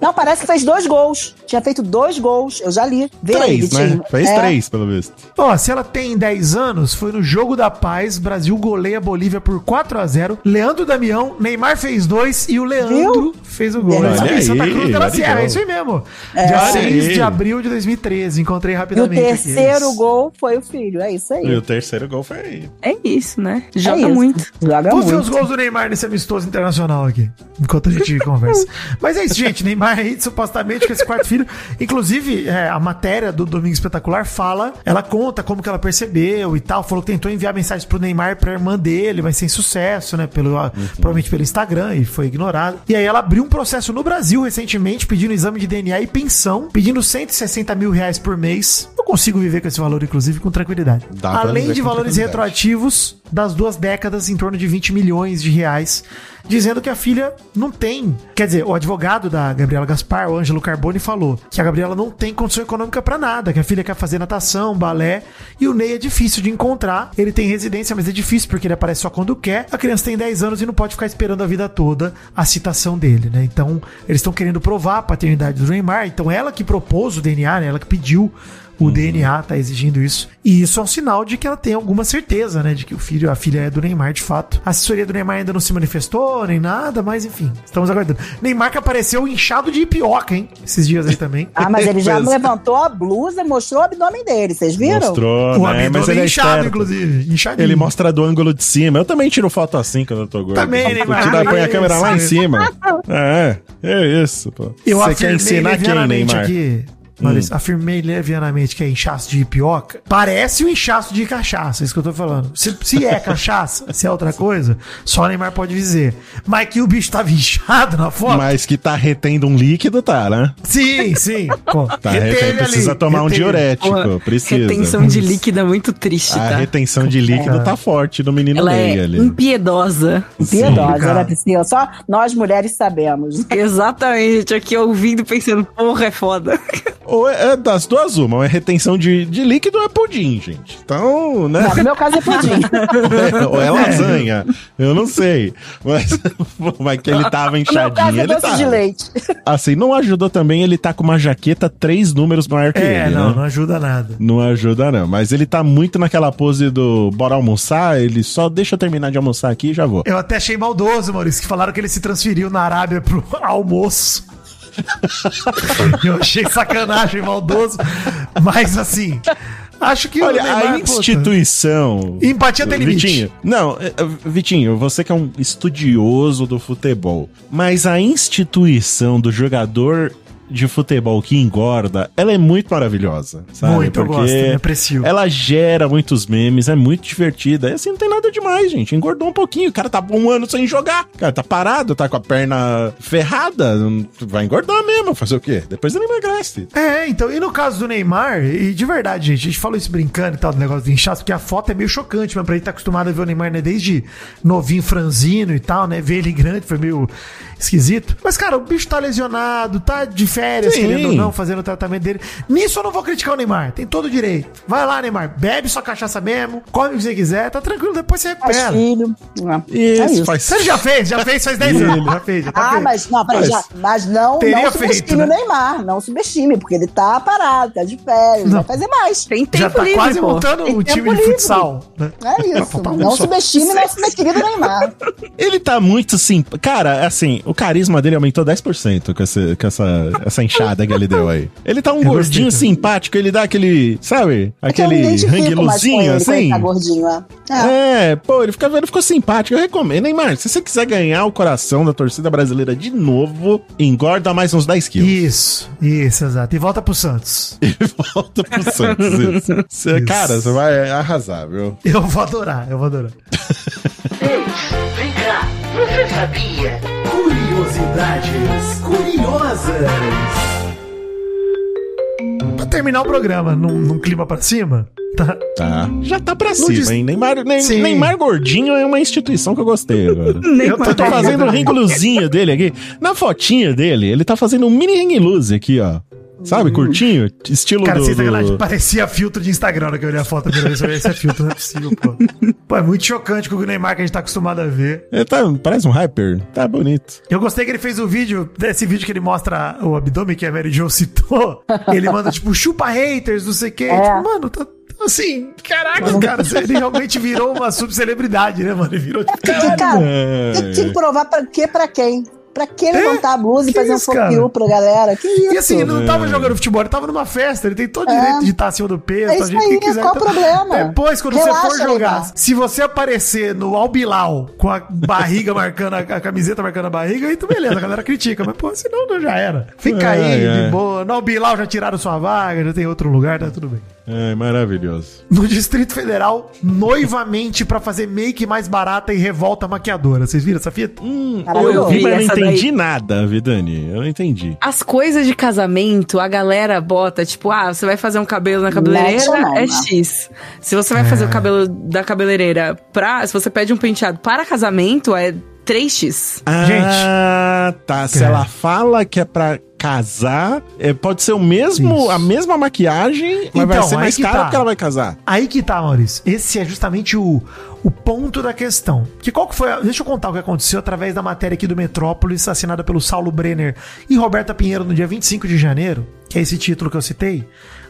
[SPEAKER 4] Não, parece que fez dois gols. Tinha feito dois gols. Eu já li. Vê aí,
[SPEAKER 1] Três, né?
[SPEAKER 4] Vitinho.
[SPEAKER 1] Fez
[SPEAKER 4] É.
[SPEAKER 1] três, pelo visto.
[SPEAKER 5] Ó, se ela tem 10 anos, foi no Jogo da Paz, Brasil goleia Bolívia Bolívia por 4 a 0 Leandro Damião, Neymar fez dois e o Leandro fez o gol.
[SPEAKER 4] Olha
[SPEAKER 5] aqui,
[SPEAKER 1] aí,
[SPEAKER 5] Santa Cruz Sierra, é isso aí mesmo.
[SPEAKER 4] É.
[SPEAKER 5] Dia
[SPEAKER 1] Olha
[SPEAKER 5] 6
[SPEAKER 1] aí.
[SPEAKER 5] de abril de 2013. Encontrei
[SPEAKER 4] E o
[SPEAKER 5] rapidamente. aqui.
[SPEAKER 4] terceiro gol foi o filho. É isso aí.
[SPEAKER 1] E o terceiro gol foi aí.
[SPEAKER 3] É isso, né?
[SPEAKER 4] É
[SPEAKER 3] Joga
[SPEAKER 4] isso.
[SPEAKER 3] muito.
[SPEAKER 4] Joga
[SPEAKER 5] Vamos ver
[SPEAKER 4] muito.
[SPEAKER 5] os gols do Neymar nesse amistoso internacional aqui, enquanto a gente conversa. Mas é isso, gente. Neymar aí, supostamente, com esse quarto filho. Inclusive, é, a matéria do Domingo Espetacular fala, ela conta como que ela percebeu e tal. Falou que tentou enviar mensagens pro Neymar pra irmã dele, mas sem sucesso, né? Pelo, Provavelmente pelo Instagram e foi ignorado. E aí ela abriu um processo no Brasil recentemente pedindo exame de DNA e pensão, pedindo 160 mil reais por mês. Eu consigo viver com esse valor, inclusive, com tranquilidade.
[SPEAKER 1] Dá
[SPEAKER 5] Além de valores retroativos das duas décadas, em torno de 20 milhões de reais, dizendo que a filha não tem. Quer dizer, o advogado da Gabriela Gaspar, o Ângelo Carboni, falou que a Gabriela não tem condição econômica pra nada, que a filha quer fazer natação, balé, e o Ney é difícil de encontrar. Ele tem residência, mas é difícil porque ele aparece só quando quer. A criança tem 10 anos e não pode ficar esperando a vida toda a citação dele, né? Então, eles estão querendo provar a paternidade do Neymar. Então, ela que propôs o DNA, né? Ela que pediu o DNA tá exigindo isso. E isso é um sinal de que ela tem alguma certeza, né? De que o filho, a filha é do Neymar de fato. A assessoria do Neymar ainda não se manifestou, nem nada, mas enfim, estamos aguardando. Neymar que apareceu inchado de ipioca, hein? Esses dias aí também.
[SPEAKER 4] Ah, mas ele já
[SPEAKER 1] é.
[SPEAKER 4] levantou a blusa e mostrou o abdômen dele. Vocês viram?
[SPEAKER 1] Mostrou,
[SPEAKER 5] o
[SPEAKER 1] né? Mas
[SPEAKER 5] abdômen
[SPEAKER 1] ele é
[SPEAKER 5] inchado,
[SPEAKER 1] esperto.
[SPEAKER 5] inclusive. Inchadinho.
[SPEAKER 1] Ele mostra do ângulo de cima. Eu também tiro foto assim quando eu tô gordo.
[SPEAKER 5] Também, Neymar.
[SPEAKER 1] Tira, põe a
[SPEAKER 5] Isso.
[SPEAKER 1] câmera lá em cima. É, é isso, pô.
[SPEAKER 5] Eu
[SPEAKER 1] Você quer ensinar quem, Neymar?
[SPEAKER 5] aqui. Maurício, afirmei levianamente que é inchaço de ipioca. Parece um inchaço de cachaça, é isso que eu tô falando. Se, se é cachaça, se é outra coisa, só o Neymar pode dizer. Mas que o bicho tava inchado na foto?
[SPEAKER 1] Mas que tá retendo um líquido, tá, né?
[SPEAKER 5] Sim, sim. Pô,
[SPEAKER 1] Tá
[SPEAKER 5] reteve
[SPEAKER 1] retendo,
[SPEAKER 5] ali,
[SPEAKER 1] precisa tomar um diurético,
[SPEAKER 3] Porra,
[SPEAKER 1] precisa.
[SPEAKER 3] Retenção de líquido é muito triste,
[SPEAKER 1] A
[SPEAKER 3] tá?
[SPEAKER 1] retenção de líquido tá forte no menino
[SPEAKER 3] Ela
[SPEAKER 1] Ney
[SPEAKER 3] é
[SPEAKER 1] ali.
[SPEAKER 3] impiedosa.
[SPEAKER 4] Piedosa,
[SPEAKER 5] cara.
[SPEAKER 4] né, Priscila? Só nós mulheres sabemos.
[SPEAKER 3] Exatamente, aqui ouvindo pensando, porra, é foda.
[SPEAKER 1] Ou é, é das duas uma, ou é retenção de, de líquido ou é pudim, gente. Então, né?
[SPEAKER 4] Não, no meu caso é pudim.
[SPEAKER 1] ou é lasanha. Eu não sei. Mas, mas que ele tava inchadinho,
[SPEAKER 4] é
[SPEAKER 1] ele
[SPEAKER 4] doce
[SPEAKER 1] tá.
[SPEAKER 4] de leite.
[SPEAKER 1] Assim, não ajudou também ele tá com uma jaqueta três números maior que
[SPEAKER 5] É,
[SPEAKER 1] ele,
[SPEAKER 5] não,
[SPEAKER 1] né?
[SPEAKER 5] não ajuda nada.
[SPEAKER 1] Não ajuda, não. Mas ele tá muito naquela pose do bora almoçar. Ele só deixa eu terminar de almoçar aqui e já vou.
[SPEAKER 5] Eu até achei maldoso, Maurício, que falaram que ele se transferiu na Arábia pro almoço. Eu achei sacanagem, maldoso. Mas assim, acho que
[SPEAKER 1] Olha,
[SPEAKER 5] Neymar,
[SPEAKER 1] a instituição.
[SPEAKER 5] Empatia tem limite.
[SPEAKER 1] Vitinho, não, é, é, Vitinho, você que é um estudioso do futebol, mas a instituição do jogador de futebol que engorda, ela é muito maravilhosa, sabe?
[SPEAKER 5] Muito, eu gosto, me aprecio.
[SPEAKER 1] Ela gera muitos memes, é muito divertida. E assim, não tem nada demais, gente. Engordou um pouquinho. O cara tá um ano sem jogar. O cara tá parado, tá com a perna ferrada. Vai engordar mesmo. Fazer o quê? Depois ele emagrece.
[SPEAKER 5] É, então, e no caso do Neymar, e de verdade, gente, a gente falou isso brincando e tal, do negócio de inchaço, porque a foto é meio chocante, mas pra gente tá acostumado a ver o Neymar, né, desde novinho, franzino e tal, né, ver ele grande foi meio esquisito. Mas, cara, o bicho tá lesionado, tá de férias,
[SPEAKER 1] Sim.
[SPEAKER 5] querendo ou não, fazendo o tratamento dele. Nisso eu não vou criticar o Neymar, tem todo o direito. Vai lá, Neymar, bebe sua cachaça mesmo, come o que você quiser, tá tranquilo, depois você
[SPEAKER 4] Faz
[SPEAKER 5] recupera.
[SPEAKER 4] filho. É,
[SPEAKER 1] Isso,
[SPEAKER 4] é isso.
[SPEAKER 1] faz
[SPEAKER 5] Você já fez, já fez faz 10 anos, já fez, já tá
[SPEAKER 4] Ah,
[SPEAKER 5] feito.
[SPEAKER 4] mas não, peraí,
[SPEAKER 1] Mas-
[SPEAKER 4] já, mas não,
[SPEAKER 5] Teria
[SPEAKER 4] não subestime
[SPEAKER 5] feito, né?
[SPEAKER 4] o Neymar, não subestime, porque ele tá parado, tá de férias, vai fazer mais.
[SPEAKER 3] Tem tempo
[SPEAKER 5] Já tá
[SPEAKER 3] livre,
[SPEAKER 5] quase
[SPEAKER 3] pô.
[SPEAKER 5] montando
[SPEAKER 4] Tem
[SPEAKER 5] o
[SPEAKER 4] tempo
[SPEAKER 5] time de
[SPEAKER 4] livre.
[SPEAKER 5] futsal, né?
[SPEAKER 4] É isso.
[SPEAKER 5] um
[SPEAKER 4] Não subestime nosso querido Neymar.
[SPEAKER 1] Ele tá muito simples. Cara, assim, o carisma dele aumentou 10% com, esse, com essa, essa enxada que ele deu aí. Ele tá um
[SPEAKER 5] Eu
[SPEAKER 1] gordinho
[SPEAKER 5] gostei
[SPEAKER 1] simpático, ele dá aquele, sabe? Aquele ranguiluzinho, assim.
[SPEAKER 4] tá gordinho, é. É.
[SPEAKER 1] É, pô, ele, fica, ele ficou simpático. Eu recomendo, Neymar. Se você quiser ganhar o coração da torcida brasileira de novo, engorda mais uns 10 quilos.
[SPEAKER 5] Isso, isso, exato. E volta pro Santos.
[SPEAKER 1] E volta pro Santos. Isso. Você-
[SPEAKER 5] Isso.
[SPEAKER 1] Cara, você vai arrasar, viu?
[SPEAKER 5] Eu vou adorar, eu vou adorar.
[SPEAKER 8] Ei, vem cá, você sabia? Curiosidades curiosas.
[SPEAKER 5] Pra terminar o programa num, num clima pra cima, tá?
[SPEAKER 1] Tá. Já tá pra cima,
[SPEAKER 5] diz-
[SPEAKER 1] hein? Neymar, Nem-
[SPEAKER 5] Sim.
[SPEAKER 1] Neymar Gordinho é uma instituição que eu gostei agora.
[SPEAKER 5] Eu
[SPEAKER 1] Eu tô fazendo um ringulozinho dele aqui. Na fotinha dele, ele tá fazendo um mini ringuloze aqui, ó. Sabe, curtinho? Estilo
[SPEAKER 5] Cara,
[SPEAKER 1] do...
[SPEAKER 5] sem sacanagem,
[SPEAKER 1] do...
[SPEAKER 5] parecia filtro de Instagram na que eu olhei a foto Esse é filtro, não é possível, pô. Pô, é muito chocante com o Neymar que a gente tá acostumado a ver.
[SPEAKER 1] Ele tá, parece um hyper. Tá bonito.
[SPEAKER 5] Eu gostei que ele fez o vídeo, desse vídeo que ele mostra o abdômen que a Mary Jo citou. Ele manda, tipo, chupa haters, não sei o quê.
[SPEAKER 4] É.
[SPEAKER 5] Tipo, mano, tá, tá Assim, caraca, cara, ele realmente virou uma subcelebridade, né, mano? Ele virou.
[SPEAKER 4] Que, cara,
[SPEAKER 1] É.
[SPEAKER 4] tinha que provar pra quê, pra quem? Pra que levantar a blusa e fazer um
[SPEAKER 5] isso, cara?
[SPEAKER 4] fofiu pra galera? Que isso?
[SPEAKER 5] E assim, ele não tava jogando futebol, ele tava numa festa, ele tem todo o direito de estar acima do peso,
[SPEAKER 4] É
[SPEAKER 5] tá,
[SPEAKER 4] isso
[SPEAKER 5] gente,
[SPEAKER 4] aí,
[SPEAKER 5] quem quiser.
[SPEAKER 4] qual o
[SPEAKER 5] Então,
[SPEAKER 4] problema?
[SPEAKER 5] Depois, quando
[SPEAKER 4] Relaxa,
[SPEAKER 5] você for jogar, se você aparecer no Albilau com a barriga marcando, a, a camiseta marcando a barriga, aí tu beleza, a galera critica, mas pô, senão não já era. Fica
[SPEAKER 1] É,
[SPEAKER 5] aí,
[SPEAKER 1] é.
[SPEAKER 5] de boa. No Albilau já tiraram sua vaga, já tem outro lugar, tá tudo bem.
[SPEAKER 1] É maravilhoso.
[SPEAKER 5] No Distrito Federal, noivamente pra fazer make mais barata e revolta maquiadora. Vocês viram essa fita?
[SPEAKER 1] Hum,
[SPEAKER 4] Caralho,
[SPEAKER 1] eu vi,
[SPEAKER 3] eu
[SPEAKER 1] mas não entendi
[SPEAKER 3] daí.
[SPEAKER 1] nada, Vidani. Eu não entendi.
[SPEAKER 3] As coisas de casamento, a galera bota, tipo, ah, você vai fazer um cabelo na cabeleireira, é? X. Se você vai fazer o cabelo da cabeleireira pra. Se você pede um penteado para casamento, é 3x.
[SPEAKER 1] Ah, tá. Se
[SPEAKER 5] É.
[SPEAKER 1] ela fala que é pra casar, é, pode ser o mesmo,
[SPEAKER 5] Isso.
[SPEAKER 1] a mesma maquiagem, mas vai
[SPEAKER 5] Então,
[SPEAKER 1] ser
[SPEAKER 5] aí
[SPEAKER 1] mais
[SPEAKER 5] que
[SPEAKER 1] caro
[SPEAKER 5] tá.
[SPEAKER 1] porque ela vai casar.
[SPEAKER 5] Aí que tá, Maurício. Esse é justamente o, o ponto da questão. Que qual que foi? a- Deixa eu contar o que aconteceu através da matéria aqui do Metrópolis, assinada pelo Saulo Brenner e Roberta Pinheiro no dia 25 de janeiro, que é esse título que eu citei.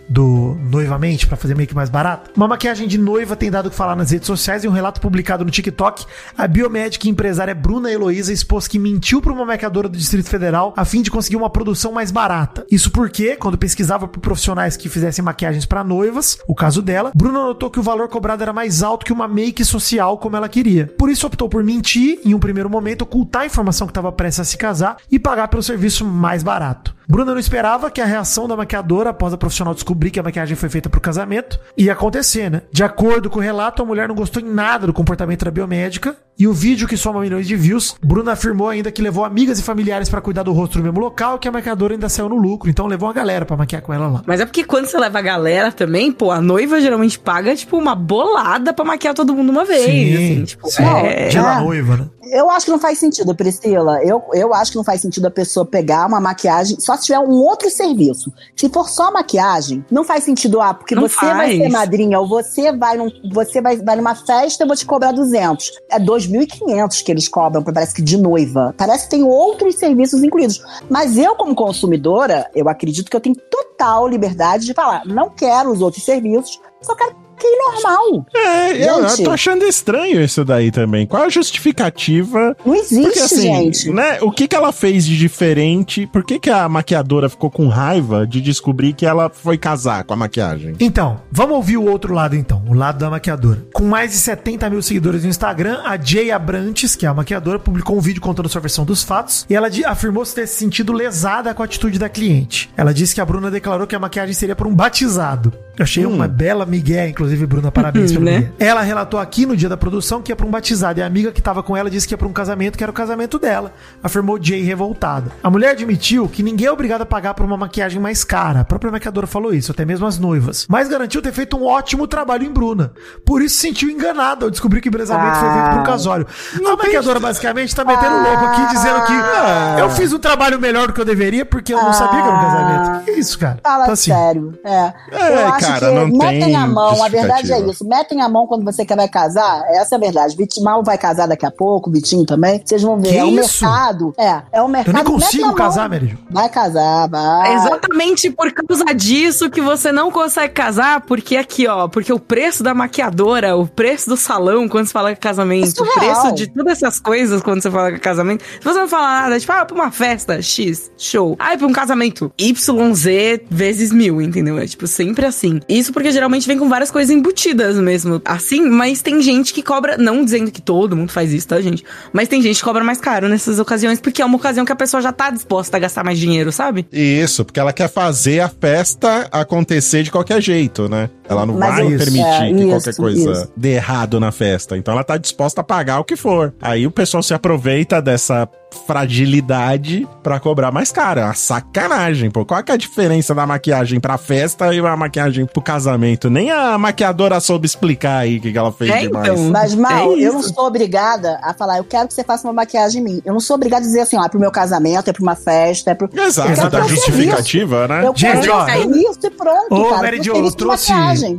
[SPEAKER 5] Do Noivamente, pra fazer meio que mais barato. Uma maquiagem de noiva tem dado o que falar nas redes sociais e um relato publicado no TikTok. A biomédica e empresária Bruna Heloísa expôs que mentiu para uma maquiadora do Distrito Federal a fim de conseguir uma produção mais barata. Isso porque, quando pesquisava por profissionais que fizessem maquiagens para noivas, o caso dela, Bruna notou que o valor cobrado era mais alto que uma make social como ela queria. Por isso optou por mentir em um primeiro momento, ocultar a informação que estava prestes a se casar e pagar pelo serviço mais barato. Bruna não esperava que a reação da maquiadora após a profissional descobrir que a maquiagem foi feita pro casamento ia acontecer, né? De acordo com o relato, a mulher não gostou em nada do comportamento da biomédica e o vídeo que soma milhões de views, Bruna afirmou ainda que levou amigas e familiares pra cuidar do rosto no mesmo local e que a maquiadora ainda saiu no lucro, então levou uma galera pra maquiar com ela lá.
[SPEAKER 3] Mas é porque quando você leva a galera também, pô, a noiva geralmente paga, tipo, uma bolada pra maquiar todo mundo uma vez. assim, tipo,
[SPEAKER 5] sim.
[SPEAKER 3] é-
[SPEAKER 5] da
[SPEAKER 4] é.
[SPEAKER 5] noiva, né?
[SPEAKER 4] Eu acho que não faz sentido, Priscila. Eu, eu acho que não faz sentido a pessoa pegar uma maquiagem só se tiver um outro serviço. Se for só maquiagem, não faz sentido, ah, porque
[SPEAKER 3] Não
[SPEAKER 4] você vai
[SPEAKER 3] faz.
[SPEAKER 4] ser madrinha ou você vai, num, você vai, vai numa festa, eu vou te cobrar 200. É 2.500 que eles cobram, parece que de noiva. Parece que tem outros serviços incluídos. Mas eu, como consumidora, eu acredito que eu tenho total liberdade de falar, não quero os outros serviços, só quero que normal.
[SPEAKER 1] É, eu, eu tô achando estranho isso daí também. Qual a justificativa?
[SPEAKER 4] Não existe,
[SPEAKER 1] Porque assim,
[SPEAKER 4] gente.
[SPEAKER 1] né, o que que ela fez de diferente? Por que que a maquiadora ficou com raiva de descobrir que ela foi casar com a maquiagem?
[SPEAKER 5] Então, vamos ouvir o outro lado então, o lado da maquiadora. Com mais de 70 mil seguidores no Instagram, a Jay Abrantes, que é a maquiadora, publicou um vídeo contando sua versão dos fatos e ela afirmou se ter se sentido lesada com a atitude da cliente. Ela disse que a Bruna declarou que a maquiagem seria para um batizado. Eu achei uma bela migué, inclusive, Bruna, parabéns pelo
[SPEAKER 3] Né?
[SPEAKER 5] Ela relatou aqui no dia da produção que ia pra um batizado e a amiga que tava com ela disse que ia pra um casamento que era o casamento dela, afirmou Jay revoltada. A mulher admitiu que ninguém é obrigado a pagar por uma maquiagem mais cara. A própria maquiadora falou isso, até mesmo as noivas. Mas garantiu ter feito um ótimo trabalho em Bruna. Por isso se sentiu enganada ao descobrir que o embelezamento foi feito por um casório. a maquiadora basicamente tá metendo louco aqui dizendo que eu fiz um trabalho melhor do que eu deveria porque eu não sabia que era um casamento. Que isso, cara?
[SPEAKER 4] Fala
[SPEAKER 5] Então, assim,
[SPEAKER 4] sério. É.
[SPEAKER 1] É,
[SPEAKER 4] eu acho
[SPEAKER 1] cara,
[SPEAKER 4] que
[SPEAKER 1] não
[SPEAKER 4] metem
[SPEAKER 1] tem
[SPEAKER 4] a mão, a verdade é isso. Metem a mão quando você quer vai casar, essa é a verdade. Vitimão vai casar daqui a pouco, Vitinho também. Vocês vão ver.
[SPEAKER 5] Que
[SPEAKER 4] é o
[SPEAKER 5] isso?
[SPEAKER 4] mercado. É, é o mercado.
[SPEAKER 5] Eu nem consigo casar, Meridio.
[SPEAKER 4] Vai casar, vai.
[SPEAKER 3] Exatamente por causa disso que você não consegue casar, porque aqui, ó, porque o preço da maquiadora, o preço do salão quando você fala que é casamento,
[SPEAKER 4] É
[SPEAKER 3] o preço de todas essas coisas quando você fala que é casamento, se você não fala nada, tipo, ah, pra uma festa, X, show. Ah, pra um casamento, YZ vezes mil, entendeu? É tipo sempre assim. Isso porque geralmente vem com várias coisas embutidas mesmo, assim, mas tem gente que cobra, não dizendo que todo mundo faz isso, tá, gente? Mas tem gente que cobra mais caro nessas ocasiões, porque é uma ocasião que a pessoa já tá disposta a gastar mais dinheiro, sabe?
[SPEAKER 1] Isso, porque ela quer fazer a festa acontecer de qualquer jeito, né? Ela não
[SPEAKER 4] Mas
[SPEAKER 1] vai
[SPEAKER 4] eu-
[SPEAKER 1] permitir
[SPEAKER 4] é,
[SPEAKER 1] que
[SPEAKER 4] isso,
[SPEAKER 1] qualquer coisa
[SPEAKER 4] isso.
[SPEAKER 1] dê errado na festa. Então ela tá disposta a pagar o que for. Aí o pessoal se aproveita dessa fragilidade pra cobrar mais caro. É uma sacanagem, pô. Qual que é a diferença da maquiagem pra festa e a maquiagem pro casamento? Nem a maquiadora soube explicar aí o que, que ela fez
[SPEAKER 3] É,
[SPEAKER 1] demais.
[SPEAKER 3] então.
[SPEAKER 4] Mas, Mal,
[SPEAKER 3] É
[SPEAKER 4] eu não
[SPEAKER 3] isso.
[SPEAKER 4] sou obrigada a falar, eu quero que você faça uma maquiagem em mim. Eu não sou obrigada a dizer assim, ó, é pro meu casamento, é pra uma festa, é pro.
[SPEAKER 1] Exato, da justificativa, né?
[SPEAKER 4] Eu quero
[SPEAKER 5] Gente, ó,
[SPEAKER 4] isso e pronto,
[SPEAKER 5] Ô,
[SPEAKER 4] cara.
[SPEAKER 5] Mary Jo, eu trouxe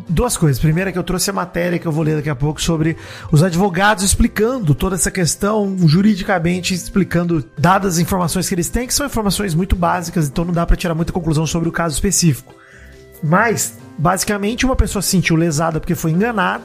[SPEAKER 5] duas coisas. Primeiro é que eu trouxe a matéria que eu vou ler daqui a pouco sobre os advogados explicando toda essa questão juridicamente, explicando dadas as informações que eles têm, que são informações muito básicas, então não dá pra tirar muita conclusão sobre o caso específico. Mas basicamente uma pessoa se sentiu lesada porque foi enganada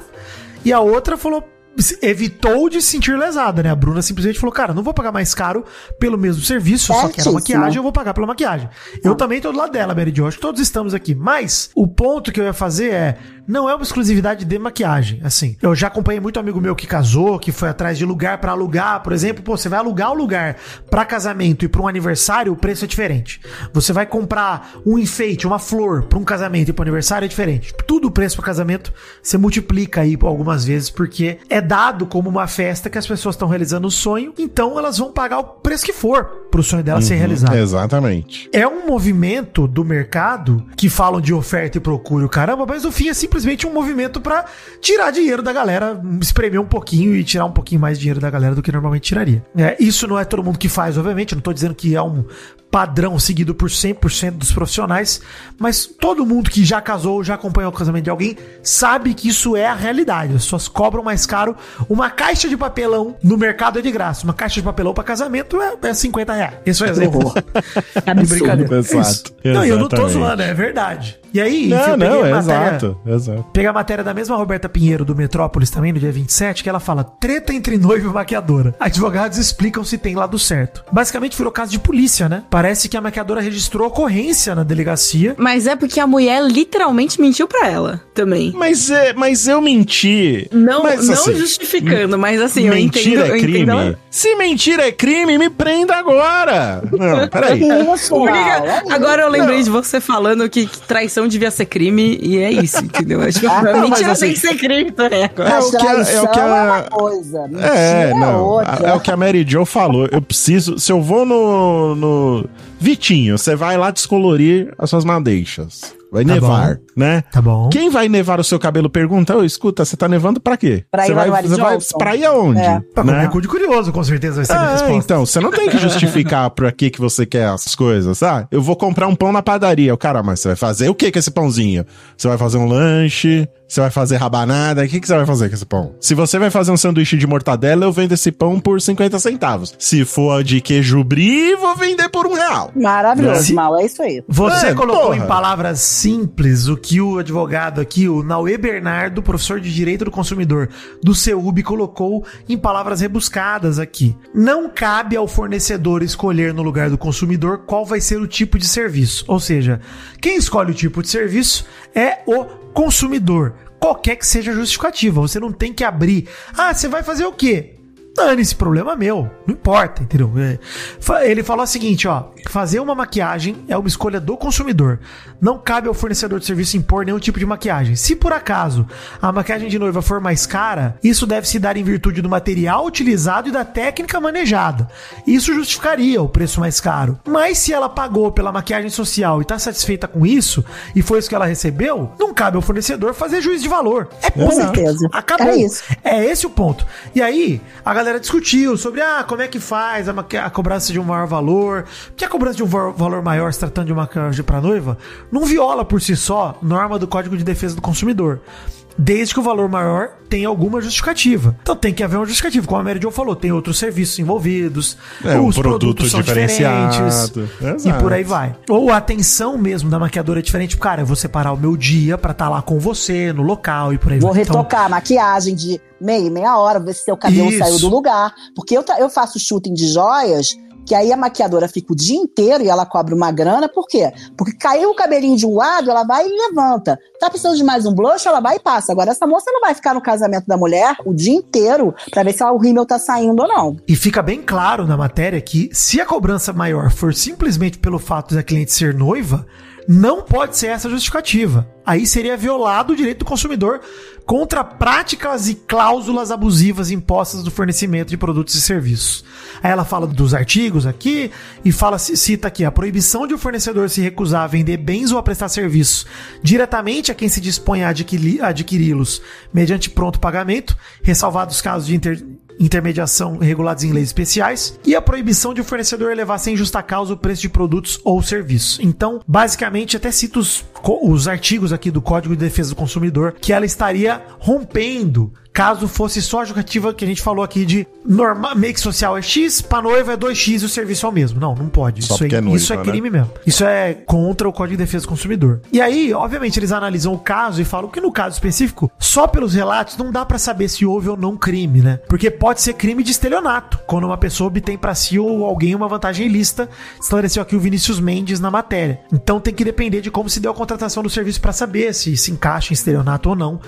[SPEAKER 5] e a outra falou evitou de se sentir lesada, né? A Bruna simplesmente falou, cara, não vou pagar mais caro pelo mesmo serviço, só quero
[SPEAKER 4] Certíssimo.
[SPEAKER 5] maquiagem, eu vou pagar pela maquiagem. Eu também tô do lado dela, Mary Jo, acho que todos estamos aqui. Mas o ponto que eu ia fazer é, não é uma exclusividade de maquiagem, assim. Eu já acompanhei muito amigo meu que casou, que foi atrás de lugar pra alugar, por exemplo, pô, você vai alugar um lugar pra casamento e pra um aniversário, o preço é diferente. Você vai comprar um enfeite, uma flor pra um casamento e pro aniversário é diferente. Tudo o preço pra casamento você multiplica aí algumas vezes porque é dado como uma festa que as pessoas estão realizando o sonho, então elas vão pagar o preço que for pro sonho dela ser realizado.
[SPEAKER 1] Exatamente.
[SPEAKER 5] É um movimento do mercado que falam de oferta e procura, o caramba, mas no fim é simplesmente um movimento pra tirar dinheiro da galera, espremer um pouquinho e tirar um pouquinho mais dinheiro da galera do que normalmente tiraria. É, isso não é todo mundo que faz, obviamente, eu não tô dizendo que é um padrão seguido por 100% dos profissionais, mas todo mundo que já casou, já acompanhou o casamento de alguém, sabe que isso é a realidade. As pessoas cobram mais caro. Uma caixa de papelão no mercado é de graça. Uma caixa de papelão para casamento é, é 50 reais. Esse é o exemplo. De brincadeira.
[SPEAKER 1] Exato.
[SPEAKER 5] É isso. Não, eu não tô zoando, é verdade. E aí,
[SPEAKER 1] Não,
[SPEAKER 5] enfim, eu peguei
[SPEAKER 1] não, é
[SPEAKER 5] matéria-
[SPEAKER 1] exato, exato.
[SPEAKER 5] Pegar a matéria da mesma Roberta Pinheiro do Metrópolis também, no dia 27, que ela fala: treta entre noivo e maquiadora. Advogados explicam se tem lado certo. Basicamente virou caso de polícia, né? Parece que a maquiadora registrou ocorrência na delegacia.
[SPEAKER 3] Mas é porque a mulher literalmente mentiu pra ela também.
[SPEAKER 1] Mas, é, mas eu menti.
[SPEAKER 3] Não,
[SPEAKER 1] mas,
[SPEAKER 3] não
[SPEAKER 1] assim,
[SPEAKER 3] justificando, mas assim, eu entendo.
[SPEAKER 1] Mentira
[SPEAKER 3] eu
[SPEAKER 1] é
[SPEAKER 3] entendo
[SPEAKER 1] crime?
[SPEAKER 3] ela-
[SPEAKER 1] Se mentira é crime, me prenda agora. Não, peraí.
[SPEAKER 4] É
[SPEAKER 3] Agora eu lembrei
[SPEAKER 1] Não.
[SPEAKER 3] de você falando que, que traição devia ser crime e é isso, entendeu? É, tipo,
[SPEAKER 4] Ah, não,
[SPEAKER 3] mentira
[SPEAKER 1] assim-
[SPEAKER 3] tem que ser crime também agora.
[SPEAKER 1] É
[SPEAKER 4] Mas
[SPEAKER 1] o que a- é o que a-
[SPEAKER 4] é uma coisa, mentira
[SPEAKER 1] É,
[SPEAKER 4] é,
[SPEAKER 1] não.
[SPEAKER 4] outra.
[SPEAKER 1] É o que a Mary Jo falou. Eu preciso. Se eu vou no. no Vitinho, você vai lá descolorir as suas madeixas. Vai
[SPEAKER 5] Tá
[SPEAKER 1] nevar, né?
[SPEAKER 5] Tá bom.
[SPEAKER 1] Quem vai nevar o seu cabelo pergunta: Ô, escuta, você tá nevando pra quê?
[SPEAKER 4] Pra ir
[SPEAKER 1] você
[SPEAKER 4] lá
[SPEAKER 1] vai, você vai pra ir aonde?
[SPEAKER 4] É.
[SPEAKER 5] Pra
[SPEAKER 1] né?
[SPEAKER 5] comer cu de curioso, com certeza vai ser a minha
[SPEAKER 1] Ah,
[SPEAKER 5] resposta.
[SPEAKER 1] então, você não tem que justificar pra que que você quer as coisas, ah, eu vou comprar um pão na padaria. O cara, mas você vai fazer o que com esse pãozinho? Você vai fazer um lanche? Você vai fazer rabanada? O que que você vai fazer com esse pão? Se você vai fazer um sanduíche de mortadela, eu vendo esse pão por 50 centavos. Se for de queijo brie, vou vender por um real.
[SPEAKER 4] Maravilhoso, Mal, é isso aí.
[SPEAKER 5] Você
[SPEAKER 1] É,
[SPEAKER 5] colocou
[SPEAKER 1] porra.
[SPEAKER 5] em palavras simples o que o advogado aqui, o Nauê Bernardo, professor de Direito do Consumidor do CEUB, colocou em palavras rebuscadas aqui. Não cabe ao fornecedor escolher no lugar do consumidor qual vai ser o tipo de serviço. Ou seja, quem escolhe o tipo de serviço é o consumidor. Qualquer que seja a justificativa. Você não tem que abrir. Ah, você vai fazer o quê? Dane, esse problema é meu. Não importa, entendeu? É. Ele falou o seguinte, ó. Fazer uma maquiagem é uma escolha do consumidor. Não cabe ao fornecedor de serviço impor nenhum tipo de maquiagem. Se por acaso a maquiagem de noiva for mais cara, isso deve se dar em virtude do material utilizado e da técnica manejada. Isso justificaria o preço mais caro. Mas se ela pagou pela maquiagem social e tá satisfeita com isso, e foi isso que ela recebeu, não cabe ao fornecedor fazer juízo de valor. É
[SPEAKER 4] Com
[SPEAKER 5] ponto.
[SPEAKER 4] certeza.
[SPEAKER 5] Acabou.
[SPEAKER 4] É isso.
[SPEAKER 5] É esse o ponto. E aí, a galera discutiu sobre ah, como é que faz a, a cobrança de um maior valor. Porque a cobrança de um va- valor maior, se tratando de uma maquiagem para noiva, não viola por si só norma do Código de Defesa do Consumidor. Desde que o valor maior tenha alguma justificativa. Então tem que haver uma justificativa. Como a Mary Jo falou, tem outros serviços envolvidos,
[SPEAKER 1] É, um
[SPEAKER 5] os
[SPEAKER 1] produto
[SPEAKER 5] produtos são diferentes, e
[SPEAKER 1] Exato.
[SPEAKER 5] por aí vai. Ou a atenção mesmo da maquiadora é diferente. Cara, eu vou separar o meu dia pra estar lá com você, no local e por aí
[SPEAKER 4] Vou
[SPEAKER 5] vai. Então,
[SPEAKER 4] retocar a maquiagem de meia, meia hora, ver se seu cabelo
[SPEAKER 5] Isso.
[SPEAKER 4] saiu do lugar. Porque eu, eu faço shooting de joias, que aí a maquiadora fica o dia inteiro e ela cobra uma grana. Por quê? Porque caiu o cabelinho de um lado, ela vai e levanta. Tá precisando de mais um blush, ela vai e passa. Agora, essa moça não vai ficar no casamento da mulher o dia inteiro pra ver se o rímel tá saindo ou não.
[SPEAKER 5] E fica bem claro na matéria que se a cobrança maior for simplesmente pelo fato da cliente ser noiva, não pode ser essa justificativa. Aí seria violado o direito do consumidor contra práticas e cláusulas abusivas impostas do fornecimento de produtos e serviços. Aí ela fala dos artigos aqui e fala, cita aqui, a proibição de o fornecedor se recusar a vender bens ou a prestar serviços diretamente a quem se dispõe a adquiri-los mediante pronto pagamento, ressalvados casos de inter intermediação regulados em leis especiais e a proibição de o fornecedor elevar sem justa causa o preço de produtos ou serviços. Então, basicamente, até cito os, os artigos aqui do Código de Defesa do Consumidor que ela estaria rompendo caso fosse só a jogativa que a gente falou aqui de norma, make social é X, pra noiva é 2X e o serviço é o mesmo. Não, não pode.
[SPEAKER 1] Só
[SPEAKER 5] Isso, é,
[SPEAKER 1] é noiva,
[SPEAKER 5] isso é
[SPEAKER 1] né?
[SPEAKER 5] crime mesmo. Isso é contra o Código de Defesa do Consumidor. E aí, obviamente, eles analisam o caso e falam que no caso específico, só pelos relatos não dá pra saber se houve ou não crime, né? Porque pode ser crime de estelionato, quando uma pessoa obtém pra si ou alguém uma vantagem ilícita, esclareceu aqui o Vinícius Mendes na matéria. Então tem que depender de como se deu a contratação do serviço pra saber se se encaixa em estelionato ou não.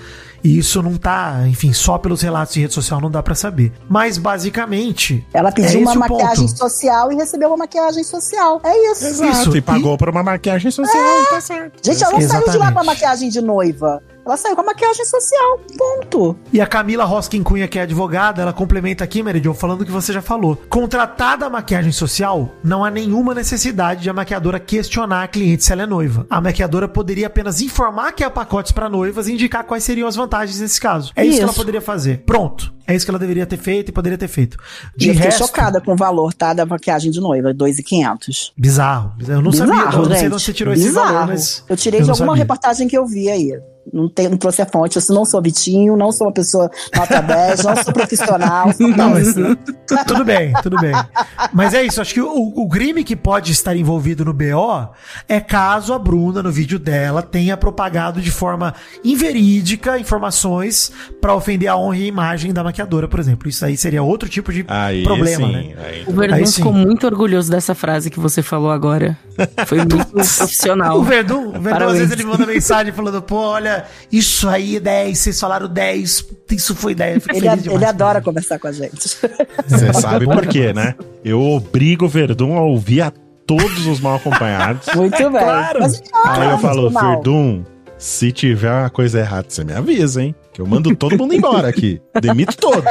[SPEAKER 5] E isso não tá, enfim, só pelos relatos de rede social não dá pra saber. Mas basicamente,
[SPEAKER 4] Ela pediu
[SPEAKER 5] é
[SPEAKER 4] uma maquiagem
[SPEAKER 5] ponto.
[SPEAKER 4] social e recebeu uma maquiagem social. É isso.
[SPEAKER 1] Exato,
[SPEAKER 5] Isso,
[SPEAKER 1] e pagou por uma maquiagem social, tá certo.
[SPEAKER 4] Gente, ela não saiu de lá com a maquiagem de noiva. Ela saiu com a maquiagem social. Ponto.
[SPEAKER 5] E a Camila Roskin Cunha, que é advogada, ela complementa aqui, Meridion, falando o que você já falou. Contratada a maquiagem social, não há nenhuma necessidade de a maquiadora questionar a cliente se ela é noiva. A maquiadora poderia apenas informar que há pacotes para noivas e indicar quais seriam as vantagens nesse caso. É isso, que ela
[SPEAKER 4] Isso.
[SPEAKER 5] poderia fazer. Pronto. É isso que ela deveria ter feito e poderia ter feito. De
[SPEAKER 4] eu fiquei
[SPEAKER 5] resto,
[SPEAKER 4] chocada com o valor, tá? Da maquiagem de noiva, 2,500.
[SPEAKER 5] bizarro. Eu não sabia,
[SPEAKER 4] Bizarro,
[SPEAKER 5] eu não sei de onde você tirou esse
[SPEAKER 4] Bizarro.
[SPEAKER 5] valor, mas.
[SPEAKER 4] Eu tirei
[SPEAKER 5] eu
[SPEAKER 4] de alguma
[SPEAKER 5] sabia.
[SPEAKER 4] reportagem que eu vi aí. Não, tem, não trouxe a fonte. Eu não sou Vitinho, não sou uma pessoa nota 10, não sou profissional. Sou
[SPEAKER 5] Não, tudo bem, tudo bem. Mas é isso, acho que o, o crime que pode estar envolvido no BO é caso a Bruna, no vídeo dela, tenha propagado de forma inverídica informações pra ofender a honra e a imagem da maquiadora, por exemplo. Isso aí seria outro tipo de
[SPEAKER 1] Aí
[SPEAKER 5] problema,
[SPEAKER 1] sim,
[SPEAKER 5] né?
[SPEAKER 1] aí-
[SPEAKER 3] O Verdun
[SPEAKER 5] Aí sim.
[SPEAKER 3] ficou muito orgulhoso dessa frase que você falou agora. Foi muito profissional.
[SPEAKER 5] O Verdun, o Verdun às vezes ele manda mensagem falando, pô, olha, isso aí é 10, vocês falaram 10, isso foi 10. Eu fico
[SPEAKER 4] Ele,
[SPEAKER 5] feliz demais
[SPEAKER 4] ele
[SPEAKER 5] com
[SPEAKER 4] adora conversar com a gente.
[SPEAKER 1] Você sabe por quê, né? Eu obrigo o Verdun a ouvir a todos os mal acompanhados.
[SPEAKER 4] Muito bem.
[SPEAKER 5] Claro.
[SPEAKER 4] Mas,
[SPEAKER 1] Aí eu falo. Verdun, se tiver uma coisa errada, você me avisa, hein? Que eu mando todo mundo embora aqui. Demito todos.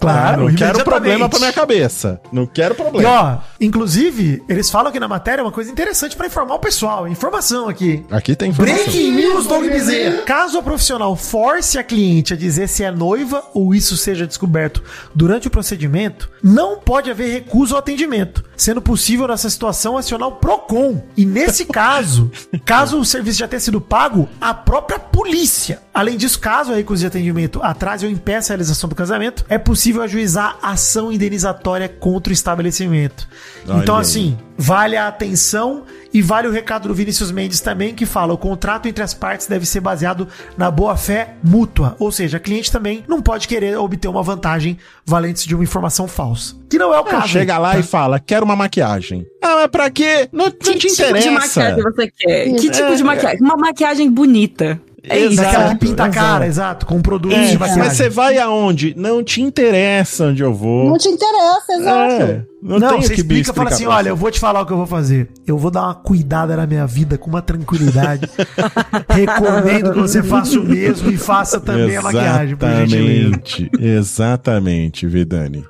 [SPEAKER 5] Claro,
[SPEAKER 1] não quero problema pra minha cabeça. Não quero
[SPEAKER 5] E
[SPEAKER 1] problema.
[SPEAKER 5] ó, inclusive, eles falam aqui na matéria uma coisa interessante pra informar o pessoal. Informação aqui.
[SPEAKER 1] Aqui tem informação.
[SPEAKER 5] Breaking news, Doug Bezerra. Caso a profissional force a cliente a dizer se é noiva ou isso seja descoberto durante o procedimento, não pode haver recuso ao atendimento, sendo possível nessa situação acionar o PROCON. E nesse caso, caso o serviço já tenha sido pago, a própria polícia. Além disso, caso a recusa de atendimento atrase ou impeça a realização do casamento, é possível ajuizar ação indenizatória contra o estabelecimento.
[SPEAKER 1] Olha
[SPEAKER 5] então,
[SPEAKER 1] aí.
[SPEAKER 5] assim, Vale a atenção e vale o recado do Vinícius Mendes também, que fala: o contrato entre as partes deve ser baseado na boa-fé mútua. Ou seja, a cliente também não pode querer obter uma vantagem valente de uma informação falsa. Que não é o
[SPEAKER 1] Ah,
[SPEAKER 5] caso.
[SPEAKER 1] chega lá
[SPEAKER 5] tá?
[SPEAKER 1] e fala, quero uma maquiagem. Ah, mas pra quê? Não, não
[SPEAKER 3] Que
[SPEAKER 1] te
[SPEAKER 3] tipo de
[SPEAKER 1] interessa.
[SPEAKER 3] maquiagem você quer? Que
[SPEAKER 1] Isso.
[SPEAKER 3] tipo de
[SPEAKER 1] É,
[SPEAKER 3] maquiagem? Uma maquiagem bonita. É isso.
[SPEAKER 1] Exato.
[SPEAKER 5] Daquela que pinta a cara,
[SPEAKER 1] exato.
[SPEAKER 5] com produtos
[SPEAKER 1] É,
[SPEAKER 5] de maquiagem.
[SPEAKER 1] mas você vai aonde? Não te interessa onde eu vou.
[SPEAKER 4] Não te interessa, exato.
[SPEAKER 1] É, não,
[SPEAKER 5] Não,
[SPEAKER 1] tenho
[SPEAKER 5] você
[SPEAKER 1] que
[SPEAKER 5] explica e fala assim: olha,
[SPEAKER 1] você.
[SPEAKER 5] eu vou te falar o que eu vou fazer. Eu vou dar uma cuidada na minha vida com uma tranquilidade. Recomendo que você faça o mesmo e faça também a maquiagem, por.
[SPEAKER 1] Exatamente, exatamente, Vidani.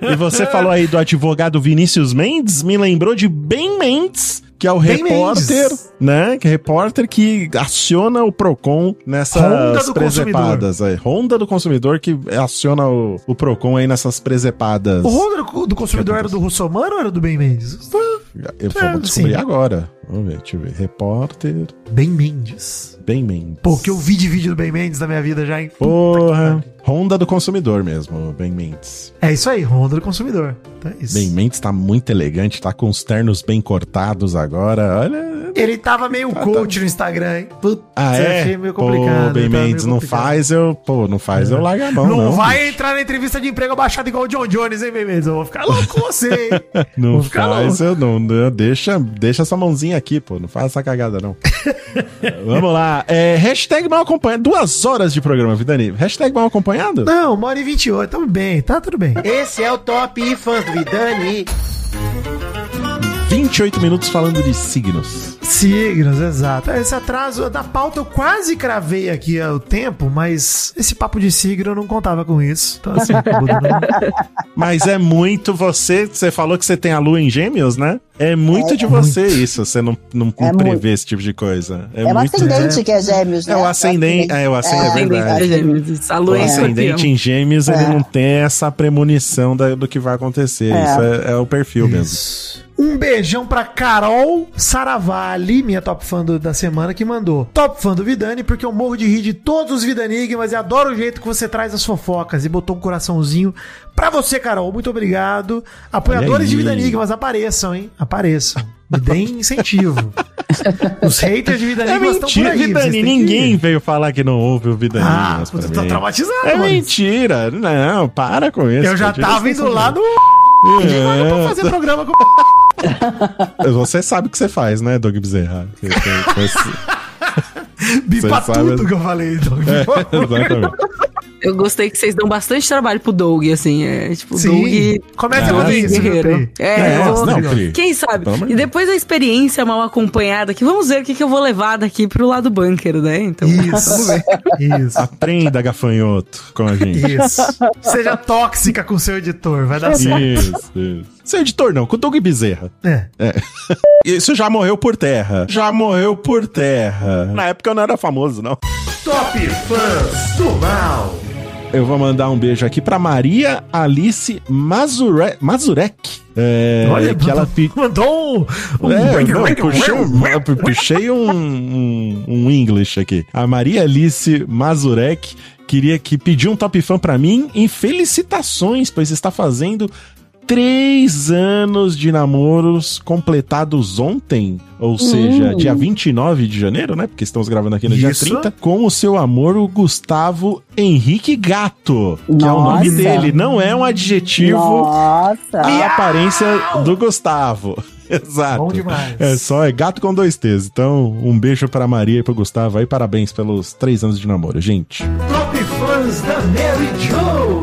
[SPEAKER 1] e você falou aí do advogado Vinícius Mendes, me lembrou de Ben Mendes, que é o
[SPEAKER 5] Ben
[SPEAKER 1] repórter,
[SPEAKER 5] Mendes.
[SPEAKER 1] né? Que é repórter que aciona o Procon nessas
[SPEAKER 5] Honda do
[SPEAKER 1] presepadas aí. Honda do consumidor que aciona o, o Procon aí nessas presepadas.
[SPEAKER 5] O Honda do, do consumidor era do Russomano ou era do Ben Mendes?
[SPEAKER 1] Eu
[SPEAKER 5] É,
[SPEAKER 1] vou descobrir
[SPEAKER 5] sim.
[SPEAKER 1] agora. Vamos ver, deixa eu ver. Repórter
[SPEAKER 5] Ben Mendes.
[SPEAKER 1] Ben Mendes.
[SPEAKER 5] Pô, que eu vi de vídeo do Ben Mendes na minha vida já, hein?
[SPEAKER 1] Porra. Honda do consumidor mesmo, Ben Mendes.
[SPEAKER 5] É isso aí, Honda do consumidor. Então é isso.
[SPEAKER 1] Ben Mendes tá muito elegante, tá com os ternos bem cortados agora. Olha.
[SPEAKER 5] Ele tava meio coach no Instagram, hein? Putz,
[SPEAKER 1] Ah, é?
[SPEAKER 5] achei meio
[SPEAKER 1] Pô,
[SPEAKER 5] complicado.
[SPEAKER 1] Ben
[SPEAKER 5] ele tava
[SPEAKER 1] Mendes, não faz eu. Pô, não faz eu largar a mão,
[SPEAKER 5] Não,
[SPEAKER 1] não.
[SPEAKER 5] vai
[SPEAKER 1] bicho.
[SPEAKER 5] entrar na entrevista de emprego abaixado igual o John Jones, hein, Ben Mendes? Eu vou ficar louco com você, hein?
[SPEAKER 1] Não
[SPEAKER 5] Vou ficar
[SPEAKER 1] faz,
[SPEAKER 5] louco.
[SPEAKER 1] eu não, não. Deixa, deixa essa mãozinha aqui, pô. Não faz essa cagada, não. Vamos lá. É, hashtag mal acompanhado. Duas horas de programa, Vidani. Hashtag mal acompanhado?
[SPEAKER 5] Não, uma hora e 28, tamo bem, tá tudo bem.
[SPEAKER 6] Esse é o Top Fãs do Vidani.
[SPEAKER 1] 28 minutos falando de signos.
[SPEAKER 5] Signos, exato. Esse atraso da pauta eu quase cravei aqui o tempo, mas esse papo de signo eu não contava com isso. Então, assim,
[SPEAKER 1] Mas é muito você. Você falou que você tem a lua em gêmeos, né? É muito
[SPEAKER 4] É,
[SPEAKER 1] de
[SPEAKER 4] é
[SPEAKER 1] você isso, você não, não
[SPEAKER 4] É
[SPEAKER 1] prever
[SPEAKER 4] muito.
[SPEAKER 1] esse tipo de coisa. É,
[SPEAKER 4] É, o
[SPEAKER 1] muito.
[SPEAKER 4] ascendente que é gêmeos, né?
[SPEAKER 1] É o ascendente, é o ascendente, é
[SPEAKER 3] Ascendente
[SPEAKER 1] verdade.
[SPEAKER 3] de gêmeos. A
[SPEAKER 1] O
[SPEAKER 3] lua é
[SPEAKER 1] ascendente em gêmeos, ele
[SPEAKER 4] É.
[SPEAKER 1] não tem essa premonição da- do que vai acontecer.
[SPEAKER 4] É.
[SPEAKER 1] Isso é, é o perfil mesmo.
[SPEAKER 5] Isso. Um beijão pra Carol Saravalli, minha top fã do- da semana, que mandou. Top fã do Vidani, porque eu morro de rir de todos os Vidanigmas e adoro o jeito que você traz as fofocas. E botou um coraçãozinho pra você, Carol. Muito obrigado. Apoiadores de. Vidanigmas, apareçam, hein? Apareçam. Me deem incentivo. Os haters de
[SPEAKER 1] É
[SPEAKER 5] Vidanigmas estão por
[SPEAKER 1] mentira,
[SPEAKER 5] aí.
[SPEAKER 1] Vidani.
[SPEAKER 5] têm que-
[SPEAKER 1] Ninguém veio falar que não ouve o Vidani.
[SPEAKER 5] Ah, puta, tô traumatizado,
[SPEAKER 1] É
[SPEAKER 5] mano.
[SPEAKER 1] mentira. Não, para com isso.
[SPEAKER 5] Eu já tava indo lá no...
[SPEAKER 1] É.
[SPEAKER 5] pra fazer programa com...
[SPEAKER 1] Você sabe o que você faz, né, Doug Bezerra? Você- você- você-
[SPEAKER 5] Bipa
[SPEAKER 1] Você sabe-
[SPEAKER 5] tudo que eu falei. Então.
[SPEAKER 1] Exatamente.
[SPEAKER 3] Eu gostei que vocês dão bastante trabalho pro Doug, assim. É tipo,
[SPEAKER 5] Sim.
[SPEAKER 3] Doug.
[SPEAKER 5] Comece
[SPEAKER 1] a
[SPEAKER 3] Doug
[SPEAKER 1] fazer
[SPEAKER 5] isso,
[SPEAKER 3] guerreiro. É,
[SPEAKER 1] É,
[SPEAKER 3] eu vou-
[SPEAKER 1] não.
[SPEAKER 3] Quem sabe? E depois da experiência mal acompanhada aqui, vamos ver o que, que eu vou levar daqui pro lado bunker, né? Então, vamos
[SPEAKER 5] Isso.
[SPEAKER 3] ver.
[SPEAKER 5] Isso.
[SPEAKER 1] Aprenda, gafanhoto, com a gente.
[SPEAKER 5] Isso. Seja tóxica com seu editor, vai dar certo.
[SPEAKER 1] Isso, isso. Seu editor não, com o Doug Bezerra.
[SPEAKER 5] É.
[SPEAKER 1] Isso já morreu por terra. Já morreu por terra. Na época eu não era famoso, não.
[SPEAKER 6] Top Fãs do Mal.
[SPEAKER 1] Eu vou mandar um beijo aqui pra Maria Alice Mazure... Mazurek. É, que ela
[SPEAKER 5] mandou um. um
[SPEAKER 1] É, não, puxei, um, puxei um, um, um English aqui. A Maria Alice Mazurek queria que pediu um top fã pra mim em felicitações, pois está fazendo três anos de namoros completados ontem, ou seja, dia 29 de janeiro, né? Porque estamos gravando aqui no
[SPEAKER 5] Isso.
[SPEAKER 1] dia 30, com o seu amor, o Gustavo Henrique Gato, que é o nome
[SPEAKER 4] Nossa.
[SPEAKER 1] dele, não é um adjetivo
[SPEAKER 4] Nossa.
[SPEAKER 1] a aparência do Gustavo. Exato.
[SPEAKER 5] Bom demais.
[SPEAKER 1] É só, é gato com dois T's. Então, um beijo pra Maria e pro Gustavo aí. Parabéns pelos três anos de namoro, gente.
[SPEAKER 6] Top Fãs da Mary Jo.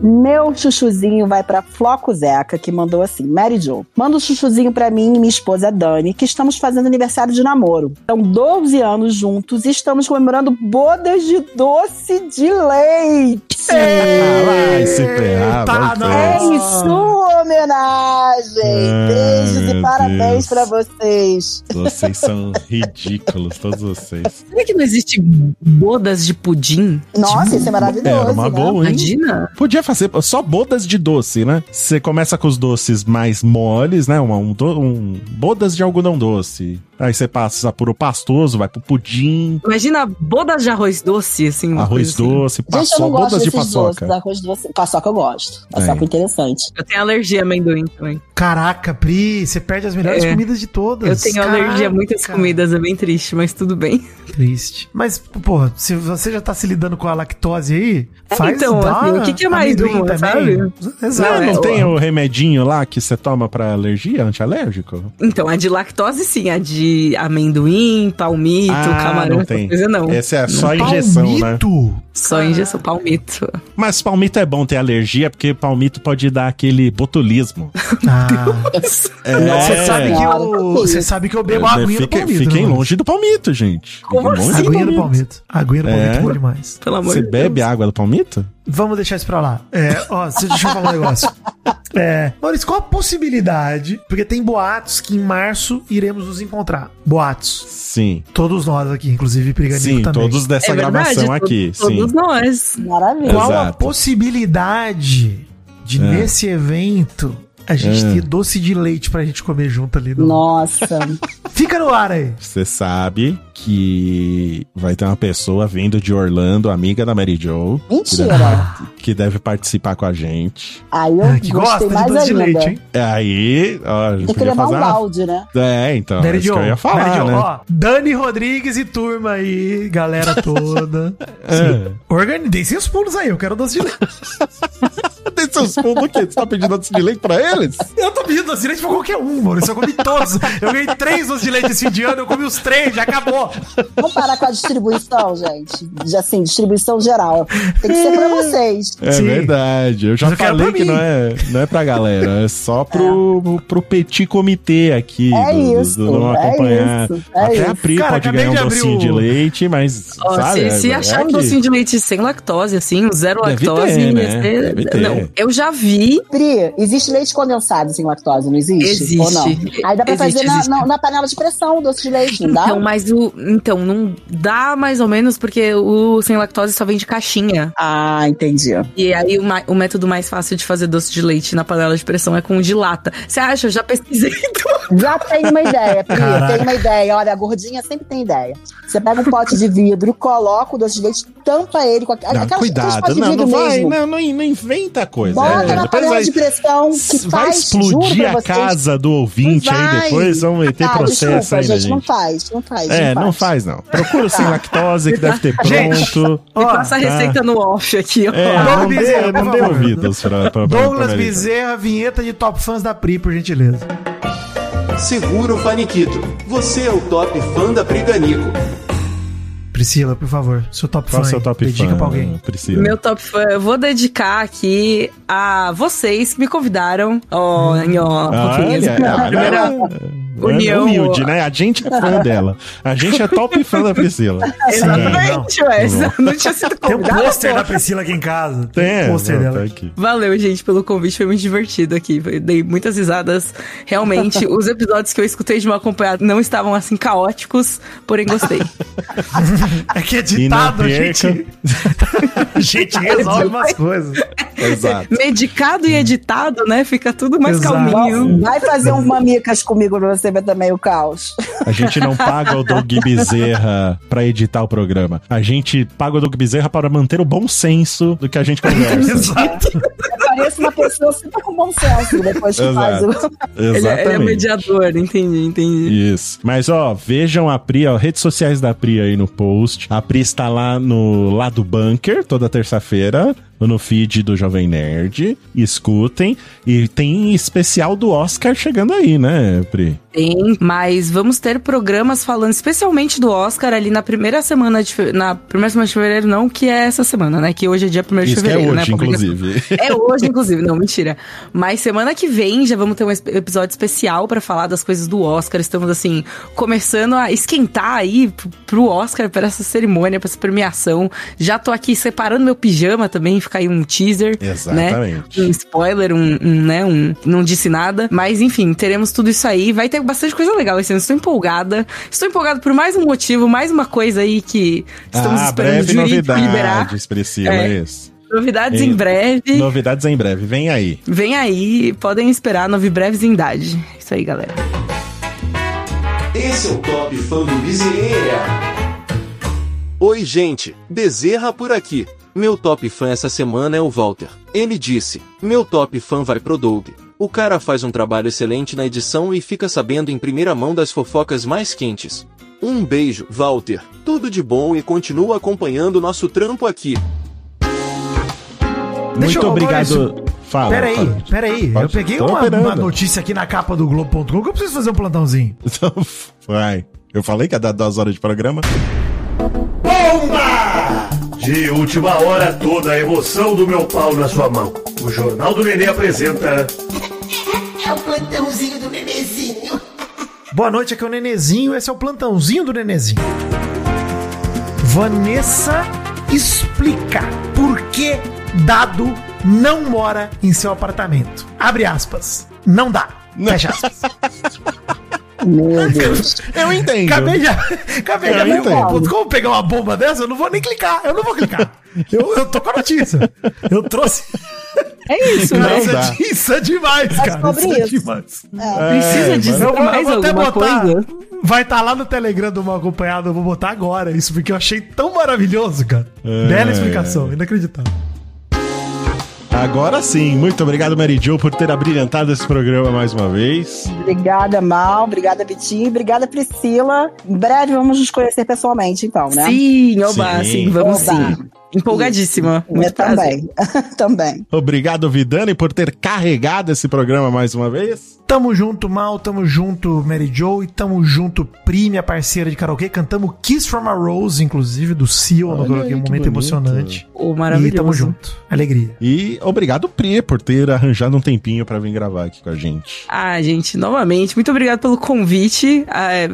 [SPEAKER 4] Meu chuchuzinho vai pra Floco Zeca, que mandou assim: Mary Jo, manda um chuchuzinho pra mim e minha esposa Dani, que estamos fazendo aniversário de namoro. São 12 anos juntos e estamos comemorando bodas de doce de leite.
[SPEAKER 1] Vai se ferrar,
[SPEAKER 4] É em sua homenagem.
[SPEAKER 1] Ah,
[SPEAKER 4] Beijos e parabéns pra vocês.
[SPEAKER 1] Vocês são ridículos, todos vocês.
[SPEAKER 3] Será que não existe bodas de pudim?
[SPEAKER 4] Nossa, isso é maravilhoso.
[SPEAKER 1] Era uma
[SPEAKER 4] né?
[SPEAKER 1] boa, hein?
[SPEAKER 3] Imagina?
[SPEAKER 1] Podia fazer só bodas de doce, né? Você começa com os doces mais moles, né? Um, um, um- bodas de algodão doce. Aí você passa por o pastoso, vai pro pudim,
[SPEAKER 3] Imagina bodas de arroz doce, assim.
[SPEAKER 1] arroz
[SPEAKER 3] assim.
[SPEAKER 1] doce,
[SPEAKER 4] Gente, eu
[SPEAKER 1] paçoca,
[SPEAKER 4] não gosto
[SPEAKER 1] bodas de
[SPEAKER 4] desses doces,
[SPEAKER 1] paçoca.
[SPEAKER 4] arroz doce. Paçoca eu gosto. Paçoca
[SPEAKER 1] É.
[SPEAKER 4] interessante.
[SPEAKER 3] Eu tenho alergia a amendoim também.
[SPEAKER 5] Caraca, Pri, você perde as melhores
[SPEAKER 3] É.
[SPEAKER 5] comidas de todas.
[SPEAKER 3] Eu tenho alergia a muitas
[SPEAKER 5] Caraca.
[SPEAKER 3] comidas, é bem triste, mas tudo bem.
[SPEAKER 5] Triste. Mas, pô, se você já tá se lidando com a lactose aí, faz
[SPEAKER 3] então,
[SPEAKER 5] dá
[SPEAKER 3] assim, o que que é mais
[SPEAKER 5] amendoim
[SPEAKER 3] uma,
[SPEAKER 5] também. Exato.
[SPEAKER 1] Não,
[SPEAKER 3] Não, é,
[SPEAKER 1] não
[SPEAKER 3] ó.
[SPEAKER 1] tem o remedinho lá que você toma pra alergia, antialérgico?
[SPEAKER 3] Então, a de lactose sim, a de amendoim, palmito, camarão,
[SPEAKER 1] não
[SPEAKER 3] essa
[SPEAKER 1] tem.
[SPEAKER 3] coisa não.
[SPEAKER 1] Essa é só injeção, né?
[SPEAKER 5] Palmito.
[SPEAKER 3] Só injeção, palmito.
[SPEAKER 1] Mas palmito é bom ter alergia, porque palmito pode dar aquele botulismo.
[SPEAKER 5] Ah,
[SPEAKER 1] É,
[SPEAKER 5] Você sabe que eu, você sabe que eu bebo
[SPEAKER 1] É,
[SPEAKER 5] aguinha do palmito.
[SPEAKER 1] Fiquem
[SPEAKER 5] né,
[SPEAKER 1] longe do palmito, gente.
[SPEAKER 3] Como assim?
[SPEAKER 1] do
[SPEAKER 5] Aguinha do palmito. Aguinha do palmito
[SPEAKER 1] É?
[SPEAKER 5] é bom demais.
[SPEAKER 3] Pelo amor
[SPEAKER 1] Você
[SPEAKER 3] de
[SPEAKER 1] bebe
[SPEAKER 3] Deus.
[SPEAKER 1] água do palmito?
[SPEAKER 5] Vamos deixar isso pra lá. É, ó, deixa eu falar um negócio. É, Maurício, qual a possibilidade? Porque tem boatos que em março iremos nos encontrar. Boatos.
[SPEAKER 1] Sim.
[SPEAKER 5] Todos nós aqui, inclusive Priganico
[SPEAKER 1] Sim,
[SPEAKER 5] também.
[SPEAKER 1] todos dessa
[SPEAKER 3] É verdade,
[SPEAKER 1] gravação
[SPEAKER 3] to-
[SPEAKER 1] aqui.
[SPEAKER 3] Todos
[SPEAKER 1] Sim.
[SPEAKER 3] nós.
[SPEAKER 4] Maravilha.
[SPEAKER 5] Qual a
[SPEAKER 1] Exato.
[SPEAKER 5] possibilidade de,
[SPEAKER 1] É.
[SPEAKER 5] nesse evento, a gente
[SPEAKER 1] É.
[SPEAKER 5] ter doce de leite pra gente comer junto ali? No...
[SPEAKER 4] Nossa.
[SPEAKER 5] Fica no ar aí.
[SPEAKER 1] Você sabe que vai ter uma pessoa vindo de Orlando, amiga da Mary Jo. Que
[SPEAKER 4] Mentira.
[SPEAKER 1] deve, que deve participar com a gente.
[SPEAKER 4] Aí eu
[SPEAKER 5] Ah, que gosta de doce de
[SPEAKER 4] ainda.
[SPEAKER 5] leite, hein?
[SPEAKER 1] É aí, ó, a gente
[SPEAKER 4] Tem que levar
[SPEAKER 1] fazer
[SPEAKER 4] um
[SPEAKER 1] uma...
[SPEAKER 4] balde, né?
[SPEAKER 1] É, então,
[SPEAKER 5] Mary
[SPEAKER 1] é isso
[SPEAKER 5] Jo,
[SPEAKER 1] que eu ia falar,
[SPEAKER 5] Mary Jo,
[SPEAKER 1] né?
[SPEAKER 5] ó, Dani Rodrigues e turma aí, galera toda.
[SPEAKER 1] É.
[SPEAKER 5] Organizem seus pulos aí, eu quero doce de leite.
[SPEAKER 1] Tem seus fundos o quê? Você tá pedindo doce de leite pra
[SPEAKER 5] Eu tô pedindo doce de leite pra qualquer um, mano. Eu comi todos. Eu ganhei três doces de leite esse ano, eu comi os três, já acabou.
[SPEAKER 4] Vamos parar com a distribuição, gente. Já, Assim, distribuição geral. Tem que ser pra vocês.
[SPEAKER 1] É
[SPEAKER 5] Sim.
[SPEAKER 1] verdade. Eu já
[SPEAKER 5] eu
[SPEAKER 1] falei que
[SPEAKER 5] mim.
[SPEAKER 1] não é, não é pra galera, é só pro, pro petit comitê aqui.
[SPEAKER 4] É
[SPEAKER 1] do- do-
[SPEAKER 4] isso,
[SPEAKER 1] do não
[SPEAKER 4] é
[SPEAKER 1] acompanhar.
[SPEAKER 4] isso, é
[SPEAKER 1] Até
[SPEAKER 4] isso.
[SPEAKER 1] a Pri
[SPEAKER 5] Cara,
[SPEAKER 1] pode
[SPEAKER 5] acabei
[SPEAKER 1] ganhar um
[SPEAKER 5] de abrir
[SPEAKER 1] docinho
[SPEAKER 5] o-
[SPEAKER 1] de leite, mas.
[SPEAKER 3] Ó,
[SPEAKER 1] sabe,
[SPEAKER 3] se, se
[SPEAKER 1] é-
[SPEAKER 3] achar
[SPEAKER 1] é
[SPEAKER 3] um
[SPEAKER 1] que-
[SPEAKER 3] docinho de leite sem lactose, assim, um zero
[SPEAKER 1] Deve
[SPEAKER 3] lactose,
[SPEAKER 1] ter, né? ter.
[SPEAKER 3] não, eu já vi.
[SPEAKER 4] Pri, existe leite condensado sem lactose, não existe?
[SPEAKER 3] Existe.
[SPEAKER 4] Ou não? Aí dá pra
[SPEAKER 3] Existe,
[SPEAKER 4] fazer na,
[SPEAKER 3] existe.
[SPEAKER 4] na- na panela de pressão o doce de leite, não dá?
[SPEAKER 3] Então, mas o. Então, não dá mais ou menos porque o sem lactose só vem de caixinha.
[SPEAKER 4] Ah, entendi.
[SPEAKER 3] E aí o, o método mais fácil de fazer doce de leite na panela de pressão é com de lata. Você acha? Eu já pesquisei tudo.
[SPEAKER 4] Já tem uma ideia, Pri,
[SPEAKER 5] Caraca.
[SPEAKER 4] tem uma ideia. Olha, a gordinha sempre tem ideia. Você pega um pote de vidro, coloca o doce de leite, tampa ele com
[SPEAKER 1] Não,
[SPEAKER 4] aqueles
[SPEAKER 1] cuidado, não, não vai, não, não, inventa coisa.
[SPEAKER 4] Bota
[SPEAKER 1] É,
[SPEAKER 4] na panela
[SPEAKER 1] vai-
[SPEAKER 4] de pressão que
[SPEAKER 1] vai
[SPEAKER 4] faz,
[SPEAKER 1] explodir a
[SPEAKER 4] vocês.
[SPEAKER 1] casa do ouvinte aí depois, vão meter
[SPEAKER 4] Ah,
[SPEAKER 1] processo
[SPEAKER 4] desculpa,
[SPEAKER 1] ainda,
[SPEAKER 4] gente, não
[SPEAKER 1] gente.
[SPEAKER 4] faz, não faz.
[SPEAKER 1] É, não faz não. Procura o sem
[SPEAKER 4] Tá.
[SPEAKER 1] lactose que deve ter
[SPEAKER 5] Gente,
[SPEAKER 1] pronto.
[SPEAKER 5] Ó,
[SPEAKER 3] passa a receita no off aqui, ó.
[SPEAKER 1] É,
[SPEAKER 5] Douglas
[SPEAKER 1] não dê,
[SPEAKER 5] Bezerra,
[SPEAKER 1] não dê
[SPEAKER 5] favor.
[SPEAKER 1] ouvidos pra, pra,
[SPEAKER 5] Douglas
[SPEAKER 1] pra.
[SPEAKER 5] Bezerra, vinheta de top fãs da Pri, por gentileza.
[SPEAKER 7] Segura o faniquito. Você é o top fã da Priganico.
[SPEAKER 5] Priscila, por favor, seu top
[SPEAKER 1] Qual
[SPEAKER 5] fã.
[SPEAKER 1] seu top
[SPEAKER 5] Dedica
[SPEAKER 1] fã,
[SPEAKER 5] pra alguém.
[SPEAKER 1] Priscila?
[SPEAKER 3] Meu top fã, eu vou dedicar aqui a vocês que me convidaram. Ó, ó, fofinhos.
[SPEAKER 1] Olha, olha,
[SPEAKER 3] Primeira união.
[SPEAKER 1] Humilde, né? A gente é fã dela. A gente é top fã da Priscila.
[SPEAKER 3] Exatamente, ué. Não tinha sido
[SPEAKER 5] Tem um
[SPEAKER 3] convidado.
[SPEAKER 5] pôster
[SPEAKER 3] pô.
[SPEAKER 5] da Priscila aqui em casa.
[SPEAKER 1] Tem,
[SPEAKER 5] um pôster
[SPEAKER 1] não,
[SPEAKER 5] dela.
[SPEAKER 1] tá aqui.
[SPEAKER 3] Valeu, gente, pelo convite. Foi muito divertido aqui. Eu dei muitas risadas. Realmente, os episódios que eu escutei de uma acompanhada não estavam assim caóticos, porém gostei.
[SPEAKER 5] É que a
[SPEAKER 1] perca.
[SPEAKER 5] gente, a gente resolve umas coisas.
[SPEAKER 1] Exato.
[SPEAKER 3] Medicado e editado, né? Fica tudo mais
[SPEAKER 5] Exato.
[SPEAKER 3] calminho.
[SPEAKER 4] Vai fazer um mamicas comigo pra você também o caos.
[SPEAKER 1] A gente não paga o Doug Bezerra pra editar o programa. A gente paga o Doug Bezerra para manter o bom senso do que a gente conversa.
[SPEAKER 5] Exato.
[SPEAKER 4] Uma pessoa super com bom senso depois que faz o.
[SPEAKER 3] Ele, é-
[SPEAKER 1] Exatamente.
[SPEAKER 3] ele é mediador, entendi, entendi.
[SPEAKER 1] Isso. Mas, ó, vejam a Pri, ó, redes sociais da Pri aí no post. A Pri está lá no Lado Bunker, toda terça-feira, no feed do Jovem Nerd. Escutem. E tem especial do Oscar chegando aí, né, Pri?
[SPEAKER 3] Tem, mas vamos ter programas falando especialmente do Oscar ali na primeira semana de fe- na primeira semana de fevereiro, não, que é essa semana, né? Que hoje é dia 1 de
[SPEAKER 1] Isso que é
[SPEAKER 3] fevereiro, né?
[SPEAKER 1] hoje,
[SPEAKER 3] publicação.
[SPEAKER 1] inclusive.
[SPEAKER 3] É hoje, inclusive, não, mentira. Mas semana que vem já vamos ter um episódio especial pra falar das coisas do Oscar. Estamos, assim, começando a esquentar aí pro Oscar, pra essa cerimônia, pra essa premiação. Já tô aqui separando meu pijama também, fica aí um teaser.
[SPEAKER 1] Exatamente.
[SPEAKER 3] Né? Um spoiler, um, um, né? Um. Não disse nada. Mas, enfim, teremos tudo isso aí. Vai ter bastante coisa legal esse ano. Estou empolgada. Estou empolgada por mais um motivo, mais uma coisa aí que estamos
[SPEAKER 1] ah,
[SPEAKER 3] esperando o
[SPEAKER 1] breve
[SPEAKER 3] jurídico liberar.
[SPEAKER 1] Priscila,
[SPEAKER 3] É.
[SPEAKER 1] isso.
[SPEAKER 3] Novidades
[SPEAKER 1] Em-
[SPEAKER 3] em breve.
[SPEAKER 1] Novidades em breve, vem aí.
[SPEAKER 3] Vem aí, podem esperar novi breves em idade. Isso aí, galera.
[SPEAKER 7] Esse é o top fã do Bezerra. Oi, gente, Bezerra por aqui. Meu top fã essa semana é o Walter. Ele disse: Meu top fã vai pro Doug. O cara faz um trabalho excelente na edição e fica sabendo em primeira mão das fofocas mais quentes. Um beijo, Walter. Tudo de bom e continua acompanhando nosso trampo aqui.
[SPEAKER 5] Deixa
[SPEAKER 1] Muito
[SPEAKER 5] eu-
[SPEAKER 1] obrigado.
[SPEAKER 5] Maurício,
[SPEAKER 1] Fala.
[SPEAKER 5] Peraí,
[SPEAKER 1] fala.
[SPEAKER 5] peraí.
[SPEAKER 1] Pode-
[SPEAKER 5] Eu peguei uma, uma notícia aqui na capa do Globo.com que eu preciso fazer um plantãozinho.
[SPEAKER 1] Então, vai. Eu falei que ia dar duas horas de programa.
[SPEAKER 2] Bomba! De última hora, toda a emoção do meu pau na sua mão. O Jornal do Nenê apresenta.
[SPEAKER 8] É o plantãozinho do bebezinho.
[SPEAKER 5] Boa noite, aqui é o Nenezinho. Esse é o plantãozinho do Nenezinho. Vanessa explica por que Dado não mora em seu apartamento. Abre aspas. Não dá. Fecha aspas.
[SPEAKER 4] Meu Deus.
[SPEAKER 1] Eu entendo.
[SPEAKER 5] Acabei de, acabei de
[SPEAKER 1] Eu
[SPEAKER 5] abrir ponto. Como pegar uma bomba dessa? Eu não vou nem clicar. Eu não vou clicar. Eu, eu tô com a notícia. Eu trouxe.
[SPEAKER 3] É isso,
[SPEAKER 1] Não
[SPEAKER 3] né?
[SPEAKER 5] isso,
[SPEAKER 1] dá.
[SPEAKER 5] é, isso é demais, cara.
[SPEAKER 4] sobre
[SPEAKER 5] Isso é
[SPEAKER 4] isso.
[SPEAKER 5] demais.
[SPEAKER 3] Precisa
[SPEAKER 1] É,
[SPEAKER 3] dizer
[SPEAKER 5] Eu vou, eu
[SPEAKER 3] mais
[SPEAKER 5] vou até
[SPEAKER 3] alguma
[SPEAKER 5] botar.
[SPEAKER 3] coisa?
[SPEAKER 5] Vai estar lá no Telegram do Mal Acompanhado. Eu vou botar agora isso, porque eu achei tão maravilhoso, cara.
[SPEAKER 1] É.
[SPEAKER 5] Bela explicação, inacreditável.
[SPEAKER 1] Agora sim, muito obrigado, Mary Jo, por ter abrilhantado esse programa mais uma vez.
[SPEAKER 4] Obrigada, Mal. Obrigada, Vitinho. Obrigada, Priscila. Em breve vamos nos conhecer pessoalmente, então, né?
[SPEAKER 3] Sim, oba,
[SPEAKER 1] Sim.
[SPEAKER 3] sim, vamos
[SPEAKER 4] Oba.
[SPEAKER 3] sim. Empolgadíssima.
[SPEAKER 4] Eu também. também.
[SPEAKER 1] Obrigado, Vidani, por ter carregado esse programa mais uma vez.
[SPEAKER 5] Tamo junto, Mal, tamo junto, Mary Jo, e tamo junto, Pri, minha parceira de karaokê. Cantamos Kiss from a Rose, inclusive, do Seal, no karaokê, um momento
[SPEAKER 1] bonito.
[SPEAKER 5] emocionante.
[SPEAKER 3] Ô,
[SPEAKER 5] E
[SPEAKER 3] maravilhoso.
[SPEAKER 5] tamo junto. Alegria.
[SPEAKER 1] E obrigado, Pri, por ter arranjado um tempinho pra vir gravar aqui com a gente.
[SPEAKER 3] Ah, gente, novamente, muito obrigado pelo convite. Ah, é,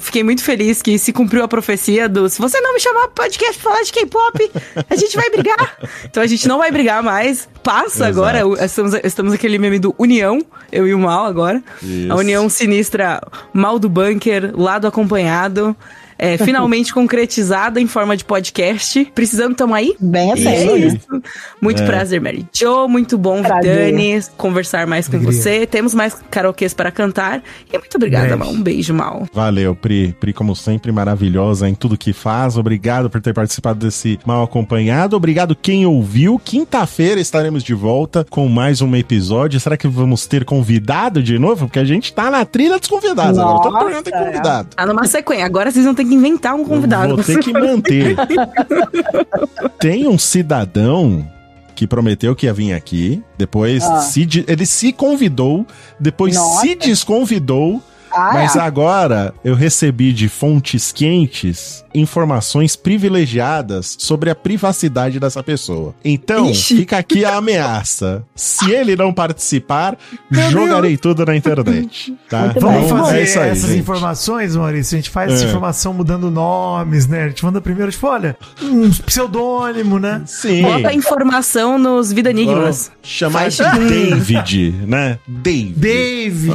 [SPEAKER 3] fiquei muito feliz que se cumpriu a profecia do se você não me chamar podcast pra falar de K-pop, A gente vai brigar. Então a gente não vai brigar mais. Passa
[SPEAKER 1] Exato.
[SPEAKER 3] agora. o- Estamos, estamos aquele meme do União, eu e o Mal agora.
[SPEAKER 1] Isso.
[SPEAKER 3] A União Sinistra, Mal do Bunker, lado acompanhado. É, finalmente concretizada em forma de podcast. Precisando, tamo aí?
[SPEAKER 4] Bem
[SPEAKER 1] Isso
[SPEAKER 4] assim.
[SPEAKER 1] aí.
[SPEAKER 3] Isso. Muito
[SPEAKER 1] É.
[SPEAKER 3] prazer, Mary Jo. Muito bom,
[SPEAKER 4] Prazer.
[SPEAKER 3] Vidani, conversar mais com
[SPEAKER 5] Alegria.
[SPEAKER 3] você. Temos mais karaokês para cantar. E muito obrigada. Mal. Um beijo, Mal.
[SPEAKER 1] Valeu, Pri. Pri, como sempre, maravilhosa em tudo que faz. Obrigado por ter participado desse mal acompanhado. Obrigado quem ouviu. Quinta-feira estaremos de volta com mais um episódio. Será que vamos ter convidado de novo? Porque a gente tá na trilha dos convidados agora. Todo
[SPEAKER 4] Nossa,
[SPEAKER 1] programa tem
[SPEAKER 4] é.
[SPEAKER 1] convidado.
[SPEAKER 3] Tá numa sequência. Agora vocês vão ter que inventar um convidado.
[SPEAKER 1] Vou ter que manter. Tem um cidadão que prometeu que ia vir aqui, depois
[SPEAKER 4] Ah.
[SPEAKER 1] se de- ele se convidou, depois
[SPEAKER 4] Nossa.
[SPEAKER 1] se desconvidou,
[SPEAKER 4] Ah,
[SPEAKER 1] mas
[SPEAKER 4] é.
[SPEAKER 1] agora eu recebi de fontes quentes informações privilegiadas sobre a privacidade dessa pessoa. Então,
[SPEAKER 3] Ixi.
[SPEAKER 1] fica aqui a ameaça. Se ele não participar,
[SPEAKER 3] Meu
[SPEAKER 1] jogarei tudo na internet. Tá?
[SPEAKER 5] Vamos fazer
[SPEAKER 1] é isso aí,
[SPEAKER 5] essas
[SPEAKER 1] gente.
[SPEAKER 5] informações, Maurício. A gente faz essa
[SPEAKER 1] É.
[SPEAKER 5] informação mudando nomes, né? A gente manda primeiro, tipo, olha, um pseudônimo, né?
[SPEAKER 1] Sim.
[SPEAKER 3] Bota a informação nos Vida Enigmas.
[SPEAKER 1] Chamar de David, né? David.
[SPEAKER 5] David.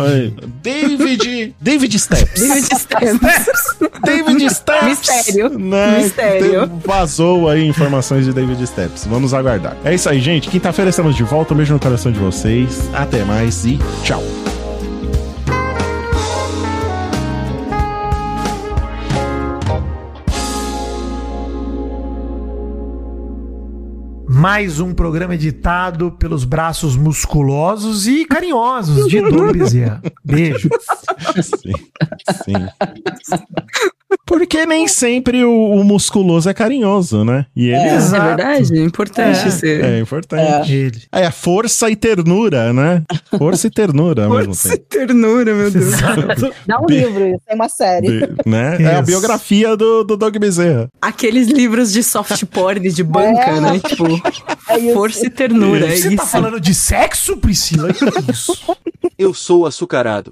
[SPEAKER 1] Ai, David. David Steps.
[SPEAKER 3] David Steps.
[SPEAKER 1] David Steps.
[SPEAKER 3] Mistério.
[SPEAKER 1] Né?
[SPEAKER 3] Mistério.
[SPEAKER 1] Tem- Vazou aí informações de David Steps. Vamos aguardar. É isso aí, gente. Quinta-feira estamos de volta. Um beijo no coração de vocês. Até mais e tchau.
[SPEAKER 5] Mais um programa editado pelos braços musculosos e carinhosos de Doug Bezerra. Beijo.
[SPEAKER 1] Sim. Sim. Porque nem sempre o, o musculoso é carinhoso, né? E ele é.
[SPEAKER 5] Exato.
[SPEAKER 3] É verdade, é importante
[SPEAKER 5] É.
[SPEAKER 3] ser.
[SPEAKER 1] É importante.
[SPEAKER 5] Ele.
[SPEAKER 1] É, força e ternura, né? Força e ternura ao mesmo
[SPEAKER 3] Força e
[SPEAKER 1] tempo.
[SPEAKER 3] ternura, meu Deus.
[SPEAKER 5] Exato.
[SPEAKER 4] Dá um livro, isso é uma série.
[SPEAKER 1] De- né? É a biografia do, do Doug Bezerra.
[SPEAKER 3] Aqueles livros de soft porn de banca,
[SPEAKER 4] É.
[SPEAKER 3] né? Tipo,
[SPEAKER 4] É isso.
[SPEAKER 3] força e ternura. É
[SPEAKER 5] Você
[SPEAKER 3] isso.
[SPEAKER 5] tá falando de sexo, Priscila? Que isso?
[SPEAKER 7] Eu sou açucarado.